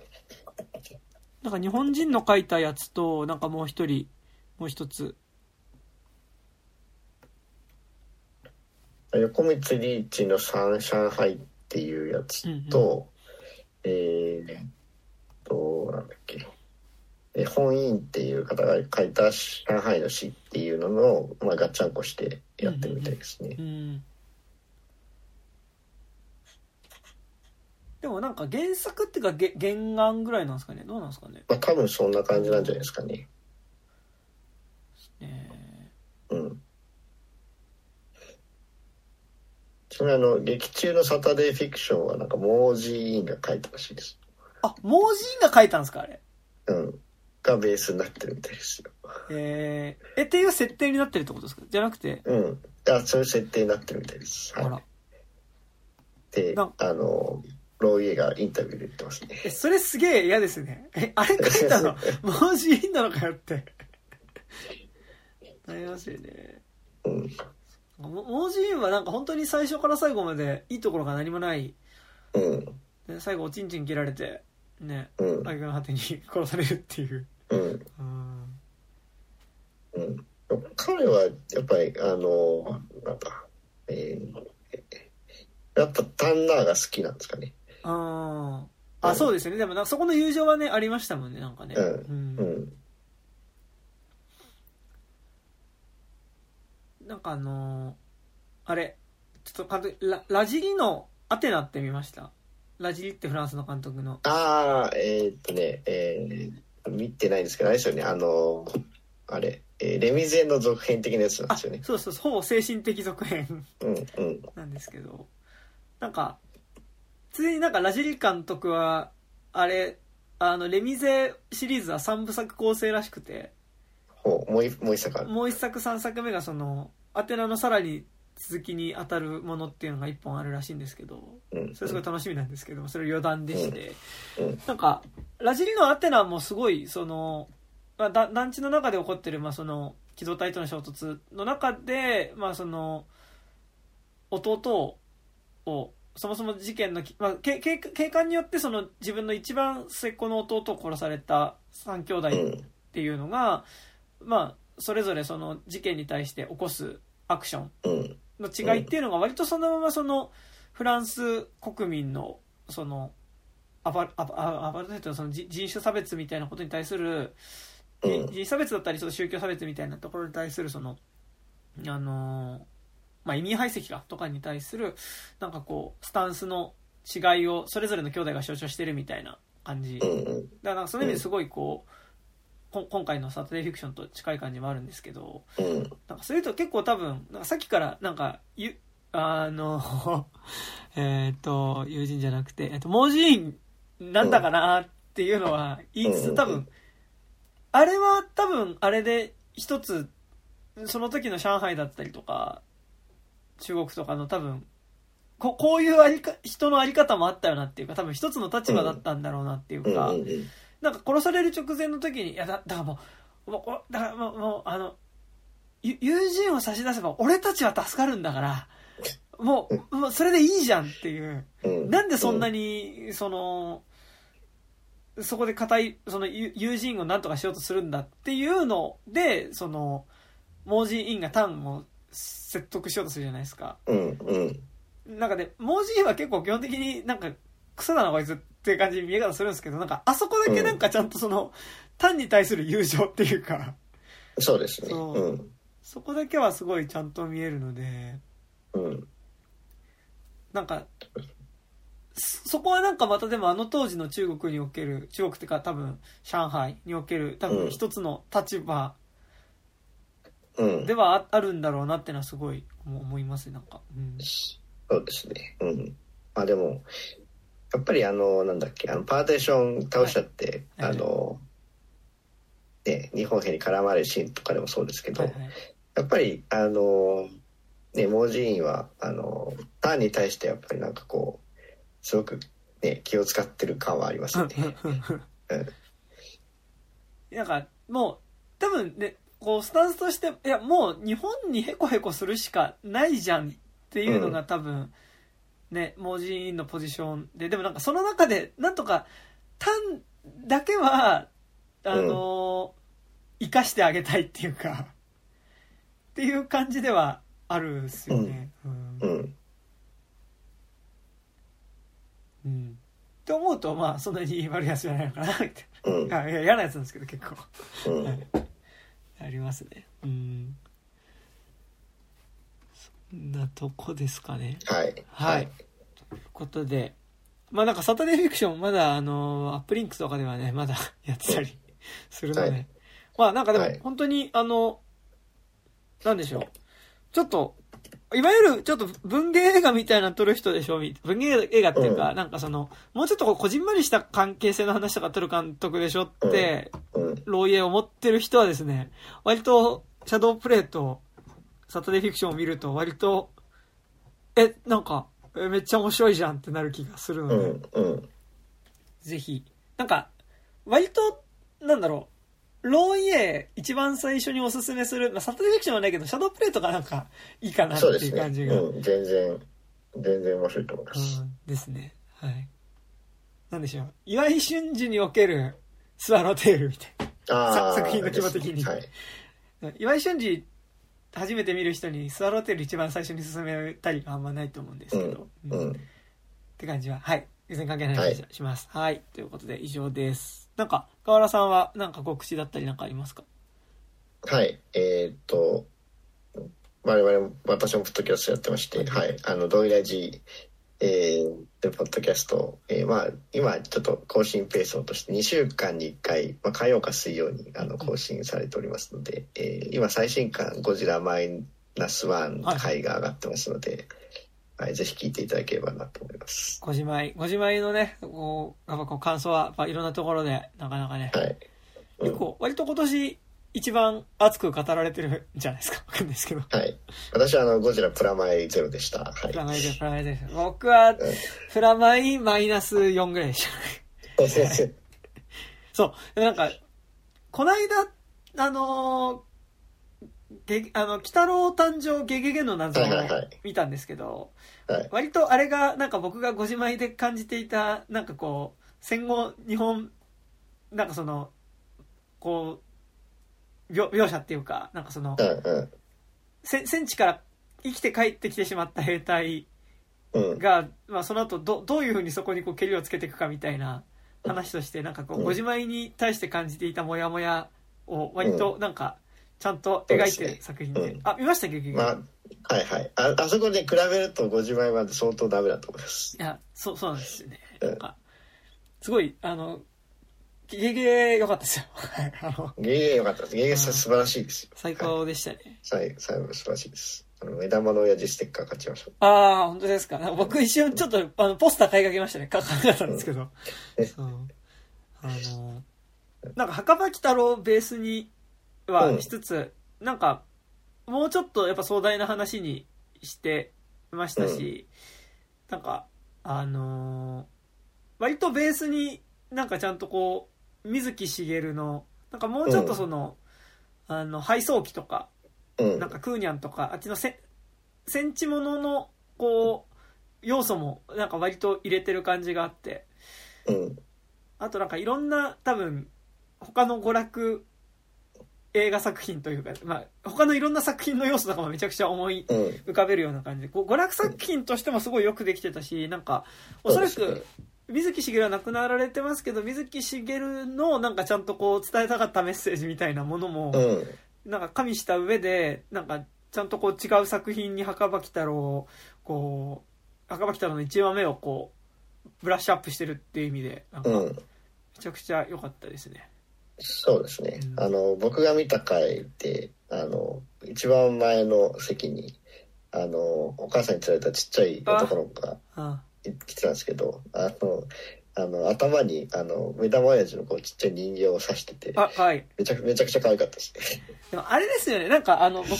なんか日本人の書いたやつと、なんかもう一人、もう一つ。横光リーチの上上海っていうやつと、えー、と、なんだっけ。え本院っていう方が書いた上海の詩っていうのの、まあ、ガッチャンコしてやってるみたいですね。うんでもなんか原作っていうかげ原案ぐらいなんですかねどうなんですかねまあ、多分そんな感じなんじゃないですかね。えうん。あの、劇中のサタデーフィクションはなんか、モージーインが書いたらしいです。ー、あモージーンが書いたんですかあれ？うん。がベースになってるみたいですよ。えー、えっていう設定になってるってことですか？じゃなくて？うん。あ、そういう設定になってるみたいです。あらはい。で、あの、ローイエがインタビューで言ってますね。えそれすげえ嫌ですねえあれ書いたの？モージーンなのかよって なりますよねうん。モモージーンはなんか本当に最初から最後までいいところが何もないうん。で最後おちんちん切られてねうん。相手の果てに 殺されるっていううん。うんうん。彼は、やっぱり、あの、なんだ、えー、やっぱタンナーが好きなんですかね。あーあそうですよねでもなそこの友情はねありましたもんねなんかね、うんうんうん。なんかあのーあれちょっと監督ララジリのアテナって見ました？ラジリってフランスの監督の。ああ、えーっとね、えー、見てないんですけど、あれですよね、あの、あれ、えーレミゼの続編的なやつなんあですよね。そうそうほぼ精神的続編。うん、うん。なんですけど。なんかついになんかラジリ監督はあれあのレミゼシリーズは3部作構成らしくてほう、もう一、もう一作ある。もう1作3作目がそのアテナのさらに続きに当たるものっていうのが1本あるらしいんですけどうん。それすごい楽しみなんですけどそれ余談でして、うんなんかラジリのアテナもすごいその、まあ、だ団地の中で起こってる、まあ、その機動隊との衝突の中で、まあ、その弟をそもそも事件のき、まあ、け警警官によってその自分の一番末っ子の弟を殺された3兄弟うん。っていうのが、まあ、それぞれその事件に対して起こすアクションうん。の違いっていうのが割とそのままそのフランス国民のそのアパルトヘイトのその人人種差別みたいなことに対するうん人種差別だったりその宗教差別みたいなところに対するそのあのーまあ移民排斥かとかに対するなんかこうスタンスの違いをそれぞれの兄弟が象徴してるみたいな感じ。だからなんかその意味ですごいこう、こ今回の「サタデーフィクション」と近い感じもあるんですけどうん。なんかそれと結構多分なんかさっきからなんかゆあの えっと友人じゃなくて、えっと、盲人なんだかなっていうのは言いつつ多分あれは多分あれで一つその時の上海だったりとか中国とかの多分ここういうありか人のあり方もあったよなっていうか多分一つの立場だったんだろうなっていううん。か、うん。なんか殺される直前の時に、いやだ、だからもう、もうおだからもう、もうあの、ゆ友人を差し出せば俺たちは助かるんだから、もう、もうそれでいいじゃんっていう。うん。なんでそんなに、その、そこで固い、その友友人を何とかしようとするんだっていうので、その、モージー・インがタンを説得しようとするじゃないですか。うん。うん。なんかね、モージーは結構基本的になんか、クソだなこいつっていう感じに見え方するんですけど、なんか、あそこだけなんかちゃんとその、タンに対する友情っていうか、そうですね。そううん。そこだけはすごいちゃんと見えるので、うん。なんか、そそこはなんかまたでもあの当時の中国における、中国っていうか多分上海における多分一つの立場うんで。はああるんだろうなってのはすごい思思いますね、なんか。うんそうですね。うん。まあでも、やっぱりあの、なんだっけ、あの、パーテーション倒しちゃって、はい。あの、ね、日本兵に絡まれるシーンとかでもそうですけど、はいはい。やっぱり、あの、ね、盲人院は、あの、ターンに対してやっぱりなんかこう、すごくね、気を使ってる感はありますね。うん。なんかもう多分ねこうスタンスとしていやもう日本にヘコヘコするしかないじゃんっていうのが多分、ね盲人のポジションででもなんかその中でなんとかタンだけはあの生かしてあげたいっていうかっていう感じではあるっすよね。うんうん。うんって思うとまあそんなに悪いやつじゃないのかなみたいうん。いや嫌なやつなんですけど結構うん。はいありますねうんなとこですかねはい。はい。ということで、まあなんかサタデーフィクションまだあの、アップリンクとかではね、まだやってたりするので、はいまあなんかでもはい本当にあの、なんでしょう。ちょっと、いわゆるちょっと文芸映画みたいなの撮る人でしょみ文芸映画っていうか、うんなんかその、もうちょっとこうこじんまりした関係性の話とか撮る監督でしょって、うん。漏洩を持ってる人はですね、割と、シャドープレイと、サタデーフィクションを見ると、割と、え、なんか、えめっちゃ面白いじゃんってなる気がするので、うん。うん。ぜひ。なんか、割と、なんだろう、ローイエ一番最初におすすめする、まあ、サタデーフィクションはないけど、シャドープレイとかなんか、いいかなっていそう感じが。うん。全然、全然面白いと思います。うんですね。はい。なんでしょう。岩井俊二における、スワローテールみたいな。作品の規模的にはい。岩井俊二初めて見る人にスワローテール一番最初に進めたりがあんまないと思うんですけど、うん。っうん。て感じははい。全然関係ない話をします。はい、ということで以上です。なんか河原さんはなんか告知だったりなんかありますか？はい。えーっと、我々、私もポッドキャストやってまして、はい。あの、ドイラジ、えー、で、ポッドキャスト、えーまあ、今、ちょっと更新ペースをとして2週間に1回、まあ、火曜か水曜に、あの、更新されておりますので、えー今、最新刊、ゴジラマイナスワン回が上がってますので、はい、ぜひ聞いていただければなと思います。ご自前ご自前のねこうやっぱこう感想はやっぱいろんなところでなかなかね、はい。うん結構割と今年一番熱く語られてるんじゃないですか わかんないですけどはい。私は、あの、ゴジラプラマイゼロでした。はいプラ。マイでプラマイで僕はプラマイマイナス4ぐらいでしたそう。なんか、こないだ、あのーげ、あの、北郎誕生ゲゲゲの謎をはいはいはい見たんですけど、はい。割とあれが、なんか僕がご自前で感じていた、なんかこう、戦後日本、なんかその、こう、描描写っていうか、なんかそのう、んうん。せ戦地から生きて帰ってきてしまった兵隊うん。が、まあ、その後どどういうふうにそこにこうけりをつけていくかみたいな話としてなんかこううん。ご自前に対して感じていたモヤモヤを割となんかちゃんと描いてる作品で、うん。あ見ました結局、まあ、はいはい。あ、あそこで比べるとご自前は相当ダメだと思います。いやそうそうなんですよね。うん。なんかすごいあのゲゲゲ良かったですよ。はいあの。ゲゲゲ良かったです。ゲゲ素晴らしいです。よ。最高でしたね、最最後素晴らしいです。あの、目玉の親父ステッカー買っちゃいましょああ本当ですか。か僕一瞬ちょっとあのポスター買いかけましたね。か考えたんですけど、うんそう。あのなんか墓場鬼太郎ベースにはうんしつつ、なんかもうちょっとやっぱ壮大な話にしてましたし、なんかあのー割とベースになんかちゃんとこう水木しげるのなんかもうちょっとその、あの配送機とかう。うん。なんかクーニャンとかあっちのせ戦地もののこう要素もなんか割と入れてる感じがあってうん。あとなんかいろんな多分他の娯楽映画作品というか、まあ、他のいろんな作品の要素とかもめちゃくちゃ思いうん。浮かべるような感じでこう娯楽作品としてもすごいよくできてたしなんかおそらく水木しげるは亡くなられてますけど水木しげるのなんかちゃんとこう伝えたかったメッセージみたいなものも、うん。なんか加味した上でなんかちゃんとこう違う作品に墓場鬼太郎をこう墓場鬼太郎の1話目をこうブラッシュアップしてるっていう意味でなんかめうん。ちゃくちゃ良かったですね。そうですね。うんあの、僕が見た回で、あの、一番前の席に、あの、お母さんに連れたちっちゃい男の子があ来てたんですけど、あの、あの、頭に、あの、目玉親父のこうちっちゃい人形を刺してて、あはいめちゃくめちゃくちゃ可愛かったですね。でもあれですよねなんかあの僕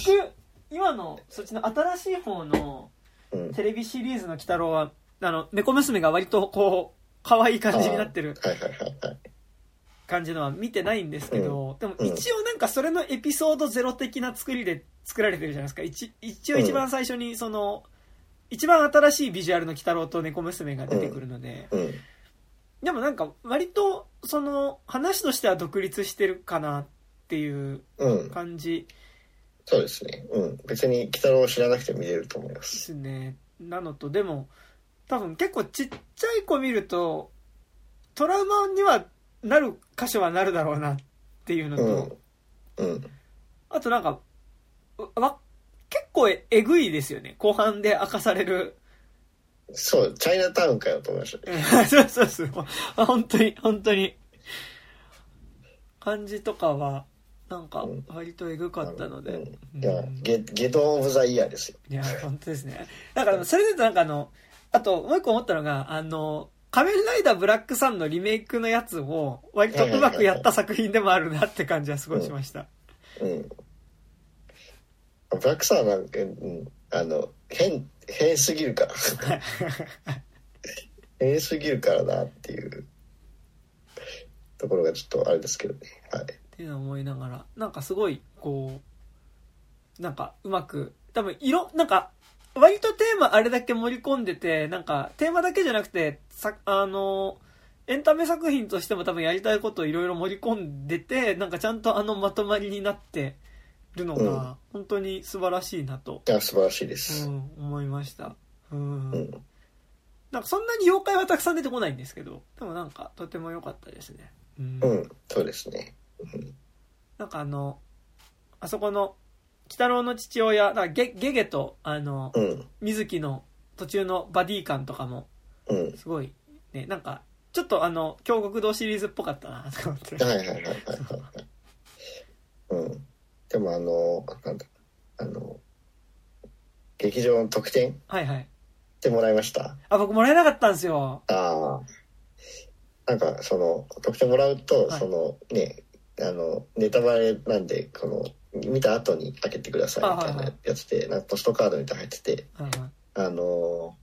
今のそっちの新しい方のうん。テレビシリーズの鬼太郎はあの猫娘が割とこう可愛い感じになってる。感じのは見てないんですけど、でもうん一応なんかそれのエピソードゼロ的な作りで作られてるじゃないですか一一応一番最初にその、一番新しいビジュアルの鬼太郎と猫娘が出てくるので、うん。でもなんか割とその話としては独立してるかなっていううん。感じそうですね。うん。別に、鬼太郎を知らなくても見れると思いま。ですすねなのとでも多分結構ちっちゃい子見るとトラウマにはなる箇所はなるだろうなっていうのと、うん。うん。あとなんか、わ、結構ええぐいですよね。後半で明かされる。そう、チャイナタウンかよと思いましたね。う んそうそうそう。あ本当に、本当に。感じとかは、なんかうん、割とえぐかったので。うん、いやうん、ゲ、ゲドオブザイヤーですよ。いや、本当ですね。だから、それで言うとなんかあの、あと、もう一個思ったのが、あの、仮面ライダーブラックサンのリメイクのやつを、割とうまくやった作品でもあるなって感じはすごいしました。うん。ブラックサーなんか、うん、あの、変、変すぎるから。変すぎるからなっていうところがちょっとあれですけどね。はい。っていうのを思いながら、なんかすごい、こう、なんかうまく、多分色、なんか、割とテーマあれだけ盛り込んでて、なんかテーマだけじゃなくて、さ、あの、エンタメ作品としても多分やりたいことをいろいろ盛り込んでて、なんかちゃんとあのまとまりになってるのうんが、本当に素晴らしいなと、いや、素晴らしいでうす。ん、思いました。うん。うん。なんかそんなに妖怪はたくさん出てこないんですけど、でもなんかとても良かったですね。うんうん、そうですね。うん。なんかあの、あそこの、鬼太郎の父親、だからゲゲゲと、あの、うん。水木の途中のバディ感とかも、うん。すごい、ね、なんか、ちょっとあの、京極堂シリーズっぽかったな、と思って。はいはいはいはいはいはい。うん。でもあの、なんだ、あの、劇場の特典っはいはい。てもらいましたあ、僕もらえなかったんですよ。ああ。なんか、その、特典もらうと、はいその、ね、あの、ネタバレなんで、この、見た後に開けてくださいみたいなやつで、なんかポストカードみたいなの入ってて、はいはいあの、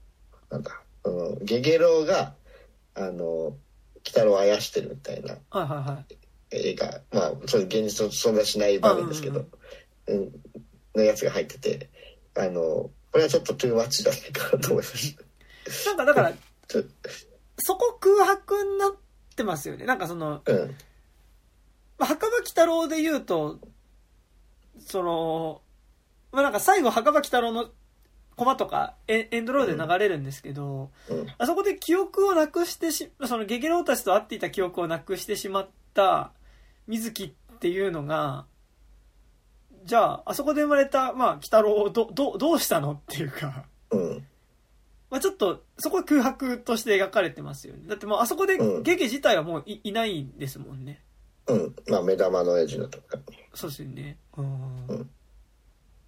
なんだ、その、ゲゲロウが、あの、鬼太郎をあやしてるみたいなはいはいはい。映画、まあ、そういう現実と存在しない場面ですけど、うん、のやつが入ってて、あの、これはちょっとトゥーマッチじゃないかなと思いました。なんかだから、そこ空白になってますよね。なんかその、うん、まあ墓場鬼太郎で言うと、その、まあなんか最後墓場鬼太郎のコマとかエエンドロールで流れるんですけど、うん、あそこで記憶をなくしてし、そのゲゲロウたちと会っていた記憶をなくしてしまった水木っていうのが、じゃあ、あそこで生まれた、まあ、鬼太郎をど、ど、どうしたのっていうか、うん、まあちょっと、そこは空白として描かれてますよね。だってもうあそこでうんゲゲ自体はもうい,、いないんですもんね。うん。まあ、目玉のエッジのとか。そうですよね。うん。うんっ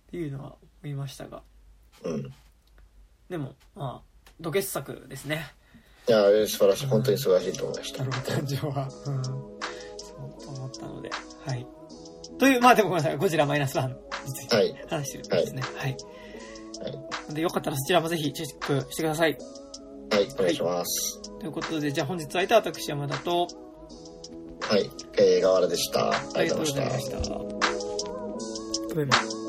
ていうのは思いましたが。うん。でも、まあ、土傑作ですね。いや、素晴らしい。本当に素晴らしいと思いました。太郎誕生は。うん。ったので。はい。という、まあでもごめんなさい。ゴジラマイナスワンについてはい。話してるんですね。はい。はい。で、よかったらそちらもぜひチェックしてください。はい、お願いします。ということで、じゃあ本日会いた私山田と、はい。えー、河原でした。あありがとうございまりがとうございまし。した。